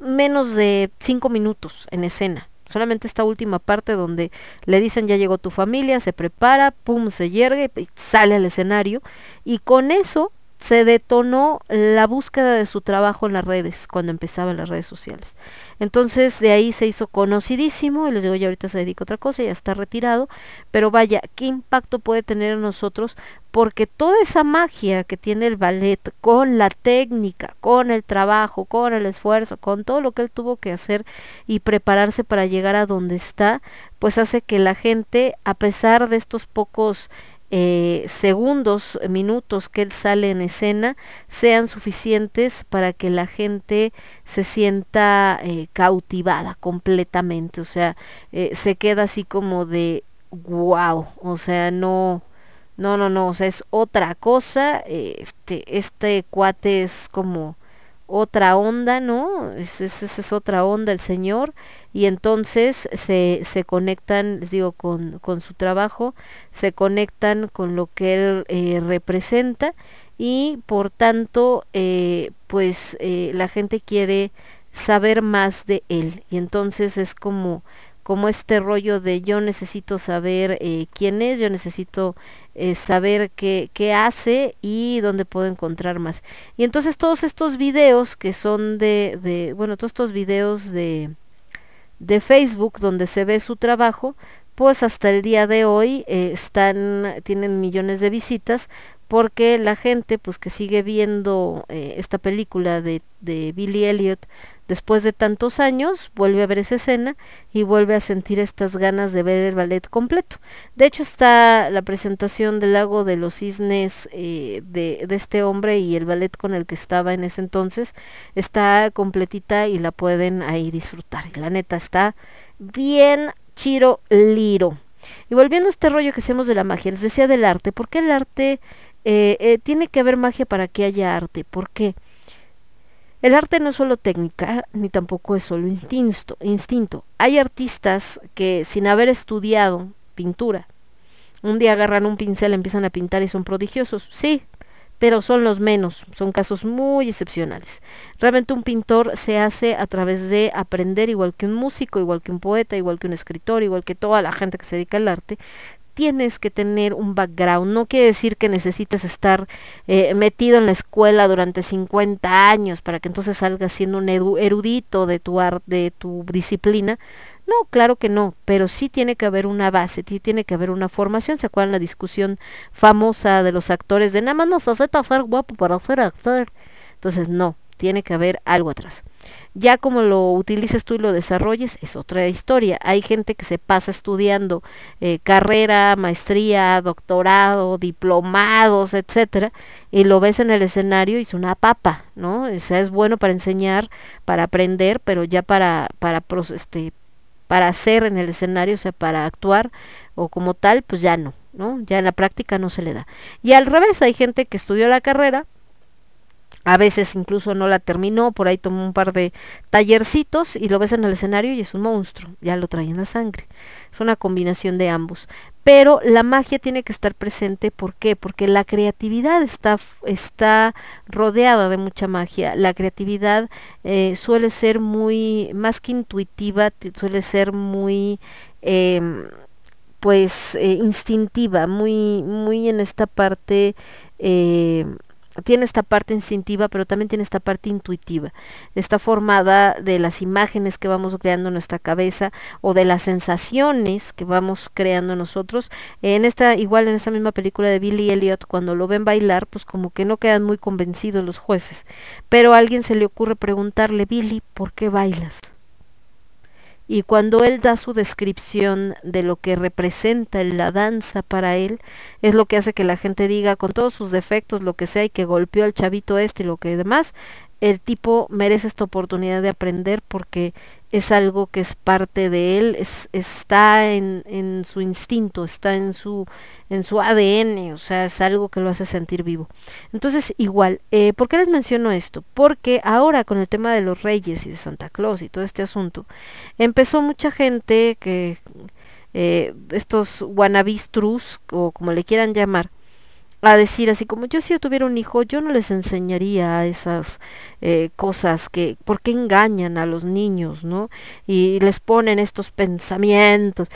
menos de cinco minutos en escena. Solamente esta última parte donde le dicen ya llegó tu familia, se prepara, pum, se yergue, sale al escenario y con eso se detonó la búsqueda de su trabajo en las redes, cuando empezaban las redes sociales. Entonces de ahí se hizo conocidísimo, y les digo, ya ahorita se dedica a otra cosa, ya está retirado, pero vaya, ¿qué impacto puede tener en nosotros? Porque toda esa magia que tiene el ballet, con la técnica, con el trabajo, con el esfuerzo, con todo lo que él tuvo que hacer y prepararse para llegar a donde está, pues hace que la gente, a pesar de estos pocos eh, segundos, minutos que él sale en escena sean suficientes para que la gente se sienta eh, cautivada completamente, o sea, eh, se queda así como de wow, o sea, no, no, no, no, o sea, es otra cosa, este, este cuate es como otra onda, ¿no? Esa es, otra onda el Señor. Y entonces se, se conectan, les digo, con, con, su trabajo, se conectan con lo que él eh, representa. Y por tanto, eh, pues eh, la gente quiere saber más de él. Y entonces es como como este rollo de yo necesito saber eh, quién es, yo necesito eh, saber qué, qué, hace y dónde puedo encontrar más. Y entonces todos estos videos que son de, de bueno, todos estos videos de, de Facebook donde se ve su trabajo, pues hasta el día de hoy eh, están, tienen millones de visitas porque la gente pues que sigue viendo esta película de, de Billy Elliot después de tantos años vuelve a ver esa escena y vuelve a sentir estas ganas de ver el ballet completo. De hecho está la presentación del lago de los cisnes eh, de, este hombre y el ballet con el que estaba en ese entonces está completita y la pueden ahí disfrutar. Y la neta está bien chiro liro. Y volviendo a este rollo que hacemos de la magia, les decía del arte, ¿por qué el arte eh, eh, tiene que haber magia para que haya arte? ¿Por qué? El arte no es solo técnica, ni tampoco es solo instinto, instinto. Hay artistas que sin haber estudiado pintura, un día agarran un pincel, empiezan a pintar y son prodigiosos. Sí, pero son los menos, son casos muy excepcionales. Realmente un pintor se hace a través de aprender igual que un músico, igual que un poeta, igual que un escritor, igual que toda la gente que se dedica al arte, tienes que tener un background. No quiere decir que necesites estar eh, metido en la escuela durante 50 años para que entonces salgas siendo un erudito de tu, art, de tu disciplina. No, claro que no, pero sí tiene que haber una base, sí tiene que haber una formación. ¿Se acuerdan la discusión famosa de los actores de nada más nos hace guapo para ser actor? Entonces, no, tiene que haber algo atrás. Ya como lo utilices tú y lo desarrolles es otra historia. Hay gente que se pasa estudiando eh, carrera, maestría, doctorado, diplomados, etcétera, y lo ves en el escenario y es una papa, ¿no? O sea, es bueno para enseñar, para aprender, pero ya para, para este, para hacer en el escenario, o sea, para actuar o como tal, pues ya no, ¿no? Ya en la práctica no se le da. Y al revés, hay gente que estudió la carrera, a veces incluso no la terminó, por ahí tomó un par de tallercitos y lo ves en el escenario y es un monstruo, ya lo trae en la sangre. Es una combinación de ambos. Pero la magia tiene que estar presente, ¿por qué? Porque la creatividad está, está rodeada de mucha magia. La creatividad eh, suele ser muy, más que intuitiva, suele ser muy... Eh, pues eh, instintiva, muy, muy en esta parte eh, tiene esta parte instintiva, pero también tiene esta parte intuitiva. Está formada de las imágenes que vamos creando en nuestra cabeza o de las sensaciones que vamos creando nosotros. En esta, igual en esta misma película de Billy Elliot, cuando lo ven bailar, pues como que no quedan muy convencidos los jueces. Pero a alguien se le ocurre preguntarle, Billy, ¿por qué bailas? Y cuando él da su descripción de lo que representa la danza para él, es lo que hace que la gente diga con todos sus defectos, lo que sea, y que golpeó al chavito este y lo que demás, el tipo merece esta oportunidad de aprender porque es algo que es parte de él, es, está en, en, su instinto, está en su, en su ADN, o sea, es algo que lo hace sentir vivo. Entonces, igual, eh, ¿por qué les menciono esto? Porque ahora con el tema de los reyes y de Santa Claus y todo este asunto, empezó mucha gente que, eh, estos wannabis o como le quieran llamar, a decir así como yo si yo tuviera un hijo yo no les enseñaría esas eh, cosas que porque engañan a los niños no y les ponen estos pensamientos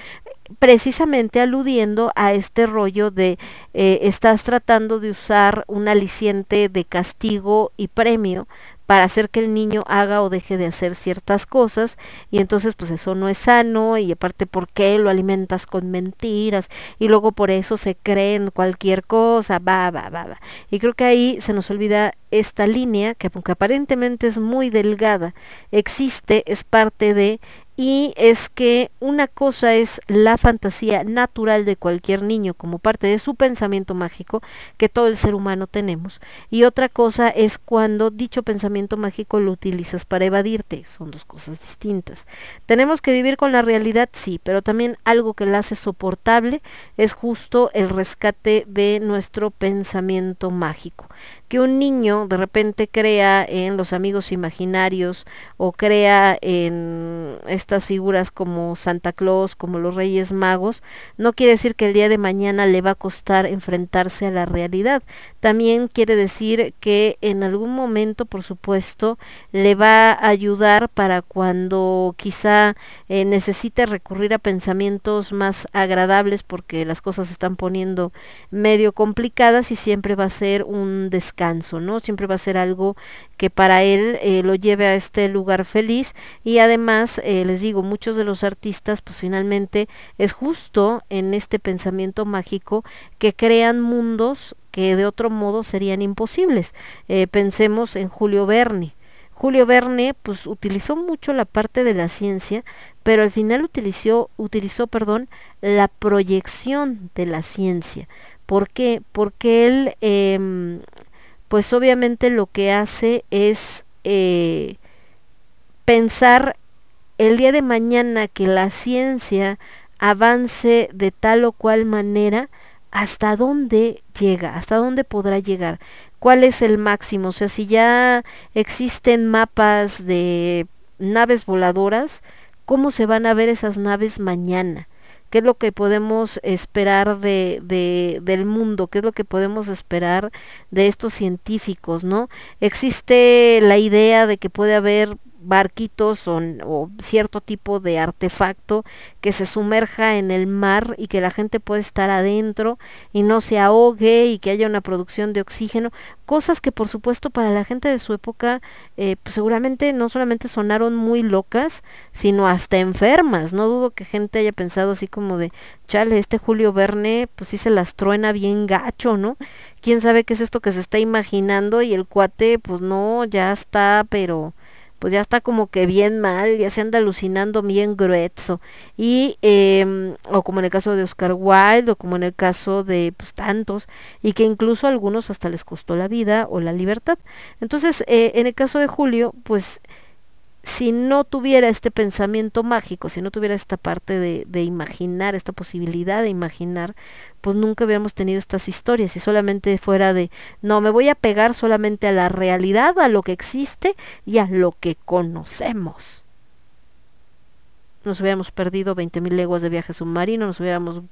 precisamente aludiendo a este rollo de eh, estás tratando de usar un aliciente de castigo y premio para hacer que el niño haga o deje de hacer ciertas cosas y entonces pues eso no es sano y aparte por qué lo alimentas con mentiras y luego por eso se creen cualquier cosa, va, va, va, va. Y creo que ahí se nos olvida esta línea que aunque aparentemente es muy delgada, existe, es parte de y es que una cosa es la fantasía natural de cualquier niño como parte de su pensamiento mágico que todo el ser humano tenemos. Y otra cosa es cuando dicho pensamiento mágico lo utilizas para evadirte, son dos cosas distintas. Tenemos que vivir con la realidad, sí, pero también algo que la hace soportable es justo el rescate de nuestro pensamiento mágico que un niño de repente crea en los amigos imaginarios o crea en estas figuras como Santa Claus, como los Reyes Magos, no quiere decir que el día de mañana le va a costar enfrentarse a la realidad. También quiere decir que en algún momento, por supuesto, le va a ayudar para cuando quizá eh, necesite recurrir a pensamientos más agradables porque las cosas se están poniendo medio complicadas y siempre va a ser un ¿no? Siempre va a ser algo que para él eh, lo lleve a este lugar feliz y además, eh, les digo, muchos de los artistas, pues finalmente es justo en este pensamiento mágico que crean mundos que de otro modo serían imposibles. Eh, pensemos en Julio Verne. Julio Verne pues utilizó mucho la parte de la ciencia, pero al final utilizó, utilizó perdón, la proyección de la ciencia. ¿Por qué? Porque él em, pues obviamente lo que hace es eh, pensar el día de mañana que la ciencia avance de tal o cual manera, hasta dónde llega, hasta dónde podrá llegar, cuál es el máximo, o sea, si ya existen mapas de naves voladoras, ¿cómo se van a ver esas naves mañana? Qué es lo que podemos esperar de, de, del mundo, qué es lo que podemos esperar de estos científicos, ¿no? Existe la idea de que puede haber barquitos o, cierto tipo de artefacto que se sumerja en el mar y que la gente puede estar adentro y no se ahogue y que haya una producción de oxígeno, cosas que por supuesto para la gente de su época eh, pues seguramente no solamente sonaron muy locas, sino hasta enfermas. No dudo que gente haya pensado así como de, chale, este Julio Verne pues sí se las truena bien gacho, ¿no? ¿Quién sabe qué es esto que se está imaginando? Y el cuate pues no, ya está, pero pues ya está como que bien mal, ya se anda alucinando bien grueso. Y, em, o como en el caso de Oscar Wilde, o como en el caso de pues, tantos, y que incluso a algunos hasta les costó la vida o la libertad. Entonces, eh, en el caso de Julio, pues si no tuviera este pensamiento mágico, si no tuviera esta parte de, de, imaginar, esta posibilidad de imaginar, pues nunca hubiéramos tenido estas historias. Si solamente fuera de, no, me voy a pegar solamente a la realidad, a lo que existe y a lo que conocemos nos hubiéramos perdido 20.000 leguas de viaje submarino, nos hubiéramos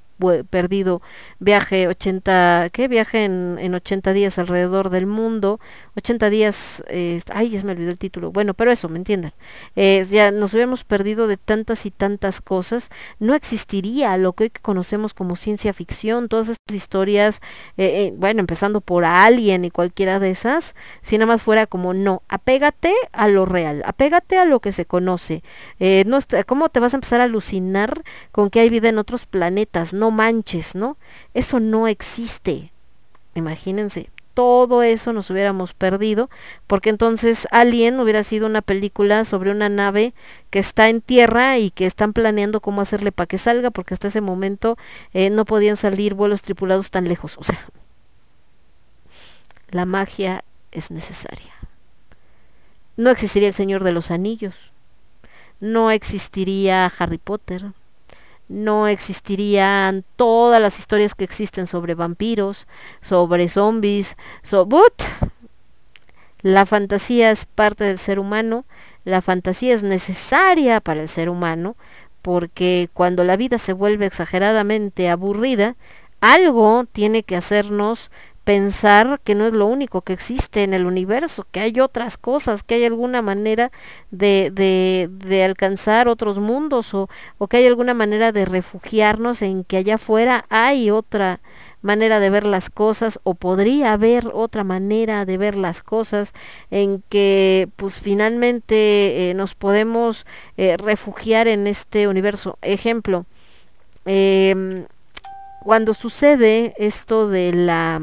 perdido viaje 80, ¿qué? Viaje en, en 80 días alrededor del mundo, 80 días, eh, ay, ya se me olvidó el título, bueno, pero eso, ¿me entiendan? Eh, ya nos hubiéramos perdido de tantas y tantas cosas, no existiría lo que hoy conocemos como ciencia ficción, todas estas historias, eh, bueno, empezando por Alien y cualquiera de esas, si nada más fuera como, no, apégate a lo real, apégate a lo que se conoce, no, ¿cómo te vas a empezar a alucinar con que hay vida en otros planetas, no manches, ¿no? Eso no existe. Imagínense, todo eso nos hubiéramos perdido, porque entonces Alien hubiera sido una película sobre una nave que está en tierra y que están planeando cómo hacerle para que salga, porque hasta ese momento eh, no podían salir vuelos tripulados tan lejos. O sea, la magia es necesaria. No existiría el Señor de los Anillos, no existiría Harry Potter, no existirían todas las historias que existen sobre vampiros, sobre zombies, so, but la fantasía es parte del ser humano, la fantasía es necesaria para el ser humano, porque cuando la vida se vuelve exageradamente aburrida, algo tiene que hacernos pensar que no es lo único que existe en el universo, que hay otras cosas, que hay alguna manera de, de, alcanzar otros mundos o, o, que hay alguna manera de refugiarnos en que allá afuera hay otra manera de ver las cosas o podría haber otra manera de ver las cosas en que pues finalmente eh, nos podemos eh, refugiar en este universo. Ejemplo, eh, cuando sucede esto de la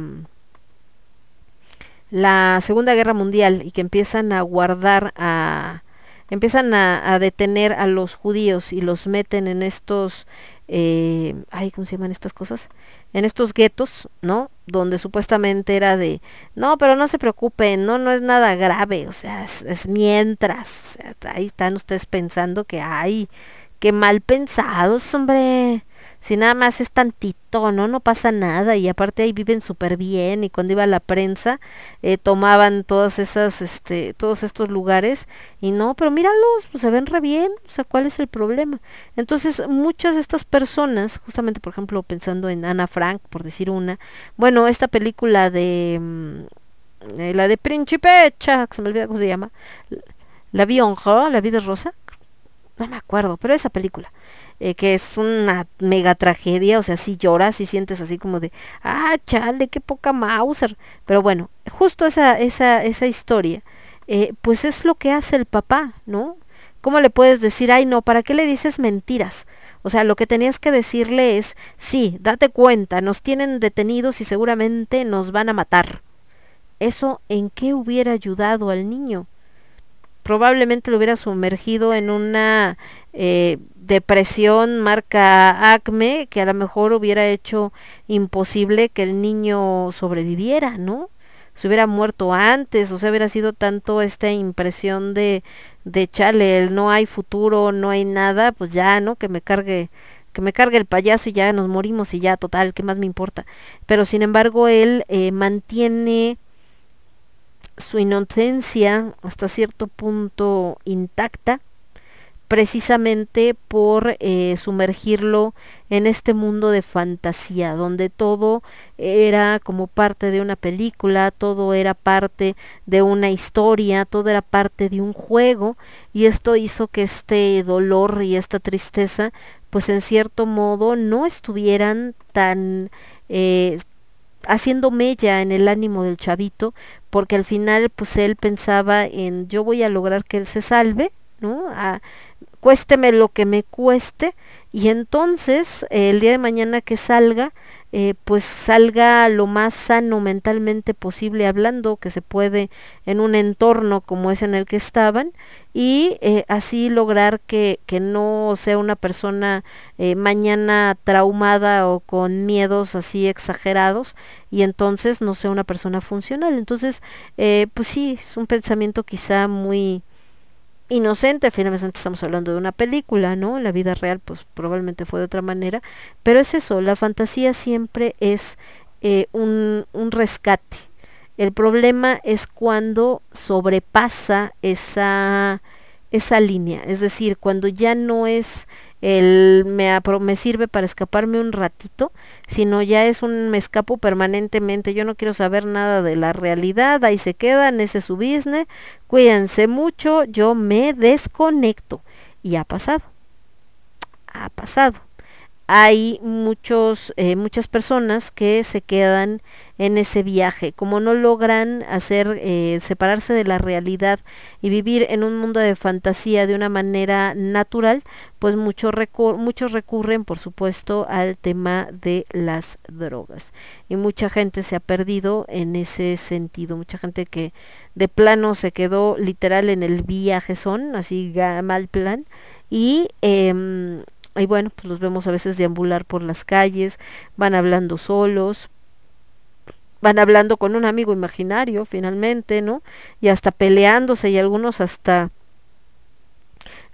la Segunda Guerra Mundial y que empiezan a guardar a empiezan a, detener a los judíos y los meten en estos eh, ay, ¿cómo se llaman estas cosas? En estos guetos, ¿no? Donde supuestamente era de, no, pero no se preocupen, no, no es nada grave, o sea, es, es mientras, o sea, ahí están ustedes pensando que, ay, qué mal pensados, hombre, si nada más es tantito, ¿no? No pasa nada y aparte ahí viven súper bien y cuando iba la prensa eh, tomaban todas esas, este, todos estos lugares y no, pero míralos, pues se ven re bien, o sea, ¿cuál es el problema? Entonces muchas de estas personas, justamente por ejemplo pensando en Ana Frank, por decir una, bueno, esta película de, mm, eh, la de Príncipe Chuck, se me olvida cómo se llama, La vie La vida rosa, no me acuerdo, pero esa película eh, que es una mega tragedia, o sea, si lloras, si sientes así como de, ah, chale, qué poca Mauser. Pero bueno, justo esa, esa, esa historia, eh, pues es lo que hace el papá, ¿no? ¿Cómo le puedes decir, ay no, ¿para qué le dices mentiras? O O sea, lo que tenías que decirle es, sí, date cuenta, nos tienen detenidos y seguramente nos van a matar. ¿Eso en qué hubiera ayudado al niño? Probablemente lo hubiera sumergido en una eh, depresión marca acme que a lo mejor hubiera hecho imposible que el niño sobreviviera, ¿no? Se hubiera muerto antes, o sea, hubiera sido tanto esta impresión de, de chale, no hay futuro, no hay nada, pues ya, ¿no? Que me cargue, que me cargue el payaso y ya nos morimos y ya, total, ¿qué más me importa? Pero sin embargo, él eh, mantiene su inocencia hasta cierto punto intacta precisamente por eh, sumergirlo en este mundo de fantasía, donde todo era como parte de una película, todo era parte de una historia, todo era parte de un juego, y esto hizo que este dolor y esta tristeza, pues en cierto modo no estuvieran tan eh, haciendo mella en el ánimo del chavito, porque al final pues él pensaba en yo voy a lograr que él se salve, ¿no? Cuésteme lo que me cueste y entonces el día de mañana que salga eh, pues salga lo más sano mentalmente posible hablando que se puede en un entorno como es en el que estaban y eh, así lograr que, que, no sea una persona eh, mañana traumada o con miedos así exagerados y entonces no sea una persona funcional. Entonces pues sí es un pensamiento quizá muy inocente, finalmente estamos hablando de una película, ¿no? En la vida real pues probablemente fue de otra manera, pero es eso, la fantasía siempre es eh, un, un rescate. El problema es cuando sobrepasa esa, esa línea, es decir, cuando ya no es el me, me sirve para escaparme un ratito, sino ya es un me escapo permanentemente, yo no quiero saber nada de la realidad, ahí se quedan, ese es su business, cuídense mucho, yo me desconecto. Y ha pasado, ha pasado hay muchos, eh, muchas personas que se quedan en ese viaje, como no logran hacer, eh, separarse de la realidad y vivir en un mundo de fantasía de una manera natural, pues muchos recurren, por supuesto, al tema de las drogas. Y mucha gente se ha perdido en ese sentido, mucha gente que de plano se quedó literal en el viaje son, así mal plan, y em, y bueno, pues los vemos a veces deambular por las calles, van hablando solos, van hablando con un amigo imaginario finalmente, ¿no? Y hasta peleándose y algunos hasta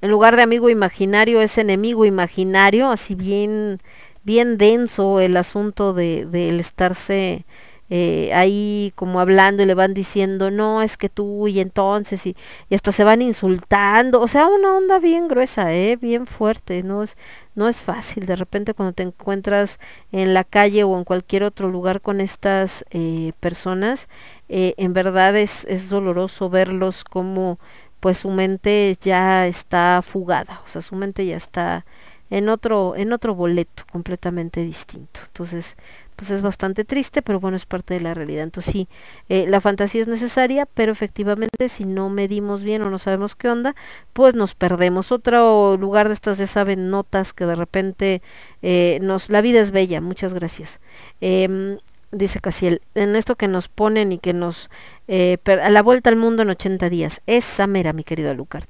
en lugar de amigo imaginario es enemigo imaginario, así bien bien denso el asunto de del estarse eh, ahí como hablando y le van diciendo, no, es que tú y entonces y, y, hasta se van insultando, o sea, una onda bien gruesa, eh, bien fuerte, no es, no es fácil, de repente cuando te encuentras en la calle o en cualquier otro lugar con estas eh, personas, eh, en verdad es, es doloroso verlos como pues su mente ya está fugada, o sea, su mente ya está en otro, en otro boleto completamente distinto. Entonces, pues es bastante triste, pero bueno, es parte de la realidad. Entonces sí, eh, la fantasía es necesaria, pero efectivamente si no medimos bien o no sabemos qué onda, pues nos perdemos. Otro lugar de estas, ya saben, notas que de repente eh, nos... La vida es bella, muchas gracias. Eh, dice Casiel, en esto que nos ponen y que nos... Eh, a la vuelta al mundo en 80 días. Esa mera, mi querido Lucard.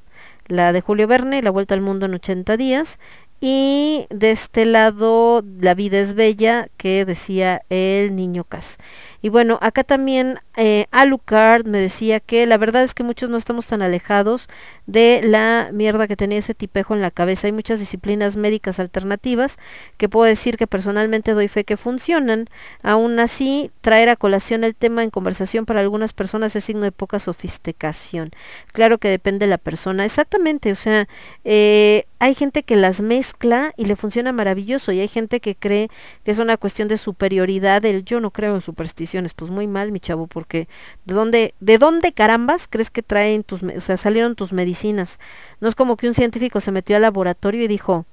La de Julio Verne, La vuelta al mundo en 80 días. Y de este lado, La vida es bella, que decía el niño Cas. Y bueno, acá también eh, Alucard me decía que la verdad es que muchos no estamos tan alejados de la mierda que tenía ese tipejo en la cabeza. Hay muchas disciplinas médicas alternativas que puedo decir que personalmente doy fe que funcionan. Aún así, traer a colación el tema en conversación para algunas personas es signo de poca sofisticación. Claro que depende de la persona. Exactamente, o sea, eh, hay gente que las mezcla y le funciona maravilloso y hay gente que cree que es una cuestión de superioridad del yo no creo en superstición pues muy mal, mi chavo, porque ¿de dónde, de dónde carambas crees que traen tus, o sea, salieron tus medicinas? No es como que un científico se metió al laboratorio y dijo,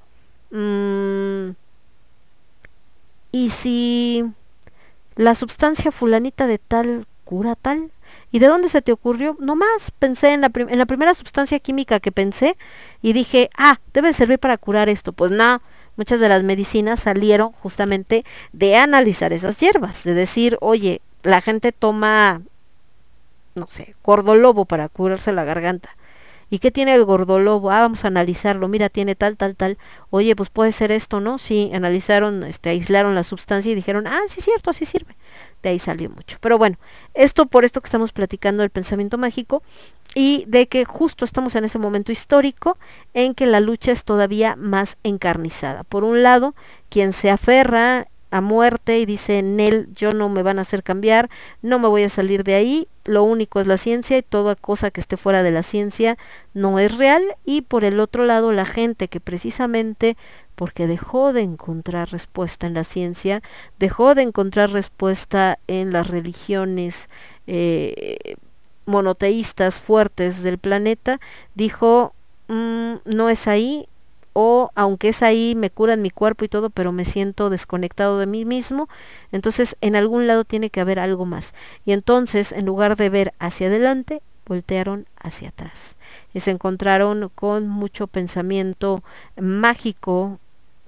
mmm, ¿y si la sustancia fulanita de tal cura tal? ¿Y de dónde se te ocurrió? Nomás pensé en la, en la primera sustancia química que pensé y dije, ah, debe servir para curar esto. Pues no, muchas de las medicinas salieron justamente de analizar esas hierbas, de decir, oye, la gente toma, no sé, gordolobo para curarse la garganta. ¿Y qué tiene el gordolobo? Ah, vamos a analizarlo. Mira, tiene tal, tal, tal. Oye, pues puede ser esto, ¿no? Sí, analizaron, este, aislaron la sustancia y dijeron, ah, sí, cierto, así sirve. De ahí salió mucho. Pero bueno, esto por esto que estamos platicando del pensamiento mágico y de que justo estamos en ese momento histórico en que la lucha es todavía más encarnizada. Por un lado, quien se aferra a muerte y dice, Nel, yo no me van a hacer cambiar, no me voy a salir de ahí, lo único es la ciencia y toda cosa que esté fuera de la ciencia no es real. Y por el otro lado, la gente que precisamente porque dejó de encontrar respuesta en la ciencia, dejó de encontrar respuesta en las religiones eh, monoteístas fuertes del planeta, dijo, mm, no es ahí, o aunque es ahí, me curan mi cuerpo y todo, pero me siento desconectado de mí mismo, entonces en algún lado tiene que haber algo más. Y entonces, en lugar de ver hacia adelante, voltearon hacia atrás. Y se encontraron con mucho pensamiento mágico,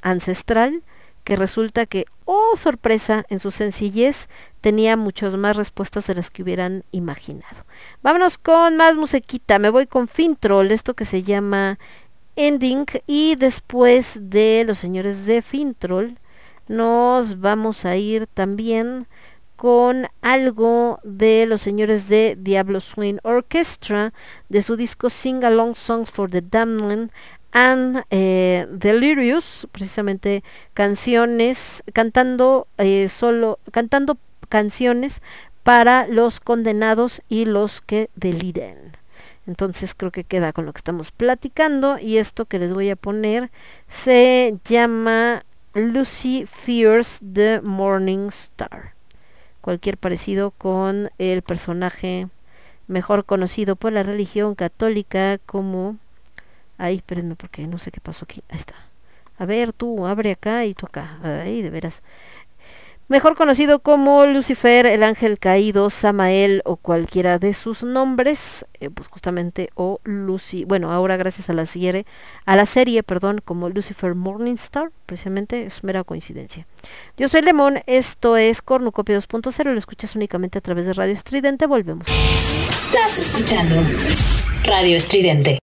ancestral, que resulta que, oh sorpresa, en su sencillez tenía muchas más respuestas de las que hubieran imaginado. Vámonos con más musiquita, me voy con Fintroll, esto que se llama Ending y después de los señores de Fintroll nos vamos a ir también con algo de los señores de Diablo Swing Orchestra de su disco Sing Along Songs for the Damned and eh, Delirious, precisamente canciones, cantando eh, solo, cantando canciones para los condenados y los que deliren. Entonces creo que queda con lo que estamos platicando y esto que les voy a poner se llama Lucy Fears the Morning Star. Cualquier parecido con el personaje mejor conocido por la religión católica como... Ay, espérenme porque no sé qué pasó aquí. Ahí está. A ver, tú abre acá y tú acá. Ay, de veras mejor conocido como Lucifer, el ángel caído, Samael o cualquiera de sus nombres, eh, pues justamente o Lucy, bueno, ahora gracias a la serie, a la serie, perdón, como Lucifer Morningstar, precisamente es mera coincidencia. Yo soy Lemón, esto es Cornucopia 2.0, lo escuchas únicamente a través de Radio Estridente, volvemos. Estás escuchando Radio Estridente.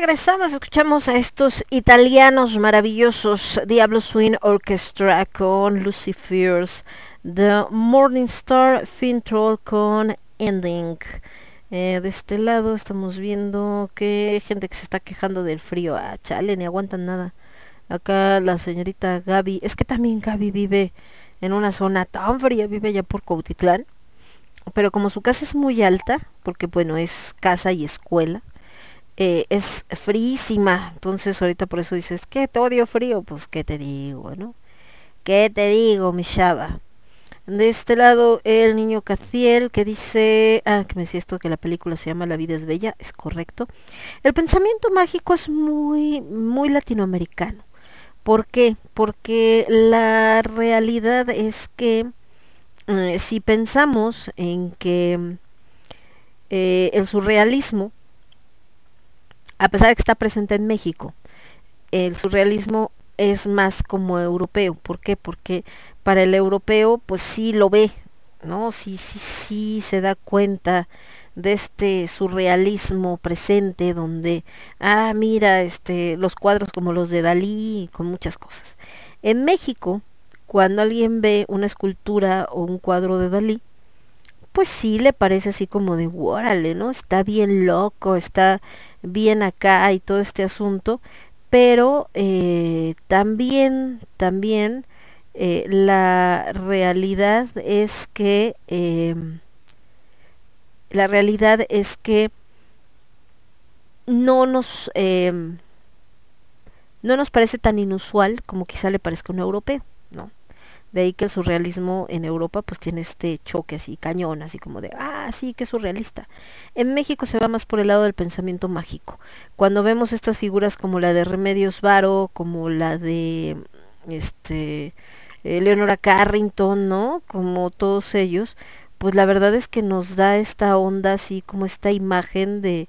Regresamos, escuchamos a estos italianos maravillosos, Diablo Swing Orchestra con Lucifer's, The Morning Star Fintroll con Ending. Eh, de este lado estamos viendo que gente que se está quejando del frío. Ah, chale, ni aguantan nada. Acá la señorita Gaby, es que también Gaby vive en una zona tan fría, vive allá por Cautitlán. Pero como su casa es muy alta, porque bueno, es casa y escuela, eh, es fríísima. Entonces ahorita por eso dices, ¿qué te odio frío? Pues qué te digo, ¿no? ¿Qué te digo, mi chava? De este lado, el niño Caciel que dice, ah, que me decía esto que la película se llama La vida es bella, es correcto. El pensamiento mágico es muy, muy latinoamericano. ¿Por qué? Porque la realidad es que eh, si pensamos en que eh, el surrealismo, a pesar de que está presente en México, el surrealismo es más como europeo. ¿Por qué? Porque para el europeo pues sí lo ve, ¿no? Sí, sí, sí se da cuenta de este surrealismo presente donde, ah, mira, este, los cuadros como los de Dalí, con muchas cosas. En México, cuando alguien ve una escultura o un cuadro de Dalí, pues sí le parece así como de, órale, ¿no? Está bien loco, está bien acá y todo este asunto, pero eh, también, también eh, la realidad es que em, la realidad es que no nos em, no nos parece tan inusual como quizá le parezca a un europeo, ¿no? De ahí que el surrealismo en Europa pues tiene este choque así cañón, así como de, ah, sí, que surrealista. En México se va más por el lado del pensamiento mágico. Cuando vemos estas figuras como la de Remedios Varo, como la de este eh, Leonora Carrington, ¿no? Como todos ellos, pues la verdad es que nos da esta onda así como esta imagen de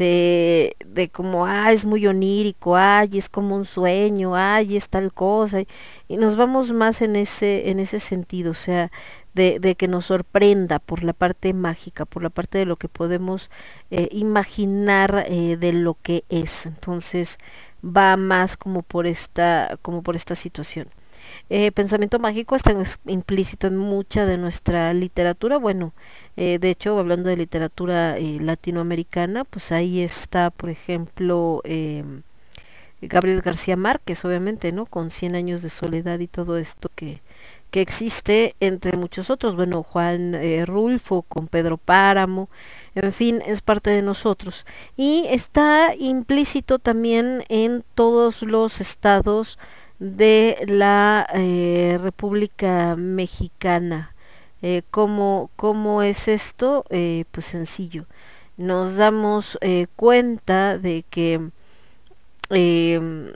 de, de como, ah, es muy onírico, ay, es como un sueño, ay, es tal cosa, y, nos vamos más en ese, en ese sentido, o sea, de, de, que nos sorprenda por la parte mágica, por la parte de lo que podemos eh, imaginar eh, de lo que es. Entonces va más como por esta, como por esta situación. Eh, pensamiento mágico está implícito en mucha de nuestra literatura. Bueno, eh, de hecho, hablando de literatura eh, latinoamericana, pues ahí está, por ejemplo, em, Gabriel García Márquez, obviamente, ¿no? Con Cien años de soledad y todo esto que, que existe entre muchos otros. Bueno, Juan Rulfo con Pedro Páramo, en fin, es parte de nosotros. Y está implícito también en todos los estados de la eh, República Mexicana. Eh, ¿cómo, ¿cómo, es esto? Eh, pues sencillo. Nos damos cuenta de que em,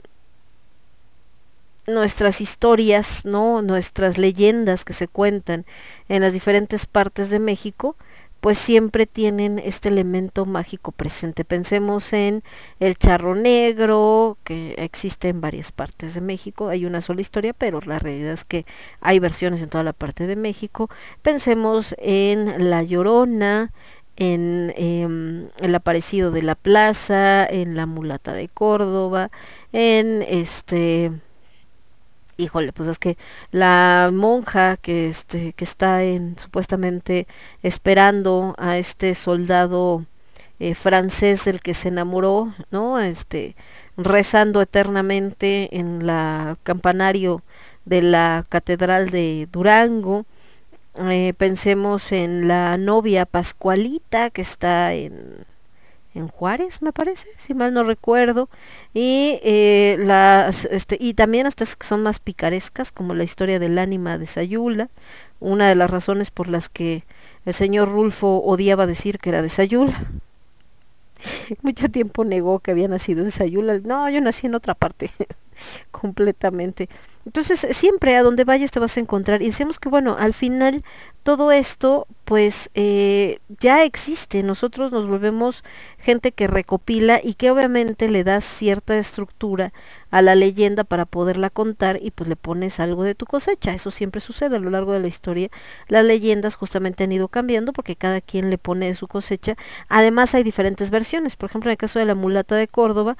nuestras historias, ¿no? nuestras leyendas que se cuentan en las diferentes partes de México, pues siempre tienen este elemento mágico presente. Pensemos en el charro negro, que existe en varias partes de México, hay una sola historia, pero la realidad es que hay versiones en toda la parte de México. Pensemos en la llorona, en em, el aparecido de la plaza, en la mulata de Córdoba, en este híjole, pues es que la monja que este que está en supuestamente esperando a este soldado eh, francés del que se enamoró, ¿no? Este rezando eternamente en la campanario de la catedral de Durango. Eh, pensemos en la novia Pascualita que está en en Juárez, me parece, si mal no recuerdo, y eh, las, este, y también estas que son más picarescas, como la historia del ánima de Sayula, una de las razones por las que el señor Rulfo odiaba decir que era de Sayula. Mucho tiempo negó que había nacido en Sayula. No, yo nací en otra parte. completamente. Entonces, siempre a donde vayas te vas a encontrar. Y decimos que, bueno, al final todo esto, pues, eh, ya existe. Nosotros nos volvemos gente que recopila y que obviamente le das cierta estructura a la leyenda para poderla contar y pues le pones algo de tu cosecha. Eso siempre sucede a lo largo de la historia. Las leyendas justamente han ido cambiando porque cada quien le pone de su cosecha. Además, hay diferentes versiones. Por ejemplo, en el caso de la mulata de Córdoba,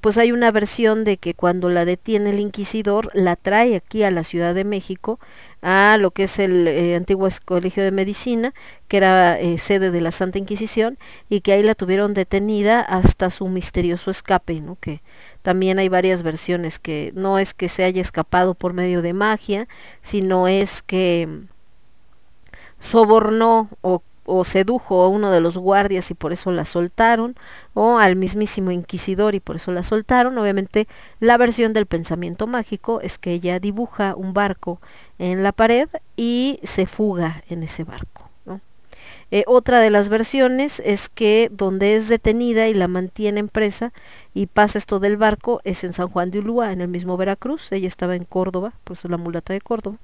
pues hay una versión de que cuando la detiene el inquisidor, la trae aquí a la Ciudad de México, a lo que es el eh, antiguo Colegio de Medicina, que era eh, sede de la Santa Inquisición, y que ahí la tuvieron detenida hasta su misterioso escape, ¿no? que también hay varias versiones, que no es que se haya escapado por medio de magia, sino es que sobornó o o sedujo a uno de los guardias y por eso la soltaron, o al mismísimo inquisidor y por eso la soltaron. Obviamente la versión del pensamiento mágico es que ella dibuja un barco en la pared y se fuga en ese barco. Eh, otra de las versiones es que donde es detenida y la mantiene presa y pasa esto del barco es en San Juan de Ulúa, en el mismo Veracruz. Ella estaba en Córdoba, por eso la mulata de Córdoba.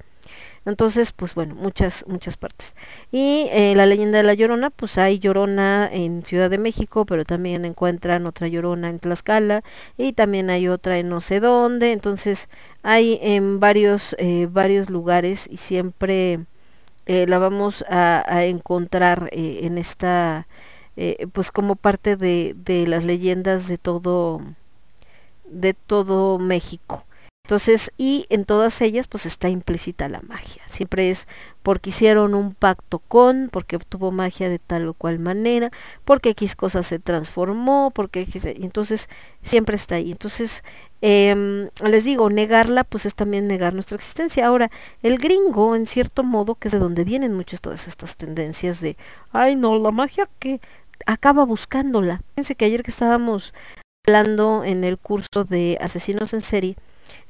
Entonces, pues bueno, muchas, muchas partes. Y eh, la leyenda de la Llorona, pues hay Llorona en Ciudad de México, pero también encuentran otra Llorona en Tlaxcala y también hay otra en no sé dónde. Entonces, hay en varios, eh, varios lugares y siempre eh, la vamos a, encontrar en esta, pues como parte de, de las leyendas de todo, de todo México. Entonces, y en todas ellas pues está implícita la magia. Siempre es porque hicieron un pacto con, porque obtuvo magia de tal o cual manera, porque X cosa se transformó, porque X, entonces siempre está ahí. Entonces, em, les digo, negarla pues es también negar nuestra existencia. Ahora, el gringo, en cierto modo, que es de donde vienen muchas todas estas tendencias de, ay no, la magia que acaba buscándola. Fíjense que ayer que estábamos hablando en el curso de asesinos en serie,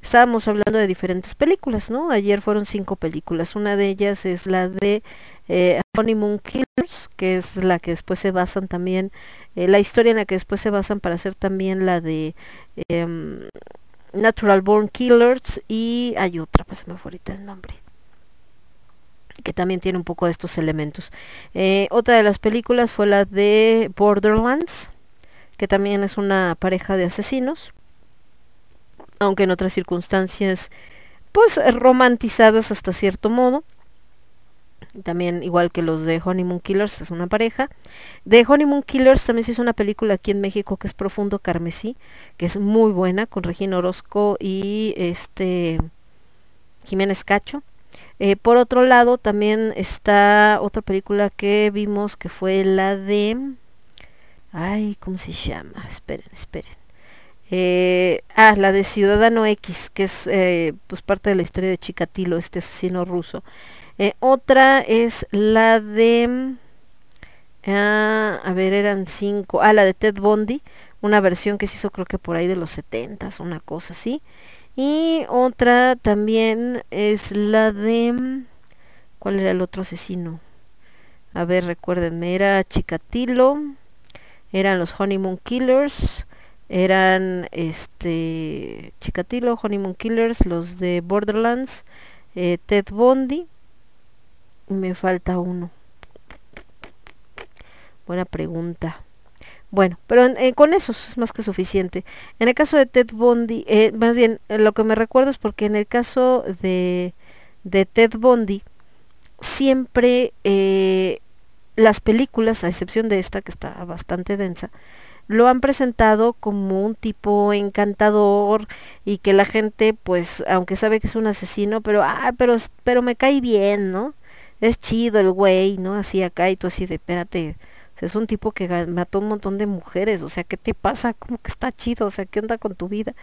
estábamos hablando de diferentes películas, ¿no? Ayer fueron cinco películas. Una de ellas es la de eh, Honeymoon Killers, que es la que después se basan también, eh, la historia en la que después se basan para hacer también la de em, Natural Born Killers y hay otra, pues se me fue ahorita el nombre que también tiene un poco de estos elementos. Eh, otra de las películas fue la de Borderlands, que también es una pareja de asesinos aunque en otras circunstancias pues romantizadas hasta cierto modo. También igual que los de Honeymoon Killers, es una pareja. De Honeymoon Killers también se hizo una película aquí en México que es Profundo Carmesí, que es muy buena, con Regina Orozco y este Jiménez Cacho. Eh, por otro lado, también está otra película que vimos que fue la de... Ay, ¿cómo se llama? Esperen, esperen. Eh, ah, la de Ciudadano X, que es eh, pues parte de la historia de Chikatilo, este asesino ruso. Eh, otra es la de... Ah, a ver, eran cinco. Ah, la de Ted Bundy, una versión que se hizo creo que por ahí de los setentas, una cosa así. Y otra también es la de... ¿Cuál era el otro asesino? A ver, recuérdenme, era Chikatilo, eran los Honeymoon Killers, eran este Chikatilo, Honeymoon Killers, los de Borderlands, eh, Ted Bundy. Me falta uno. Buena pregunta. Bueno, pero eh, con eso es más que suficiente. En el caso de Ted Bundy, eh, más bien, lo que me recuerdo es porque en el caso de, de Ted Bundy, siempre las películas, a excepción de esta que está bastante densa, lo han presentado como un tipo encantador y que la gente pues aunque sabe que es un asesino pero ah pero pero me cae bien no es chido el güey no así acá y tú así de espérate es un tipo que mató un montón de mujeres, o sea, ¿qué te pasa? Como que está chido, o sea, ¿qué onda con tu vida?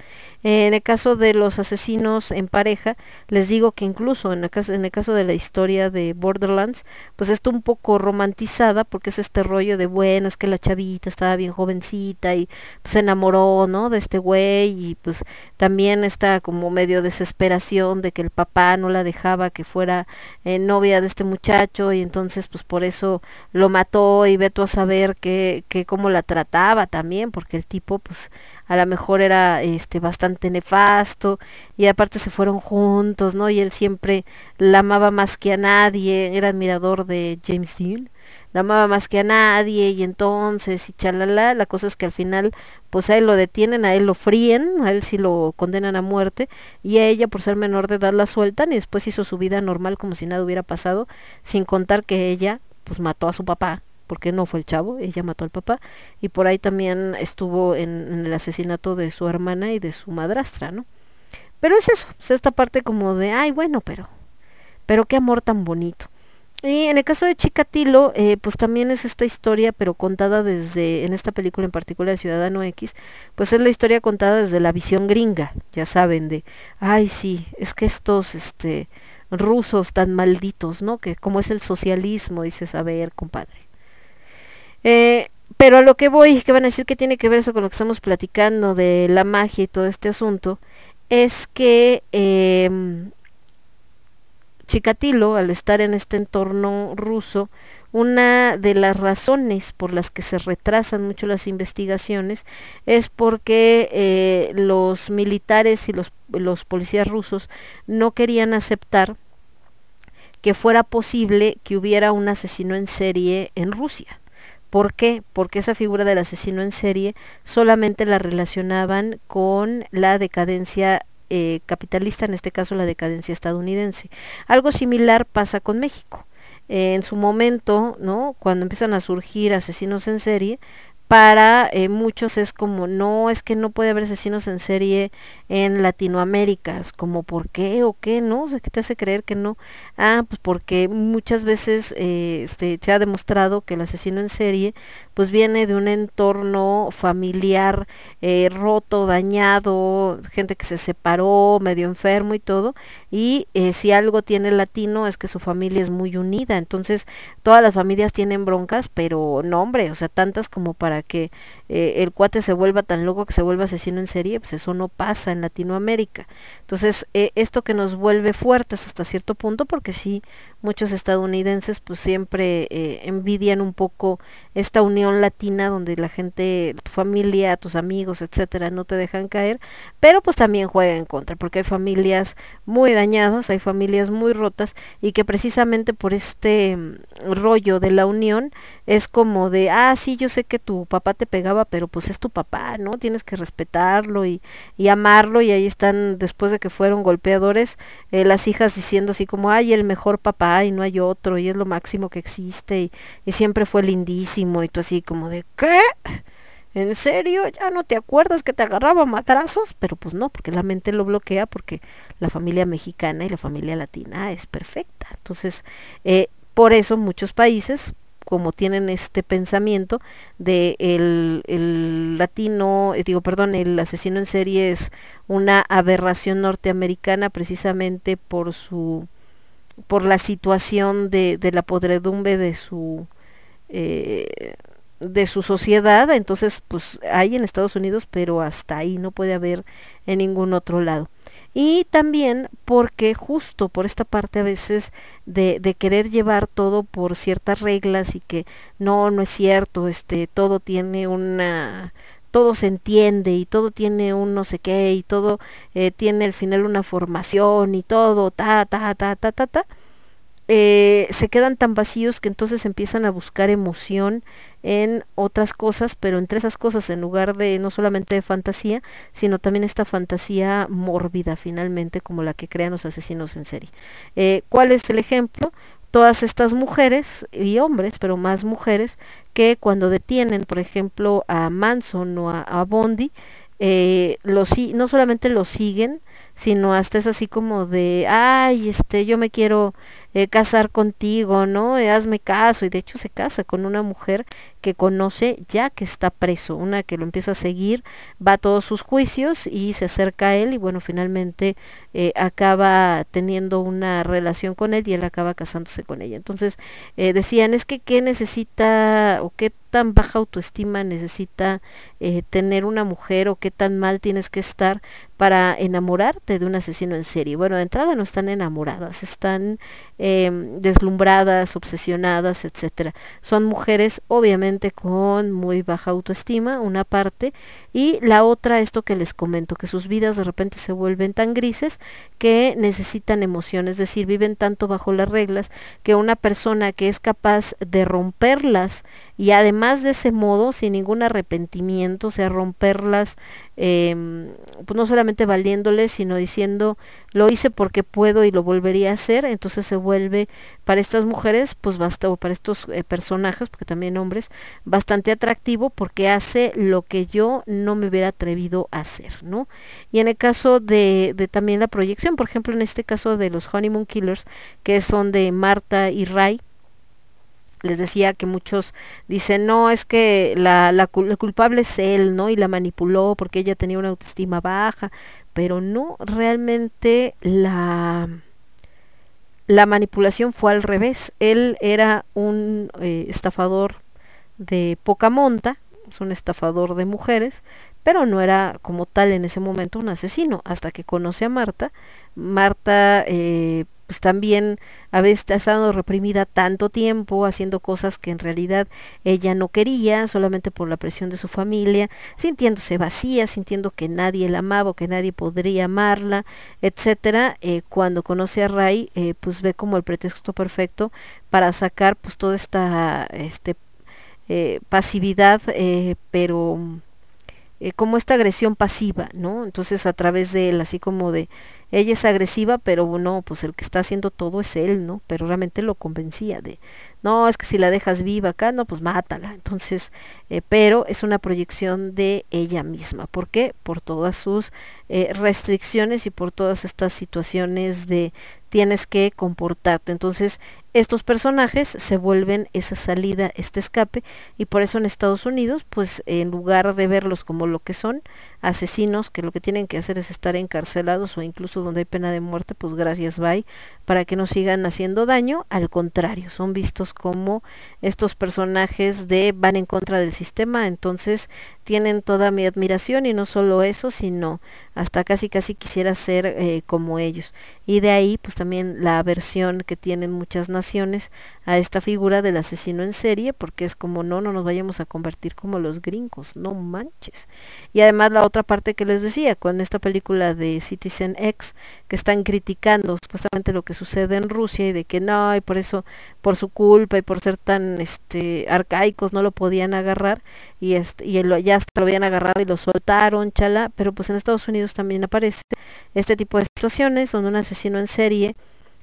en el caso de los asesinos en pareja, les digo que incluso en el, caso, en el caso de la historia de Borderlands, pues está un poco romantizada porque es este rollo de, bueno, es que la chavita estaba bien jovencita y pues, se enamoró, ¿no? De este güey y pues también está como medio desesperación de que el papá no la dejaba que fuera eh, novia de este muchacho y entonces pues por eso lo mató y ve a saber que, que cómo la trataba también, porque el tipo pues a lo mejor era este bastante nefasto y aparte se fueron juntos, ¿no? Y él siempre la amaba más que a nadie, era admirador de James Dean la amaba más que a nadie y entonces y chalala, la cosa es que al final pues a él lo detienen, a él lo fríen, a él sí lo condenan a muerte y a ella por ser menor de edad la sueltan y después hizo su vida normal como si nada hubiera pasado, sin contar que ella pues mató a su papá, porque no fue el chavo, ella mató al papá y por ahí también estuvo en, el asesinato de su hermana y de su madrastra, ¿no? Pero es eso, es esta parte como de, ay, bueno, pero, pero qué amor tan bonito. Y en el caso de Chikatilo, eh, pues también es esta historia, pero contada desde, en esta película en particular Ciudadano X, pues es la historia contada desde la visión gringa, ya saben, de, ay sí, es que estos, este, rusos tan malditos, ¿no? Que como es el socialismo, dices, a ver, compadre. Eh, pero a lo que voy, que van a decir que tiene que ver eso con lo que estamos platicando de la magia y todo este asunto, es que eh, Chikatilo, al estar en este entorno ruso, una de las razones por las que se retrasan mucho las investigaciones es porque eh, los militares y los, los policías rusos no querían aceptar que fuera posible que hubiera un asesino en serie en Rusia. ¿Por qué? Porque esa figura del asesino en serie solamente la relacionaban con la decadencia eh, capitalista, en este caso la decadencia estadounidense. Algo similar pasa con México. Eh, en su momento, ¿no? Cuando empiezan a surgir asesinos en serie, para eh, muchos es como, no, es que no puede haber asesinos en serie en Latinoamérica, es como, ¿por qué o qué? ¿No? O sea, ¿qué te hace creer que no? Ah, pues porque muchas veces eh, este, se ha demostrado que el asesino en serie pues viene de un entorno familiar eh, roto, dañado, gente que se separó, medio enfermo y todo, y si algo tiene latino es que su familia es muy unida, entonces todas las familias tienen broncas, pero no hombre, o sea, tantas como para que eh, el cuate se vuelva tan loco que se vuelva asesino en serie, pues eso no pasa en Latinoamérica. Entonces, eh, esto que nos vuelve fuertes hasta cierto punto, porque sí, muchos estadounidenses pues siempre eh, envidian un poco esta unión latina donde la gente, tu familia, tus amigos, etcétera, no te dejan caer, pero pues también juega en contra, porque hay familias muy dañadas, hay familias muy rotas y que precisamente por este mm, rollo de la unión es como de, ah, sí, yo sé que tu papá te pegaba, pero pues es tu papá, ¿no? Tienes que respetarlo y, amarlo y ahí están, después de que fueron golpeadores, eh, las hijas diciendo así como, ay, el mejor papá y no hay otro y es lo máximo que existe y, siempre fue lindísimo y tú así como de ¿qué? ¿En serio? ¿Ya no te acuerdas que te agarraba matrazos? Pero pues no, porque la mente lo bloquea porque la familia mexicana y la familia latina es perfecta. Entonces, eh, por eso muchos países, como tienen este pensamiento de el, el latino, eh, digo, perdón, el asesino en serie es una aberración norteamericana precisamente por su por la situación de, de la podredumbre de su eh, de su sociedad, entonces pues hay en Estados Unidos, pero hasta ahí no puede haber en ningún otro lado. Y también porque justo por esta parte a veces de, de, querer llevar todo por ciertas reglas y que no, no es cierto, este, todo tiene una, todo se entiende y todo tiene un no sé qué y todo eh, tiene al final una formación y todo, ta, ta, ta, ta, ta, ta, eh, se quedan tan vacíos que entonces empiezan a buscar emoción en otras cosas, pero entre esas cosas, en lugar de no solamente de fantasía, sino también esta fantasía mórbida finalmente, como la que crean los asesinos en serie. Eh, ¿Cuál es el ejemplo? Todas estas mujeres y hombres, pero más mujeres, que cuando detienen, por ejemplo, a Manson o a, Bondi, eh, no solamente lo siguen, sino hasta es así como de, ay, este, yo me quiero eh, casar contigo, ¿no? Eh, hazme caso. Y de hecho se casa con una mujer que conoce ya que está preso, una que lo empieza a seguir, va a todos sus juicios y se acerca a él y bueno, finalmente eh, acaba teniendo una relación con él y él acaba casándose con ella. Entonces decían, es que qué necesita o qué tan baja autoestima necesita eh, tener una mujer o qué tan mal tienes que estar para enamorarte de un asesino en serie. Bueno, de entrada no están enamoradas, están em, deslumbradas, obsesionadas, etcétera. Son mujeres obviamente con muy baja autoestima, una parte, y la otra, esto que les comento, que sus vidas de repente se vuelven tan grises que necesitan emoción, es decir, viven tanto bajo las reglas que una persona que es capaz de romperlas y además de ese modo, sin ningún arrepentimiento, o sea, romperlas, em, pues no solamente valiéndoles, sino diciendo, lo hice porque puedo y lo volvería a hacer, entonces se vuelve para estas mujeres, pues basta, o para estos eh, personajes, porque también hombres, bastante atractivo porque hace lo que yo no me hubiera atrevido a hacer, ¿no? Y en el caso de, de también la proyección, por ejemplo, en este caso de los Honeymoon Killers, que son de Marta y Ray, les decía que muchos dicen, no, es que la, la, culpable es él, ¿no? Y la manipuló porque ella tenía una autoestima baja, pero no, realmente la, la manipulación fue al revés. Él era un eh, estafador de poca monta, es un estafador de mujeres, pero no era como tal en ese momento un asesino, hasta que conoce a Marta. Marta eh, pues también había estado reprimida tanto tiempo haciendo cosas que en realidad ella no quería, solamente por la presión de su familia, sintiéndose vacía, sintiendo que nadie la amaba o que nadie podría amarla, etcétera. Eh, cuando conoce a Ray, eh, pues ve como el pretexto perfecto para sacar pues toda esta este, pasividad, pero como esta agresión pasiva, ¿no? Entonces a través de él, así como de ella es agresiva, pero no, pues el que está haciendo todo es él, ¿no? Pero realmente lo convencía de, no, es que si la dejas viva acá, no, pues mátala. Entonces, eh, pero es una proyección de ella misma. ¿Por qué? Por todas sus eh, restricciones y por todas estas situaciones de tienes que comportarte. Entonces, estos personajes se vuelven esa salida, este escape, y por eso en Estados Unidos, pues en lugar de verlos como lo que son, asesinos, que lo que tienen que hacer es estar encarcelados o incluso donde hay pena de muerte, pues gracias, bye, para que no sigan haciendo daño, al contrario, son vistos como estos personajes de van en contra del sistema, entonces tienen toda mi admiración y no solo eso, sino hasta casi casi quisiera ser eh, como ellos. Y de ahí pues también la aversión que tienen muchas naciones a esta figura del asesino en serie, porque es como no, no nos vayamos a convertir como los gringos, no manches. Y además la otra parte que les decía, con esta película de Citizen X, que están criticando supuestamente lo que sucede en Rusia y de que no, y por eso, por su culpa y por ser tan este arcaicos no lo podían agarrar y este, y ya hasta lo habían agarrado y lo soltaron, chala, pero pues en Estados Unidos también aparece este tipo de situaciones donde un asesino en serie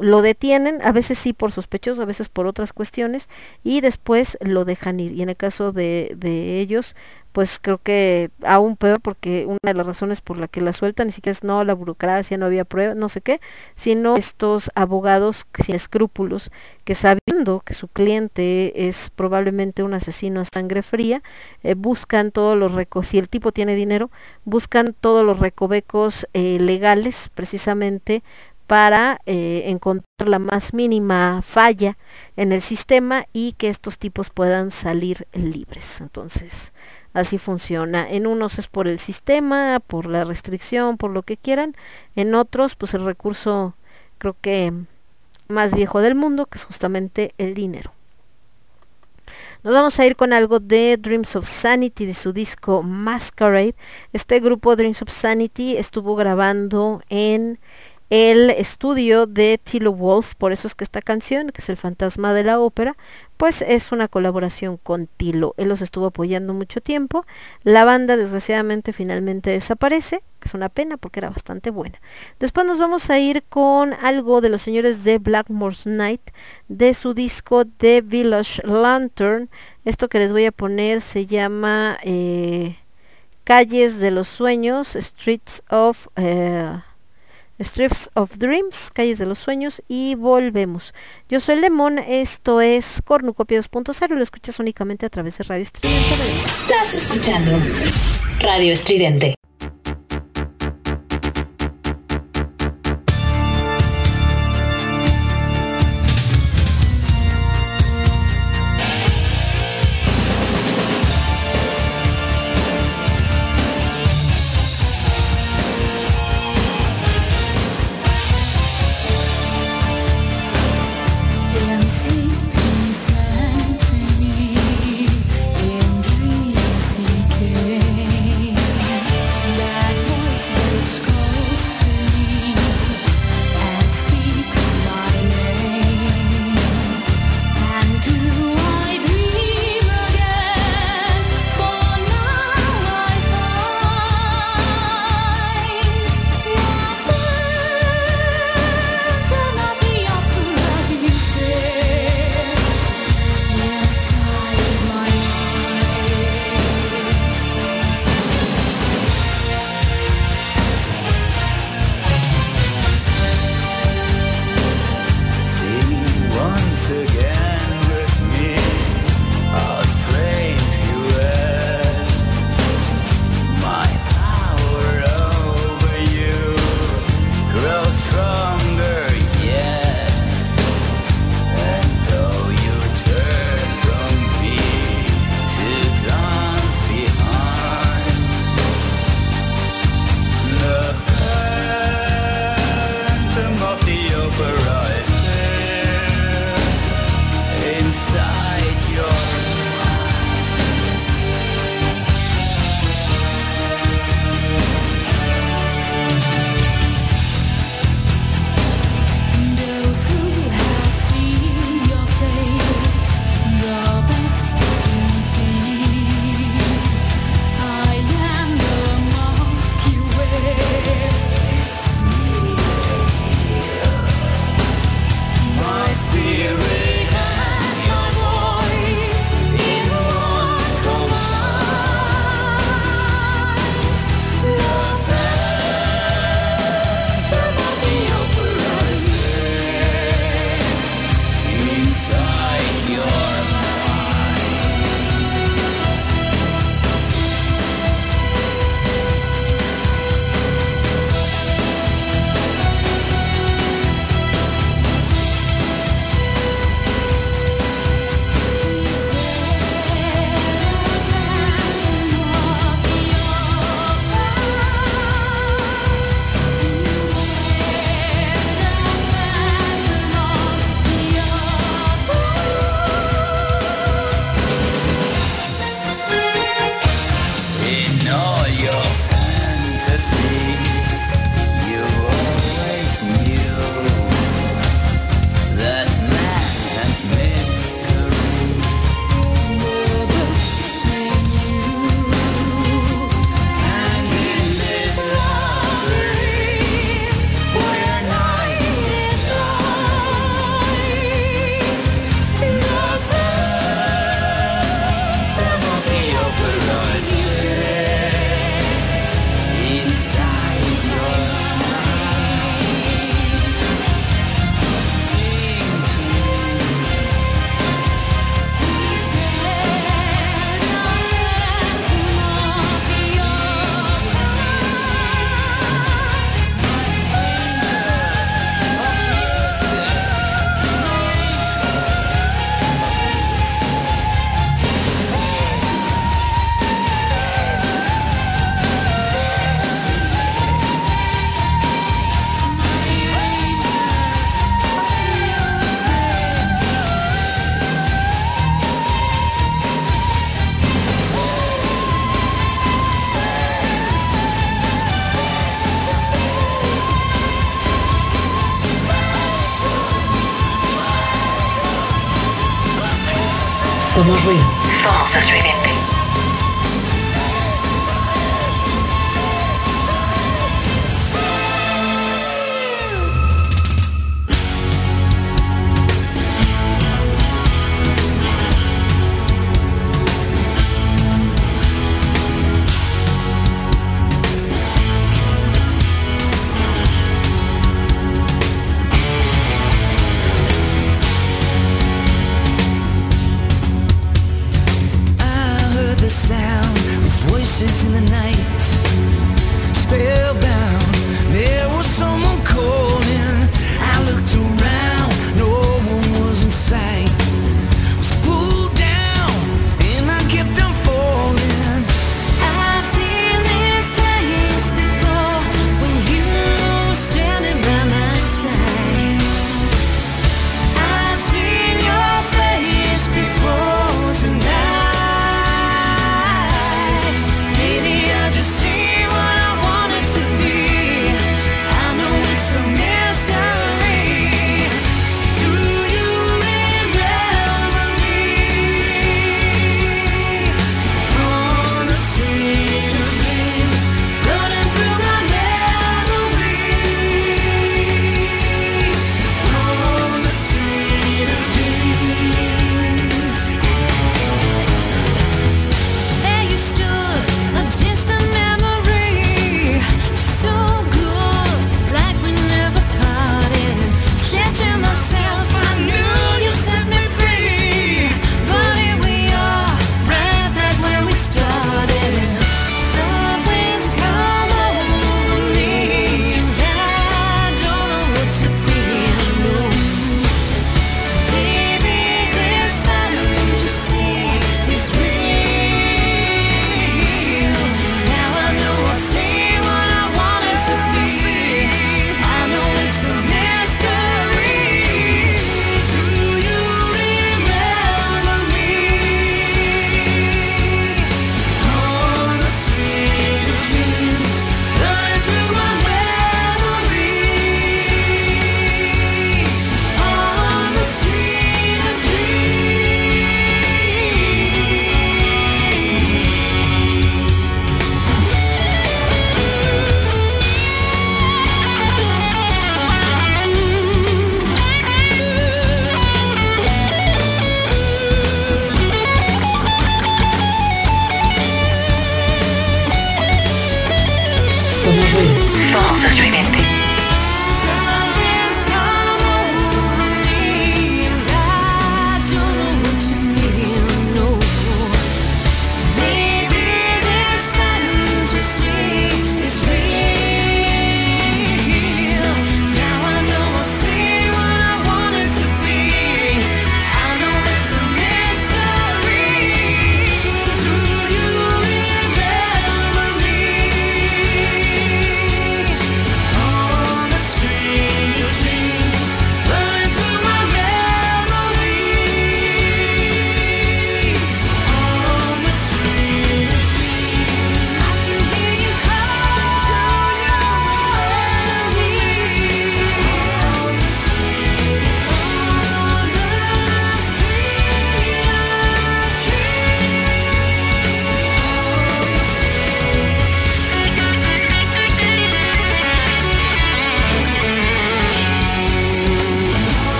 lo detienen, a veces sí por sospechosos, a veces por otras cuestiones, y después lo dejan ir. Y en el caso de, de ellos, pues creo que aún peor porque una de las razones por la que la sueltan ni siquiera es no la burocracia, no había pruebas, no sé qué, sino estos abogados sin escrúpulos que sabiendo que su cliente es probablemente un asesino a sangre fría, eh, buscan todos los recos, si el tipo tiene dinero, buscan todos los recovecos eh, legales precisamente para eh, encontrar la más mínima falla en el sistema y que estos tipos puedan salir libres. Entonces, así funciona. En unos es por el sistema, por la restricción, por lo que quieran. En otros, pues el recurso creo que más viejo del mundo, que es justamente el dinero. Nos vamos a ir con algo de Dreams of Sanity de su disco Masquerade. Este grupo Dreams of Sanity estuvo grabando en el estudio de Tilo Wolf, por eso es que esta canción, que es el fantasma de la ópera, pues es una colaboración con Tilo. Él los estuvo apoyando mucho tiempo. La banda desgraciadamente finalmente desaparece, que es una pena porque era bastante buena. Después nos vamos a ir con algo de los señores de Blackmore's Night, de su disco The Village Lantern. Esto que les voy a poner se llama eh, Calles de los Sueños, Streets of... Eh, Streets of Dreams, Calles de los Sueños y volvemos. Yo soy Lemón, esto es Cornucopia 2.0 y lo escuchas únicamente a través de Radio Estridente. Estás escuchando Radio Estridente.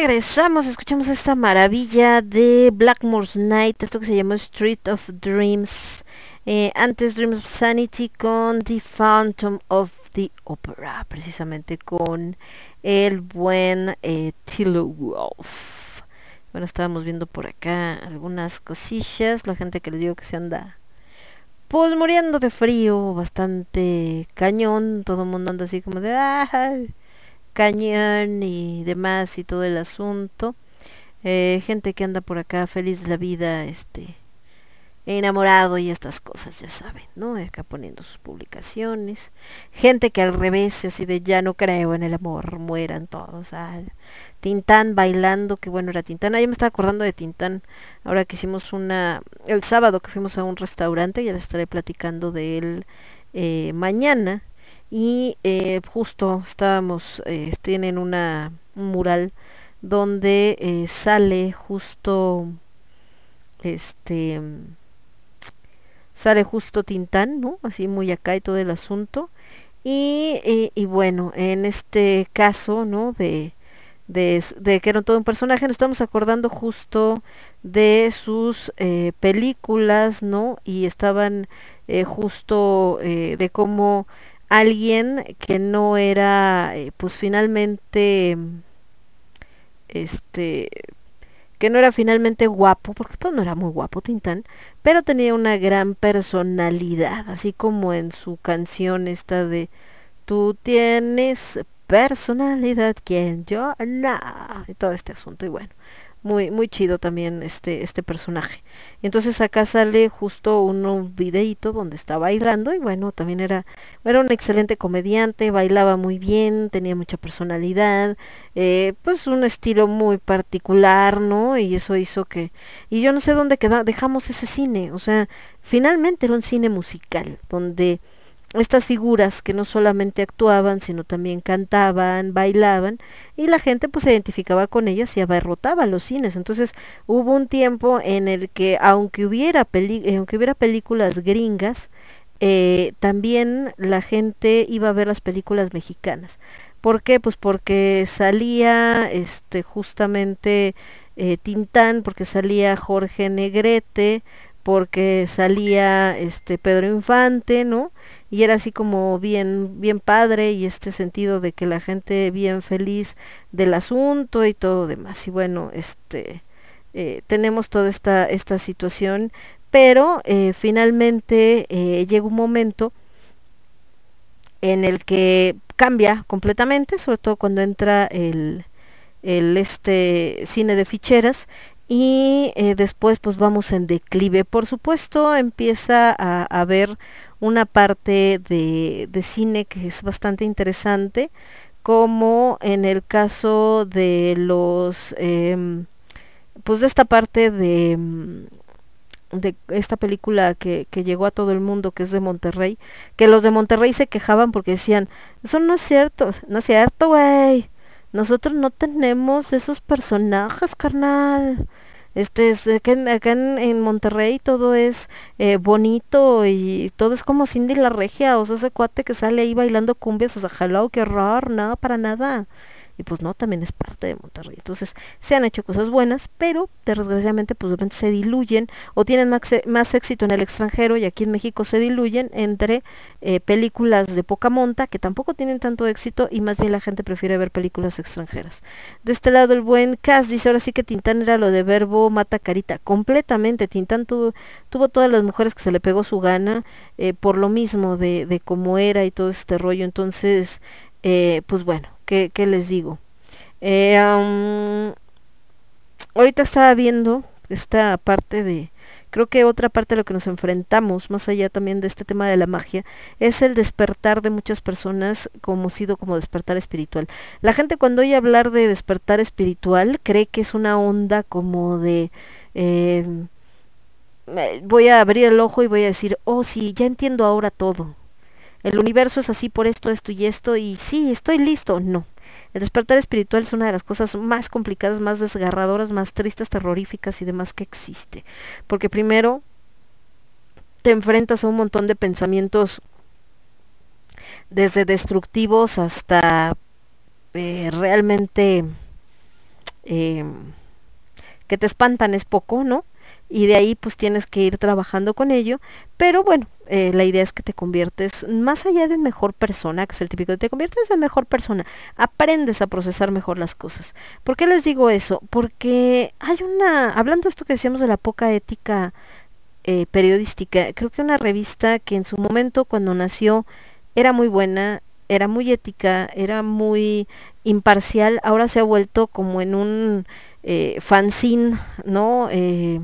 regresamos, escuchamos esta maravilla de Blackmore's Night, esto que se llamó Street of Dreams. Eh, Antes Dreams of Sanity con The Phantom of the Opera, precisamente con el buen eh, Tilo Wolf. Bueno, estábamos viendo por acá algunas cosillas, la gente que le digo que se anda pues muriendo de frío, bastante cañón, todo el mundo anda así como de cañón y demás y todo el asunto. Eh, gente que anda por acá feliz de la vida, este, enamorado y estas cosas, ya saben, ¿no? Acá poniendo sus publicaciones. Gente que al revés, así de ya no creo en el amor, mueran todos. Ah, Tintán bailando, que bueno era Tintán. Ah, me estaba acordando de Tintán, ahora que hicimos una, el sábado que fuimos a un restaurante, ya les estaré platicando de él eh, mañana. Y eh, justo estábamos, eh, tienen una, un mural donde eh, sale justo este sale justo Tintán, ¿no? Así muy acá y todo el asunto. Y, y, bueno, en este caso, ¿no? De, de, de, que era todo un personaje, nos estamos acordando justo de sus películas, ¿no? Y estaban justo de cómo alguien que no era, pues finalmente, este, que no era finalmente guapo, porque pues no era muy guapo Tintán, pero tenía una gran personalidad, así como en su canción esta de Tú tienes personalidad, quien yo no, y todo este asunto, y bueno, muy muy chido también este este personaje. Entonces acá sale justo un videito donde está bailando y bueno también era era un excelente comediante bailaba muy bien tenía mucha personalidad eh, pues un estilo muy particular no y eso hizo que y yo no sé dónde queda dejamos ese cine. O sea finalmente era un cine musical donde estas figuras que no solamente actuaban, sino también cantaban, bailaban, y la gente pues se identificaba con ellas y abarrotaba los cines. Entonces hubo un tiempo en el que aunque hubiera, aunque hubiera películas gringas, eh, también la gente iba a ver las películas mexicanas. ¿Por qué? Pues porque salía este justamente eh, Tintán, porque salía Jorge Negrete, porque salía este Pedro Infante, ¿no? Y era así como bien bien padre y este sentido de que la gente bien feliz del asunto y todo demás y bueno este eh, tenemos toda esta esta situación pero eh, finalmente eh, llega un momento en el que cambia completamente sobre todo cuando entra el el este cine de ficheras y después pues vamos en declive. Por supuesto empieza a haber una parte de, de, cine que es bastante interesante, como en el caso de los, eh, pues de esta parte de, mm, de esta película que, que, llegó a todo el mundo, que es de Monterrey, que los de Monterrey se quejaban porque decían, eso no es cierto, no es cierto, güey. Nosotros no tenemos esos personajes, carnal este es acá, en, acá en, en, Monterrey todo es eh, bonito y todo es como Cindy la regia, o sea, ese cuate que sale ahí bailando cumbias, o sea, jalao, qué horror, nada para nada y pues no, también es parte de Monterrey. Entonces, se han hecho cosas buenas, pero desgraciadamente pues se diluyen o tienen más, más, éxito en el extranjero y aquí en México se diluyen entre eh, películas de poca monta que tampoco tienen tanto éxito y más bien la gente prefiere ver películas extranjeras. De este lado el buen Cas dice, ahora sí que Tintán era lo de verbo mata carita, completamente, Tintán tuvo, tuvo todas las mujeres que se le pegó su gana eh, por lo mismo de, de cómo era y todo este rollo, entonces, eh, pues bueno, ¿qué, les digo? Eh, ahorita estaba viendo esta parte de, creo que otra parte de lo que nos enfrentamos, más allá también de este tema de la magia, es el despertar de muchas personas como sido como despertar espiritual. La gente cuando oye hablar de despertar espiritual cree que es una onda como de... Eh, voy a abrir el ojo y voy a decir, oh sí, ya entiendo ahora todo el universo es así por esto, esto y esto, y sí, estoy listo. No. El despertar espiritual es una de las cosas más complicadas, más desgarradoras, más tristes, terroríficas y demás que existe. Porque primero te enfrentas a un montón de pensamientos desde destructivos hasta eh, realmente eh, que te espantan es poco, ¿no? Y de ahí pues tienes que ir trabajando con ello, pero bueno, eh, la idea es que te conviertes más allá de mejor persona, que es el típico, te conviertes en mejor persona, aprendes a procesar mejor las cosas. ¿Por qué les digo eso? Porque hay una, hablando de esto que decíamos de la poca ética eh, periodística, creo que una revista que en su momento cuando nació era muy buena era muy ética, era muy imparcial, ahora se ha vuelto como en un eh, fanzine, ¿no? Eh,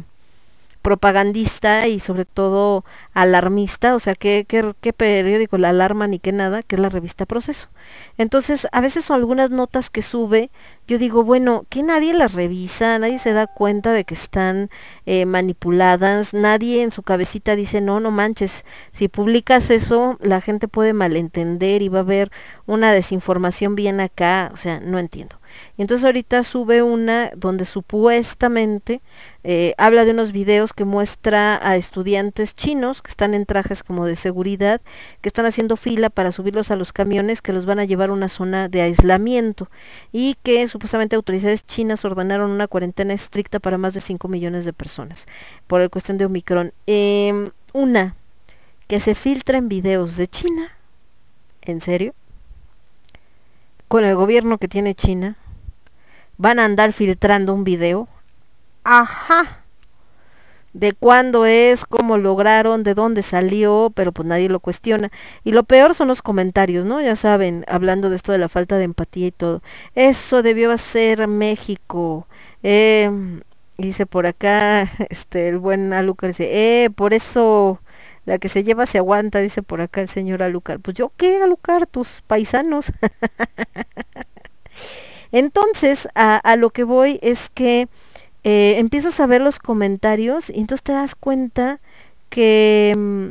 propagandista y sobre todo alarmista, o sea, ¿qué, qué, periódico la alarma ni qué nada, que es la revista Proceso. Entonces, a veces son algunas notas que sube, yo digo, bueno, que nadie las revisa, nadie se da cuenta de que están eh, manipuladas, nadie en su cabecita dice, no, no manches, si publicas eso, la gente puede malentender y va a haber una desinformación bien acá, o sea, no entiendo. Y entonces ahorita sube una donde supuestamente eh, habla de unos videos que muestra a estudiantes chinos que están en trajes como de seguridad, que están haciendo fila para subirlos a los camiones que los van a llevar a una zona de aislamiento y que supuestamente autoridades chinas ordenaron una cuarentena estricta para más de 5 millones de personas por la cuestión de Omicron. Em, una, que se filtren videos de China. ¿En serio? Con el gobierno que tiene China, van a andar filtrando un video. Ajá. De cuándo es, cómo lograron, de dónde salió, pero pues nadie lo cuestiona. Y lo peor son los comentarios, ¿no? Ya saben, hablando de esto de la falta de empatía y todo. Eso debió ser México. Eh, dice por acá, este, el buen Alucar dice, eh, por eso la que se lleva se aguanta, dice por acá el señor Alucar. Pues yo qué, Alucar, tus paisanos. Entonces, a, lo que voy es que eh, empiezas a ver los comentarios y entonces te das cuenta que mm,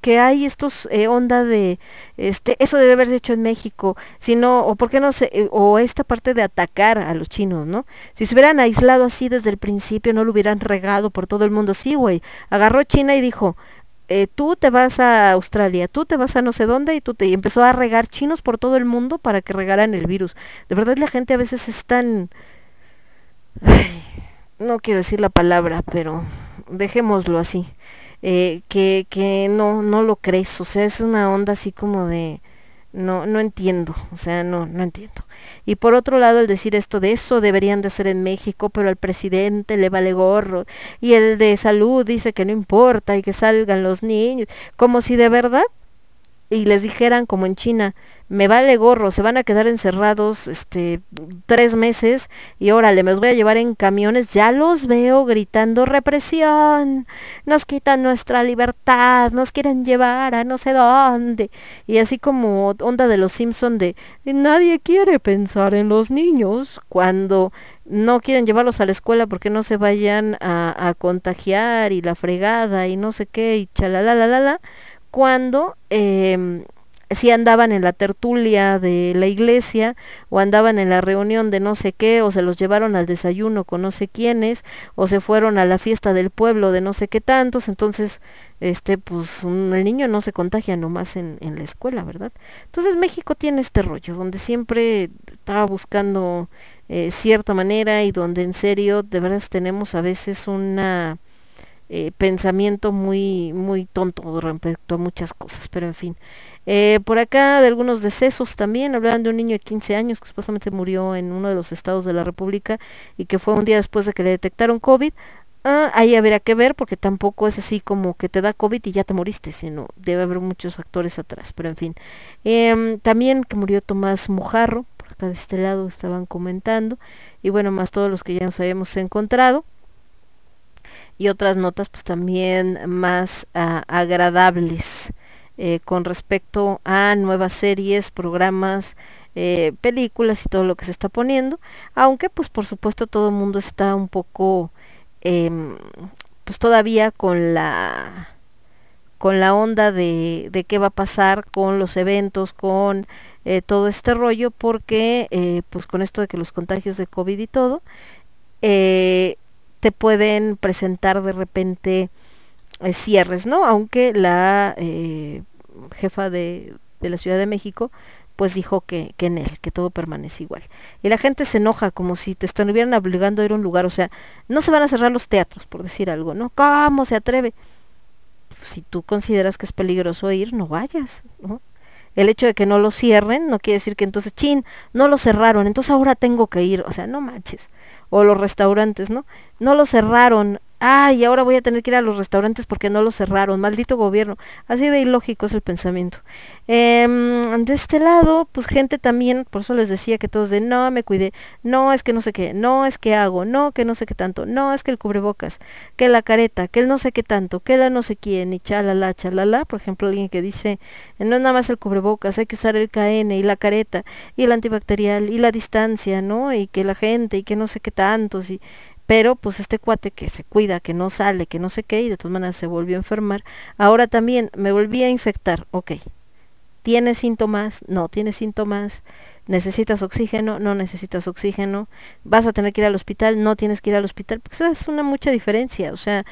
que hay estos eh, onda de este eso debe haberse hecho en México sino o por qué no se eh, o esta parte de atacar a los chinos no si se hubieran aislado así desde el principio no lo hubieran regado por todo el mundo sí güey agarró China y dijo eh, tú te vas a Australia, tú te vas a no sé dónde y tú te empezó a regar chinos por todo el mundo para que regaran el virus. De verdad la gente a veces es tan no quiero decir la palabra, pero dejémoslo así. Eh, que, que no, no lo crees, o sea, es una onda así como de no, no entiendo, o sea, no, no entiendo. Y por otro lado, el decir esto de eso deberían de hacer en México, pero al presidente le vale gorro. Y el de salud dice que no importa y que salgan los niños, como si de verdad, y les dijeran como en China, me vale gorro, se van a quedar encerrados este tres meses y órale, me los voy a llevar en camiones, ya los veo gritando represión, nos quitan nuestra libertad, nos quieren llevar a no sé dónde, y así como onda de los Simpson de nadie quiere pensar en los niños cuando no quieren llevarlos a la escuela porque no se vayan a, a contagiar y la fregada y no sé qué y la cuando eh, si andaban en la tertulia de la iglesia o andaban en la reunión de no sé qué o se los llevaron al desayuno con no sé quiénes o se fueron a la fiesta del pueblo de no sé qué tantos entonces este pues el niño no se contagia nomás en, en la escuela verdad entonces México tiene este rollo donde siempre estaba buscando eh, cierta manera y donde en serio de verdad tenemos a veces una eh, pensamiento muy muy tonto respecto a muchas cosas pero en fin eh, por acá de algunos decesos también, hablaban de un niño de 15 años que supuestamente murió en uno de los estados de la República y que fue un día después de que le detectaron COVID. Ah, ahí habría que ver porque tampoco es así como que te da COVID y ya te moriste, sino debe haber muchos factores atrás, pero en fin. Eh, también que murió Tomás Mojarro, por acá de este lado estaban comentando, y bueno, más todos los que ya nos habíamos encontrado y otras notas pues también más uh, agradables eh, con respecto a nuevas series, programas, eh, películas y todo lo que se está poniendo, aunque pues por supuesto todo el mundo está un poco eh, pues todavía con la con la onda de, de, qué va a pasar con los eventos, con eh, todo este rollo, porque pues con esto de que los contagios de COVID y todo, te pueden presentar de repente cierres, ¿no? Aunque la jefa de, de la Ciudad de México, pues dijo que, que, en él, que todo permanece igual. Y la gente se enoja como si te estuvieran obligando a ir a un lugar, o sea, no se van a cerrar los teatros, por decir algo, ¿no? ¿Cómo se atreve? Si tú consideras que es peligroso ir, no vayas, ¿no? El hecho de que no lo cierren no quiere decir que entonces, chin, no lo cerraron, entonces ahora tengo que ir, o sea, no manches. O los restaurantes, ¿no? No lo cerraron, ay, ahora voy a tener que ir a los restaurantes porque no los cerraron, maldito gobierno. Así de ilógico es el pensamiento. Em, de este lado, pues gente también, por eso les decía que todos de, no, me cuidé, no, es que no sé qué, no, es que hago, no, que no sé qué tanto, no, es que el cubrebocas, que la careta, que el no sé qué tanto, que la no sé quién, y chalala, chalala. Por ejemplo, alguien que dice, no es nada más el cubrebocas, hay que usar el KN y la careta y el antibacterial y la distancia, ¿no? Y que la gente y que no sé qué tantos y pero pues este cuate que se cuida, que no sale, que no sé qué, y de todas maneras se volvió a enfermar, ahora también me volví a infectar, ok. ¿Tienes síntomas? No, tienes síntomas. ¿Necesitas oxígeno? No necesitas oxígeno. ¿Vas a tener que ir al hospital? No tienes que ir al hospital. Pues es una mucha diferencia. O sea,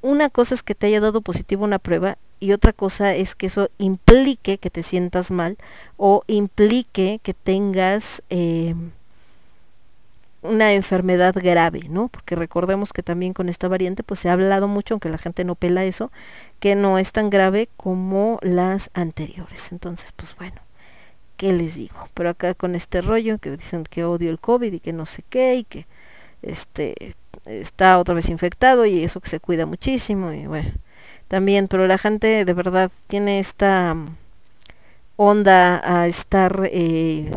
una cosa es que te haya dado positivo una prueba y otra cosa es que eso implique que te sientas mal o implique que tengas... Eh, una enfermedad grave, ¿no? Porque recordemos que también con esta variante pues se ha hablado mucho, aunque la gente no pela eso, que no es tan grave como las anteriores. Entonces, pues bueno, ¿qué les digo? Pero acá con este rollo que dicen que odio el COVID y que no sé qué y que este está otra vez infectado y eso que se cuida muchísimo y bueno, también, pero la gente de verdad tiene esta onda a estar eh,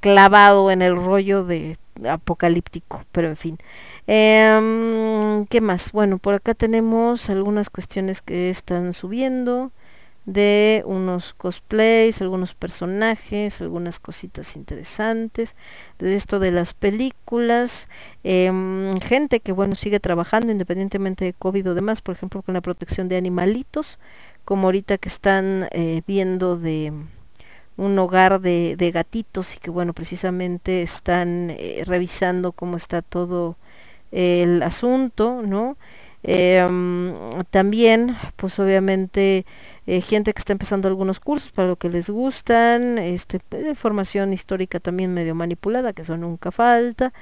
clavado en el rollo de apocalíptico, pero en fin. Em, ¿Qué más? Bueno, por acá tenemos algunas cuestiones que están subiendo de unos cosplays, algunos personajes, algunas cositas interesantes, de esto de las películas, em, gente que bueno sigue trabajando independientemente de COVID o demás, por ejemplo con la protección de animalitos, como ahorita que están eh, viendo de un hogar de, de, gatitos y que bueno precisamente están eh, revisando cómo está todo el asunto no em, también pues obviamente eh, gente que está empezando algunos cursos para lo que les gustan este información histórica también medio manipulada que eso nunca falta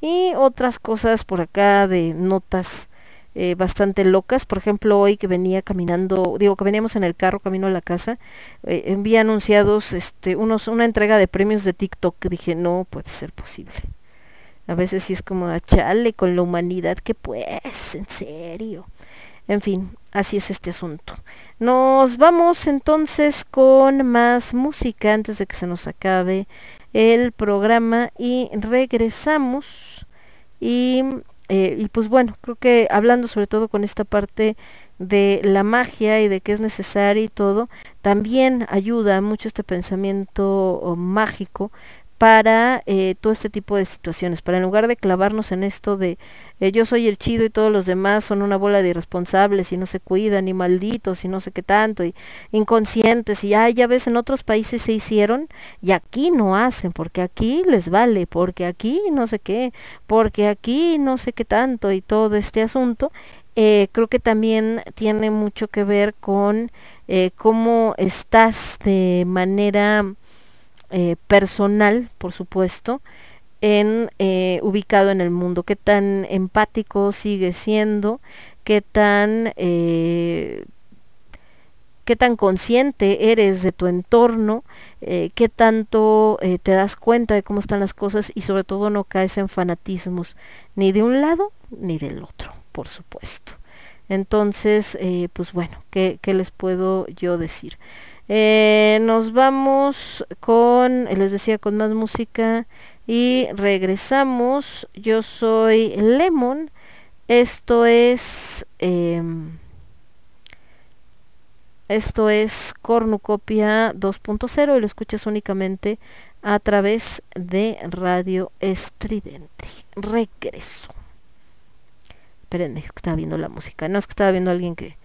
y otras cosas por acá de notas eh, bastante locas. Por ejemplo, hoy que venía caminando, digo que veníamos en el carro camino a la casa, eh, envía anunciados este, unos, una entrega de premios de TikTok dije, no puede ser posible. A veces sí es como a chale con la humanidad, que pues, en serio. En fin, así es este asunto. Nos vamos entonces con más música antes de que se nos acabe el programa y regresamos y eh, y pues bueno, creo que hablando sobre todo con esta parte de la magia y de que es necesaria y todo, también ayuda mucho este pensamiento mágico para eh, todo este tipo de situaciones, para en lugar de clavarnos en esto de eh, yo soy el chido y todos los demás son una bola de irresponsables y no se cuidan y malditos y no sé qué tanto y inconscientes y ah, ya ves en otros países se hicieron y aquí no hacen porque aquí les vale, porque aquí no sé qué, porque aquí no sé qué tanto y todo este asunto, eh, creo que también tiene mucho que ver con cómo estás de manera eh, personal, por supuesto, en eh, ubicado en el mundo, qué tan empático sigue siendo, qué tan eh, qué tan consciente eres de tu entorno, qué tanto te das cuenta de cómo están las cosas y sobre todo no caes en fanatismos ni de un lado ni del otro, por supuesto. Entonces, pues bueno, ¿qué, ¿qué les puedo yo decir? Eh, nos vamos con, les decía, con más música y regresamos. Yo soy Lemon. Esto es... Em, esto es Cornucopia 2.0 y lo escuchas únicamente a través de Radio Estridente. Regreso. Espérenme, es que estaba viendo la música. No es que estaba viendo alguien que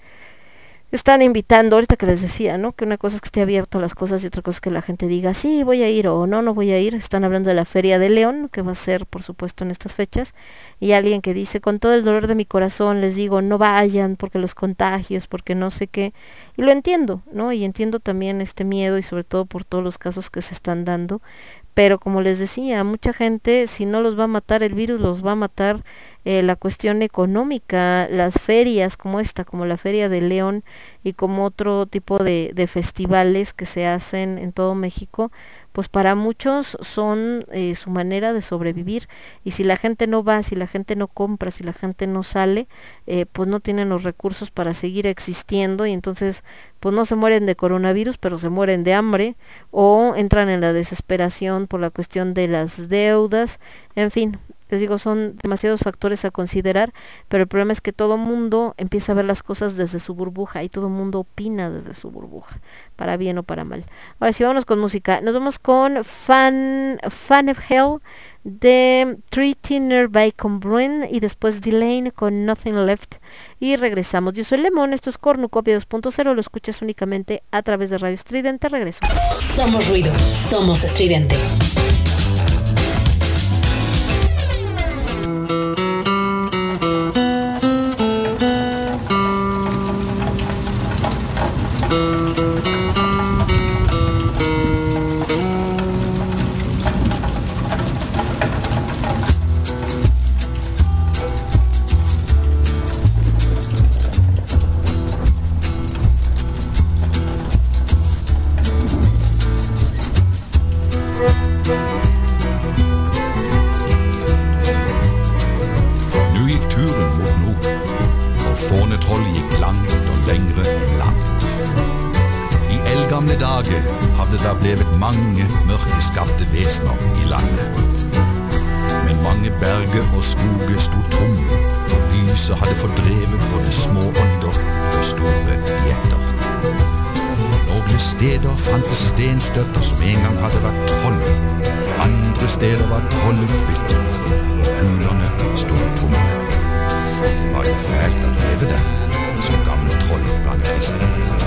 están invitando, ahorita que les decía, ¿no? Que una cosa es que esté abierto a las cosas y otra cosa es que la gente diga, sí, voy a ir o no, no voy a ir. Están hablando de la Feria de León, que va a ser, por supuesto, en estas fechas. Y alguien que dice, con todo el dolor de mi corazón, les digo, no vayan porque los contagios, porque no sé qué. Y lo entiendo, ¿no? Y entiendo también este miedo y sobre todo por todos los casos que se están dando. Pero como les decía, mucha gente, si no los va a matar el virus, los va a matar eh, la cuestión económica, las ferias como esta, como la Feria de León y como otro tipo de, de festivales que se hacen en todo México, pues para muchos son eh, su manera de sobrevivir. Y si la gente no va, si la gente no compra, si la gente no sale, eh, pues no tienen los recursos para seguir existiendo y entonces pues no se mueren de coronavirus, pero se mueren de hambre o entran en la desesperación por la cuestión de las deudas, en fin, les digo, son demasiados factores a considerar, pero el problema es que todo mundo empieza a ver las cosas desde su burbuja y todo mundo opina desde su burbuja, para bien o para mal. Ahora sí, vámonos con música. Nos vamos con Fan, of Hell de Three Tinner by Combrun y después Delane con Nothing Left y regresamos. Yo soy Lemon, esto es Cornucopia 2.0, lo escuchas únicamente a través de Radio Estridente, regreso. Somos ruido, somos estridente. Thank you. Mørkeskapte vesener i landet. Men mange berger og skoger sto tomme, og lyset hadde fordrevet både små ånder og store gjetter. Noen steder fantes stenstøtter som en gang hadde vært troll. Andre steder var trollet flyttet, og hulene sto tomme. Det var jo fælt å leve der, som gammel troll blant kristne.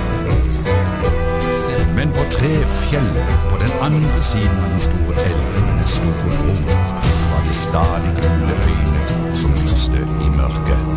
Men tre Trefjellet, på den andre siden av den store elven med den store bro, var det stadig gule øyne som lyste i mørket.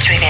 Somos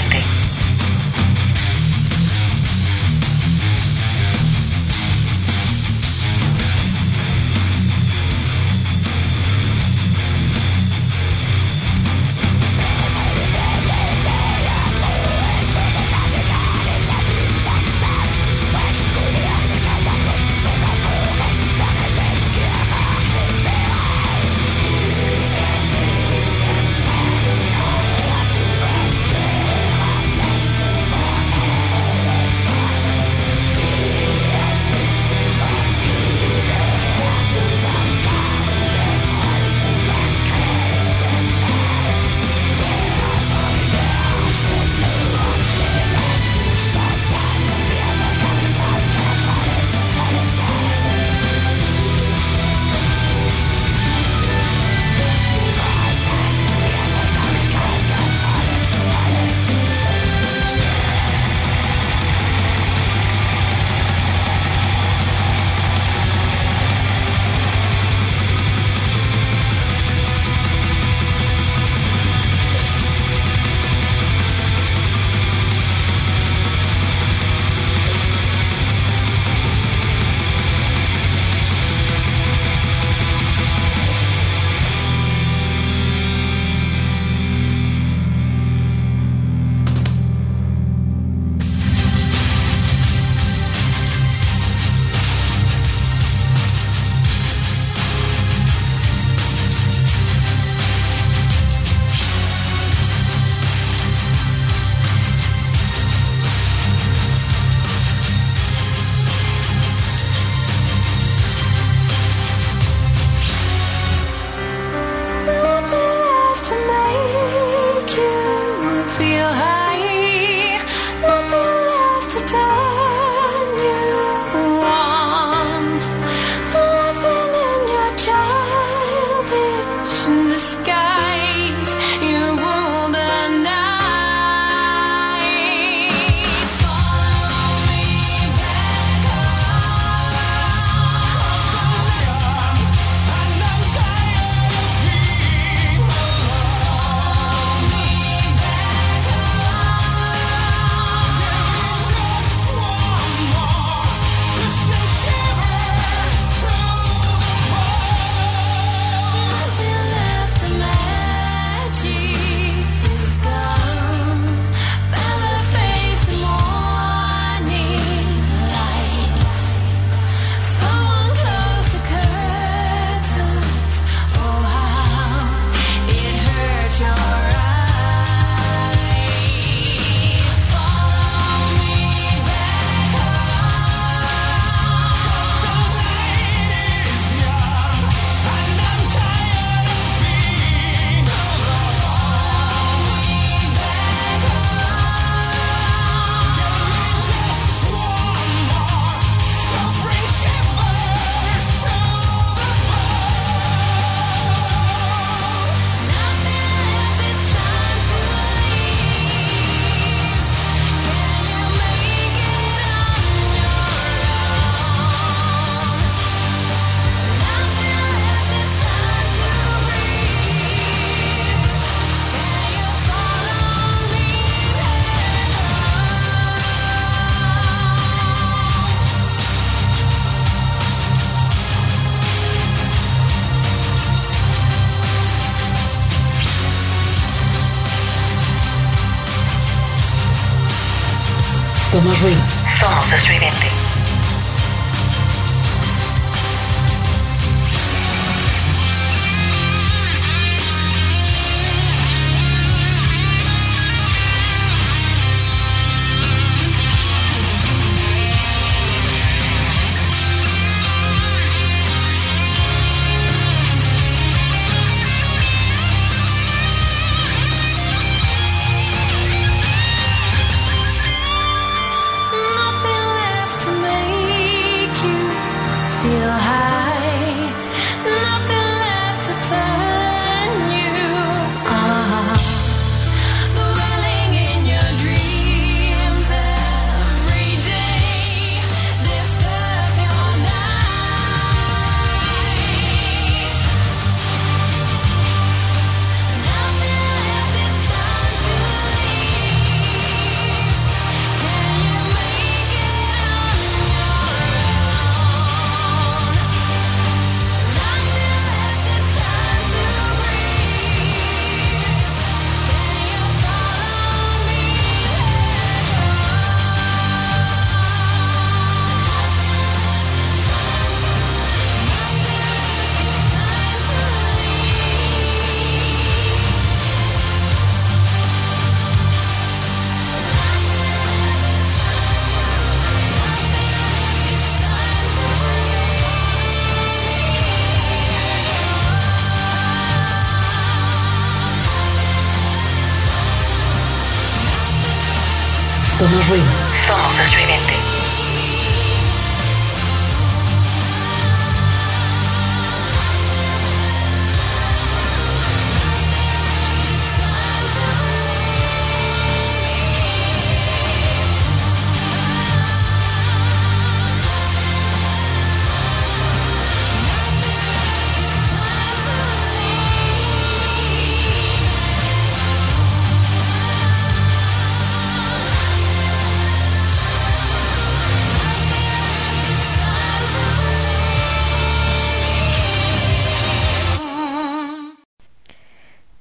Somos ruido.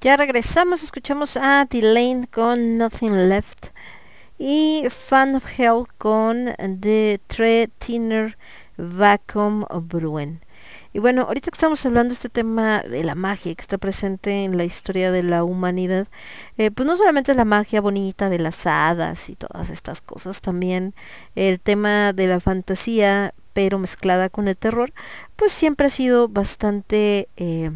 Ya regresamos, escuchamos a Delane con Nothing Left y Fan of Hell con The Tre Thinner Vacuum Bruen. Y bueno, ahorita que estamos hablando de este tema de la magia que está presente en la historia de la humanidad, eh, pues no solamente la magia bonita de las hadas y todas estas cosas, también el tema de la fantasía, pero mezclada con el terror, pues siempre ha sido bastante... Eh,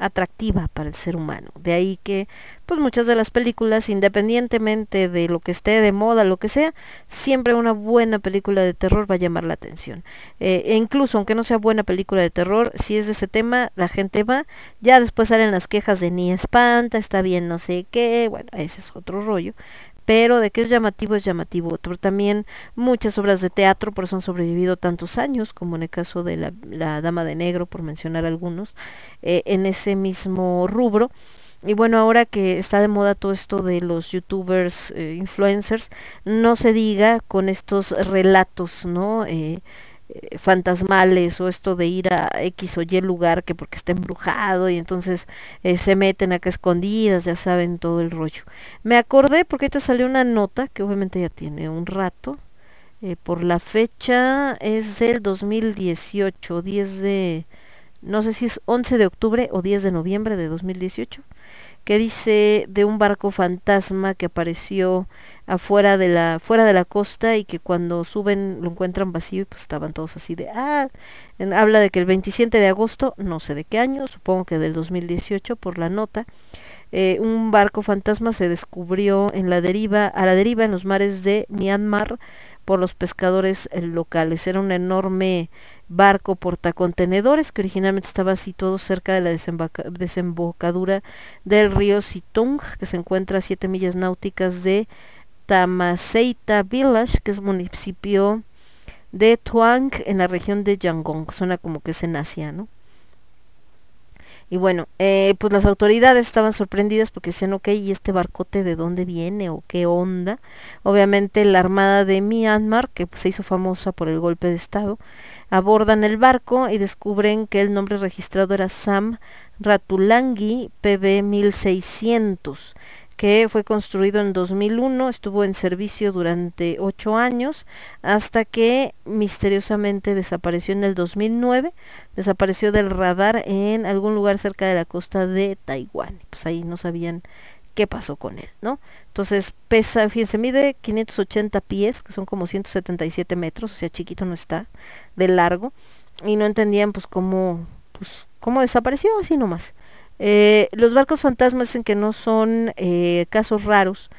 atractiva para el ser humano. De ahí que pues muchas de las películas, independientemente de lo que esté de moda, lo que sea, siempre una buena película de terror va a llamar la atención. Eh, e incluso aunque no sea buena película de terror, si es de ese tema, la gente va, ya después salen las quejas de ni espanta, está bien no sé qué, bueno, ese es otro rollo pero de que es llamativo es llamativo. Pero también muchas obras de teatro por eso han sobrevivido tantos años, como en el caso de la, Dama de Negro, por mencionar algunos, eh, en ese mismo rubro. Y bueno, ahora que está de moda todo esto de los youtubers, eh, influencers, no se diga con estos relatos, ¿no? Eh, eh, fantasmales o esto de ir a X o Y lugar que porque está embrujado y entonces eh, se meten acá escondidas, ya saben todo el rollo. Me acordé porque te salió una nota que obviamente ya tiene un rato. Eh, por la fecha es del 2018, 10 de, no sé si es 11 de octubre o 10 de noviembre de 2018 que dice de un barco fantasma que apareció afuera de la fuera de la costa y que cuando suben lo encuentran vacío y pues estaban todos así de ah habla de que el 27 de agosto no sé de qué año supongo que del 2018 por la nota eh, un barco fantasma se descubrió en la deriva a la deriva en los mares de Myanmar por los pescadores eh, locales. Era un enorme barco portacontenedores que originalmente estaba situado cerca de la desembocadura del río Situng, que se encuentra a 7 millas náuticas de Tamaseita Village, que es municipio de Tuang en la región de Yangon, suena como que es en Asia, ¿no? Y bueno, eh, pues las autoridades estaban sorprendidas porque decían, ok, ¿y este barcote de dónde viene o qué onda? Obviamente la Armada de Myanmar, que pues, se hizo famosa por el golpe de Estado, abordan el barco y descubren que el nombre registrado era Sam Ratulangi PB 1600 que fue construido en 2001, estuvo en servicio durante ocho años, hasta que misteriosamente desapareció en el 2009, desapareció del radar en algún lugar cerca de la costa de Taiwán. Pues ahí no sabían qué pasó con él, ¿no? Entonces pesa, fíjense, mide 580 pies, que son como 177 metros, o sea, chiquito no está, de largo, y no entendían pues cómo, pues, cómo desapareció así nomás. Eh, los barcos fantasmas dicen que no son eh, casos raros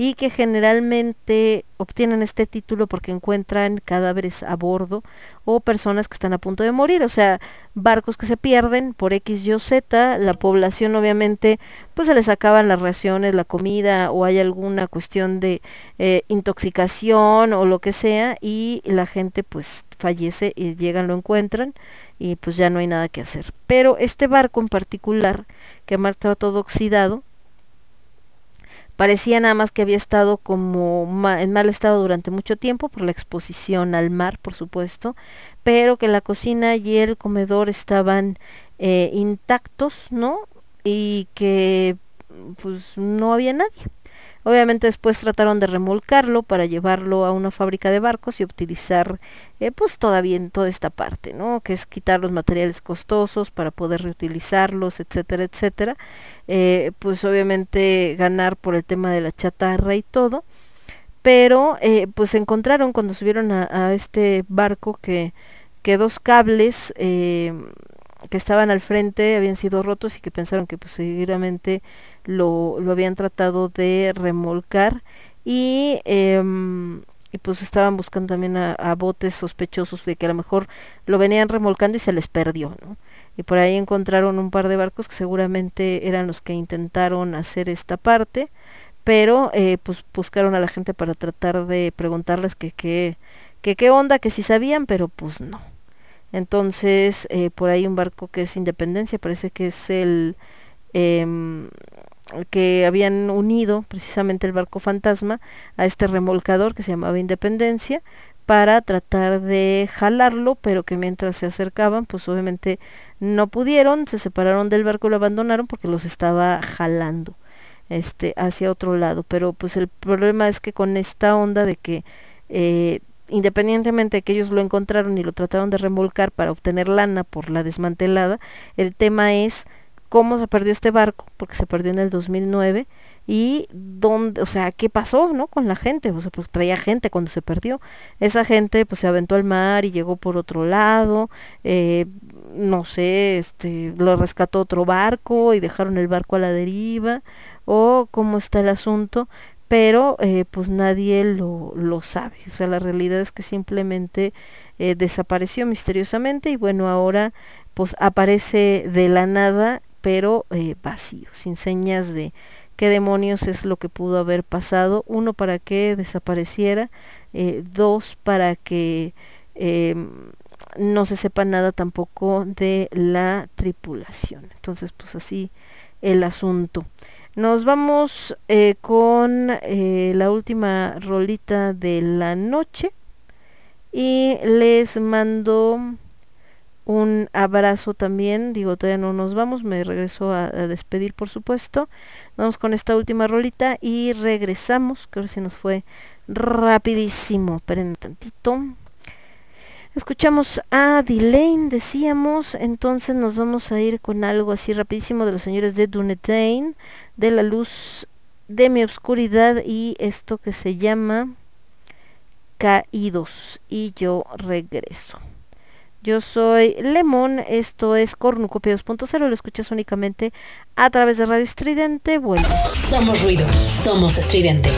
y que generalmente obtienen este título porque encuentran cadáveres a bordo o personas que están a punto de morir, o sea, barcos que se pierden por X, Y o Z, la población obviamente pues se les acaban las raciones, la comida o hay alguna cuestión de eh, intoxicación o lo que sea y la gente pues fallece y llegan, lo encuentran y pues ya no hay nada que hacer. Pero este barco en particular, que estaba todo oxidado, parecía nada más que había estado como en mal estado durante mucho tiempo por la exposición al mar, por supuesto, pero que la cocina y el comedor estaban eh, intactos, ¿no? Y que pues no había nadie. Obviamente después trataron de remolcarlo para llevarlo a una fábrica de barcos y utilizar eh, pues todavía en toda esta parte, ¿no? Que es quitar los materiales costosos para poder reutilizarlos, etcétera, etcétera. Eh, pues obviamente ganar por el tema de la chatarra y todo. Pero eh, pues encontraron cuando subieron a, este barco que, que dos cables que estaban al frente habían sido rotos y que pensaron que pues seguramente lo, lo habían tratado de remolcar y, em, y pues estaban buscando también a, botes sospechosos de que a lo mejor lo venían remolcando y se les perdió, ¿no? y por ahí encontraron un par de barcos que seguramente eran los que intentaron hacer esta parte, pero eh, pues buscaron a la gente para tratar de preguntarles que qué que, qué onda, que si sabían, pero pues no. Entonces, eh, por ahí un barco que es Independencia, parece que es el em, que habían unido precisamente el barco fantasma a este remolcador que se llamaba Independencia para tratar de jalarlo, pero que mientras se acercaban, pues obviamente no pudieron, se separaron del barco y lo abandonaron porque los estaba jalando este hacia otro lado. Pero pues el problema es que con esta onda de que eh, independientemente de que ellos lo encontraron y lo trataron de remolcar para obtener lana por la desmantelada, el tema es cómo se perdió este barco, porque se perdió en el 2009 y dónde, o sea, qué pasó, ¿no? Con la gente, o sea, pues traía gente cuando se perdió. Esa gente pues se aventó al mar y llegó por otro lado, eh, no sé, este, lo rescató otro barco y dejaron el barco a la deriva, o cómo está el asunto, pero eh, pues nadie lo, lo sabe. O sea, la realidad es que simplemente eh, desapareció misteriosamente y bueno, ahora pues aparece de la nada, pero vacío, sin señas de qué demonios es lo que pudo haber pasado, uno para que desapareciera, eh, dos para que em, no se sepa nada tampoco de la tripulación. Entonces, pues así el asunto. Nos vamos eh, con eh, la última rolita de la noche y les mando un abrazo también, digo, todavía no nos vamos, me regreso a, despedir por supuesto. Vamos con esta última rolita y regresamos, que ahora sí nos fue rapidísimo, esperen tantito. Escuchamos a Delane, decíamos, entonces nos vamos a ir con algo así rapidísimo de los señores de Dunedin, de la luz de mi obscuridad y esto que se llama Caídos y yo regreso. Yo soy Lemón, esto es Cornucopia 2.0, lo escuchas únicamente a través de Radio Estridente. Bueno. Somos ruido, somos estridente.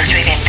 Australian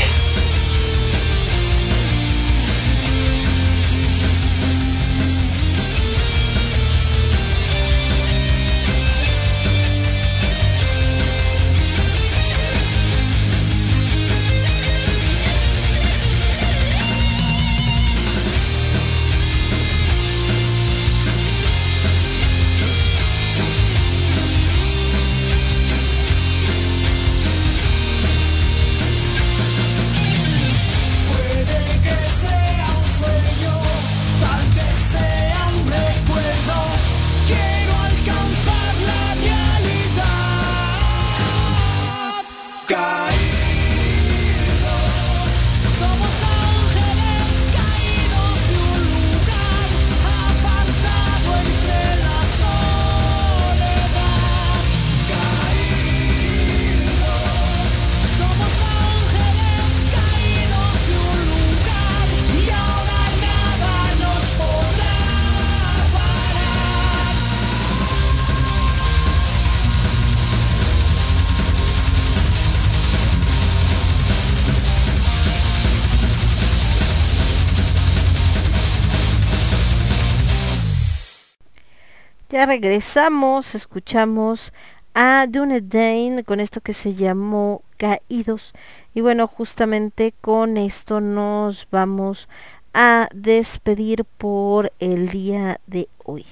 Regresamos, escuchamos a Dunedin con esto que se llamó Caídos. Y bueno, justamente con esto nos vamos a despedir por el día de hoy.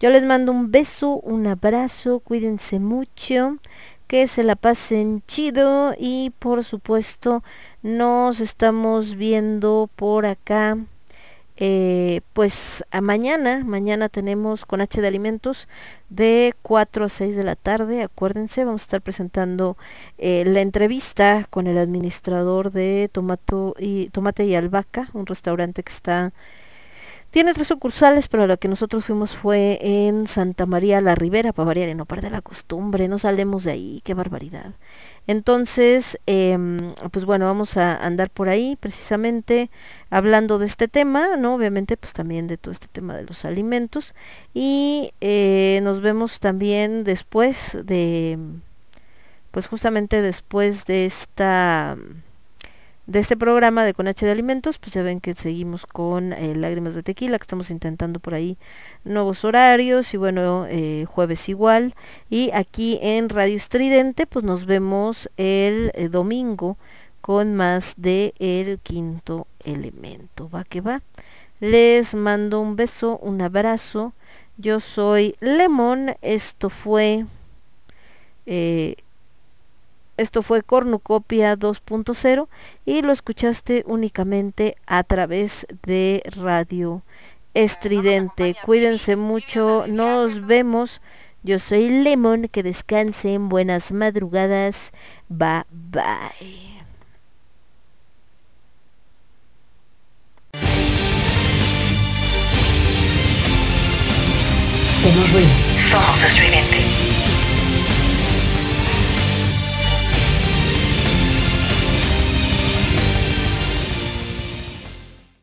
Yo les mando un beso, un abrazo, cuídense mucho, que se la pasen chido y por supuesto nos estamos viendo por acá eh, pues a mañana, mañana tenemos con H de Alimentos de 4 a 6 de la tarde, acuérdense, vamos a estar presentando eh, la entrevista con el administrador de Tomato y, Tomate y Albahaca, un restaurante que está tiene tres sucursales, pero lo que nosotros fuimos fue en Santa María la Ribera, para variar y no perder la costumbre, no salemos de ahí, qué barbaridad. Entonces, em, pues bueno, vamos a andar por ahí precisamente hablando de este tema, ¿no? Obviamente, pues también de todo este tema de los alimentos. Y eh, nos vemos también después de, pues justamente después de esta de este programa de Con H de Alimentos, pues ya ven que seguimos con eh, Lágrimas de Tequila, que estamos intentando por ahí nuevos horarios y bueno, eh, jueves igual. Y aquí en Radio Estridente, pues nos vemos el eh, domingo con más de El Quinto Elemento. Va que va. Les mando un beso, un abrazo. Yo soy Lemon. Esto fue... Esto fue Cornucopia 2.0 y lo escuchaste únicamente a través de Radio Estridente. Cuídense mucho, nos vemos. Yo soy Lemon, que descansen, buenas madrugadas. Bye bye. Somos estridente.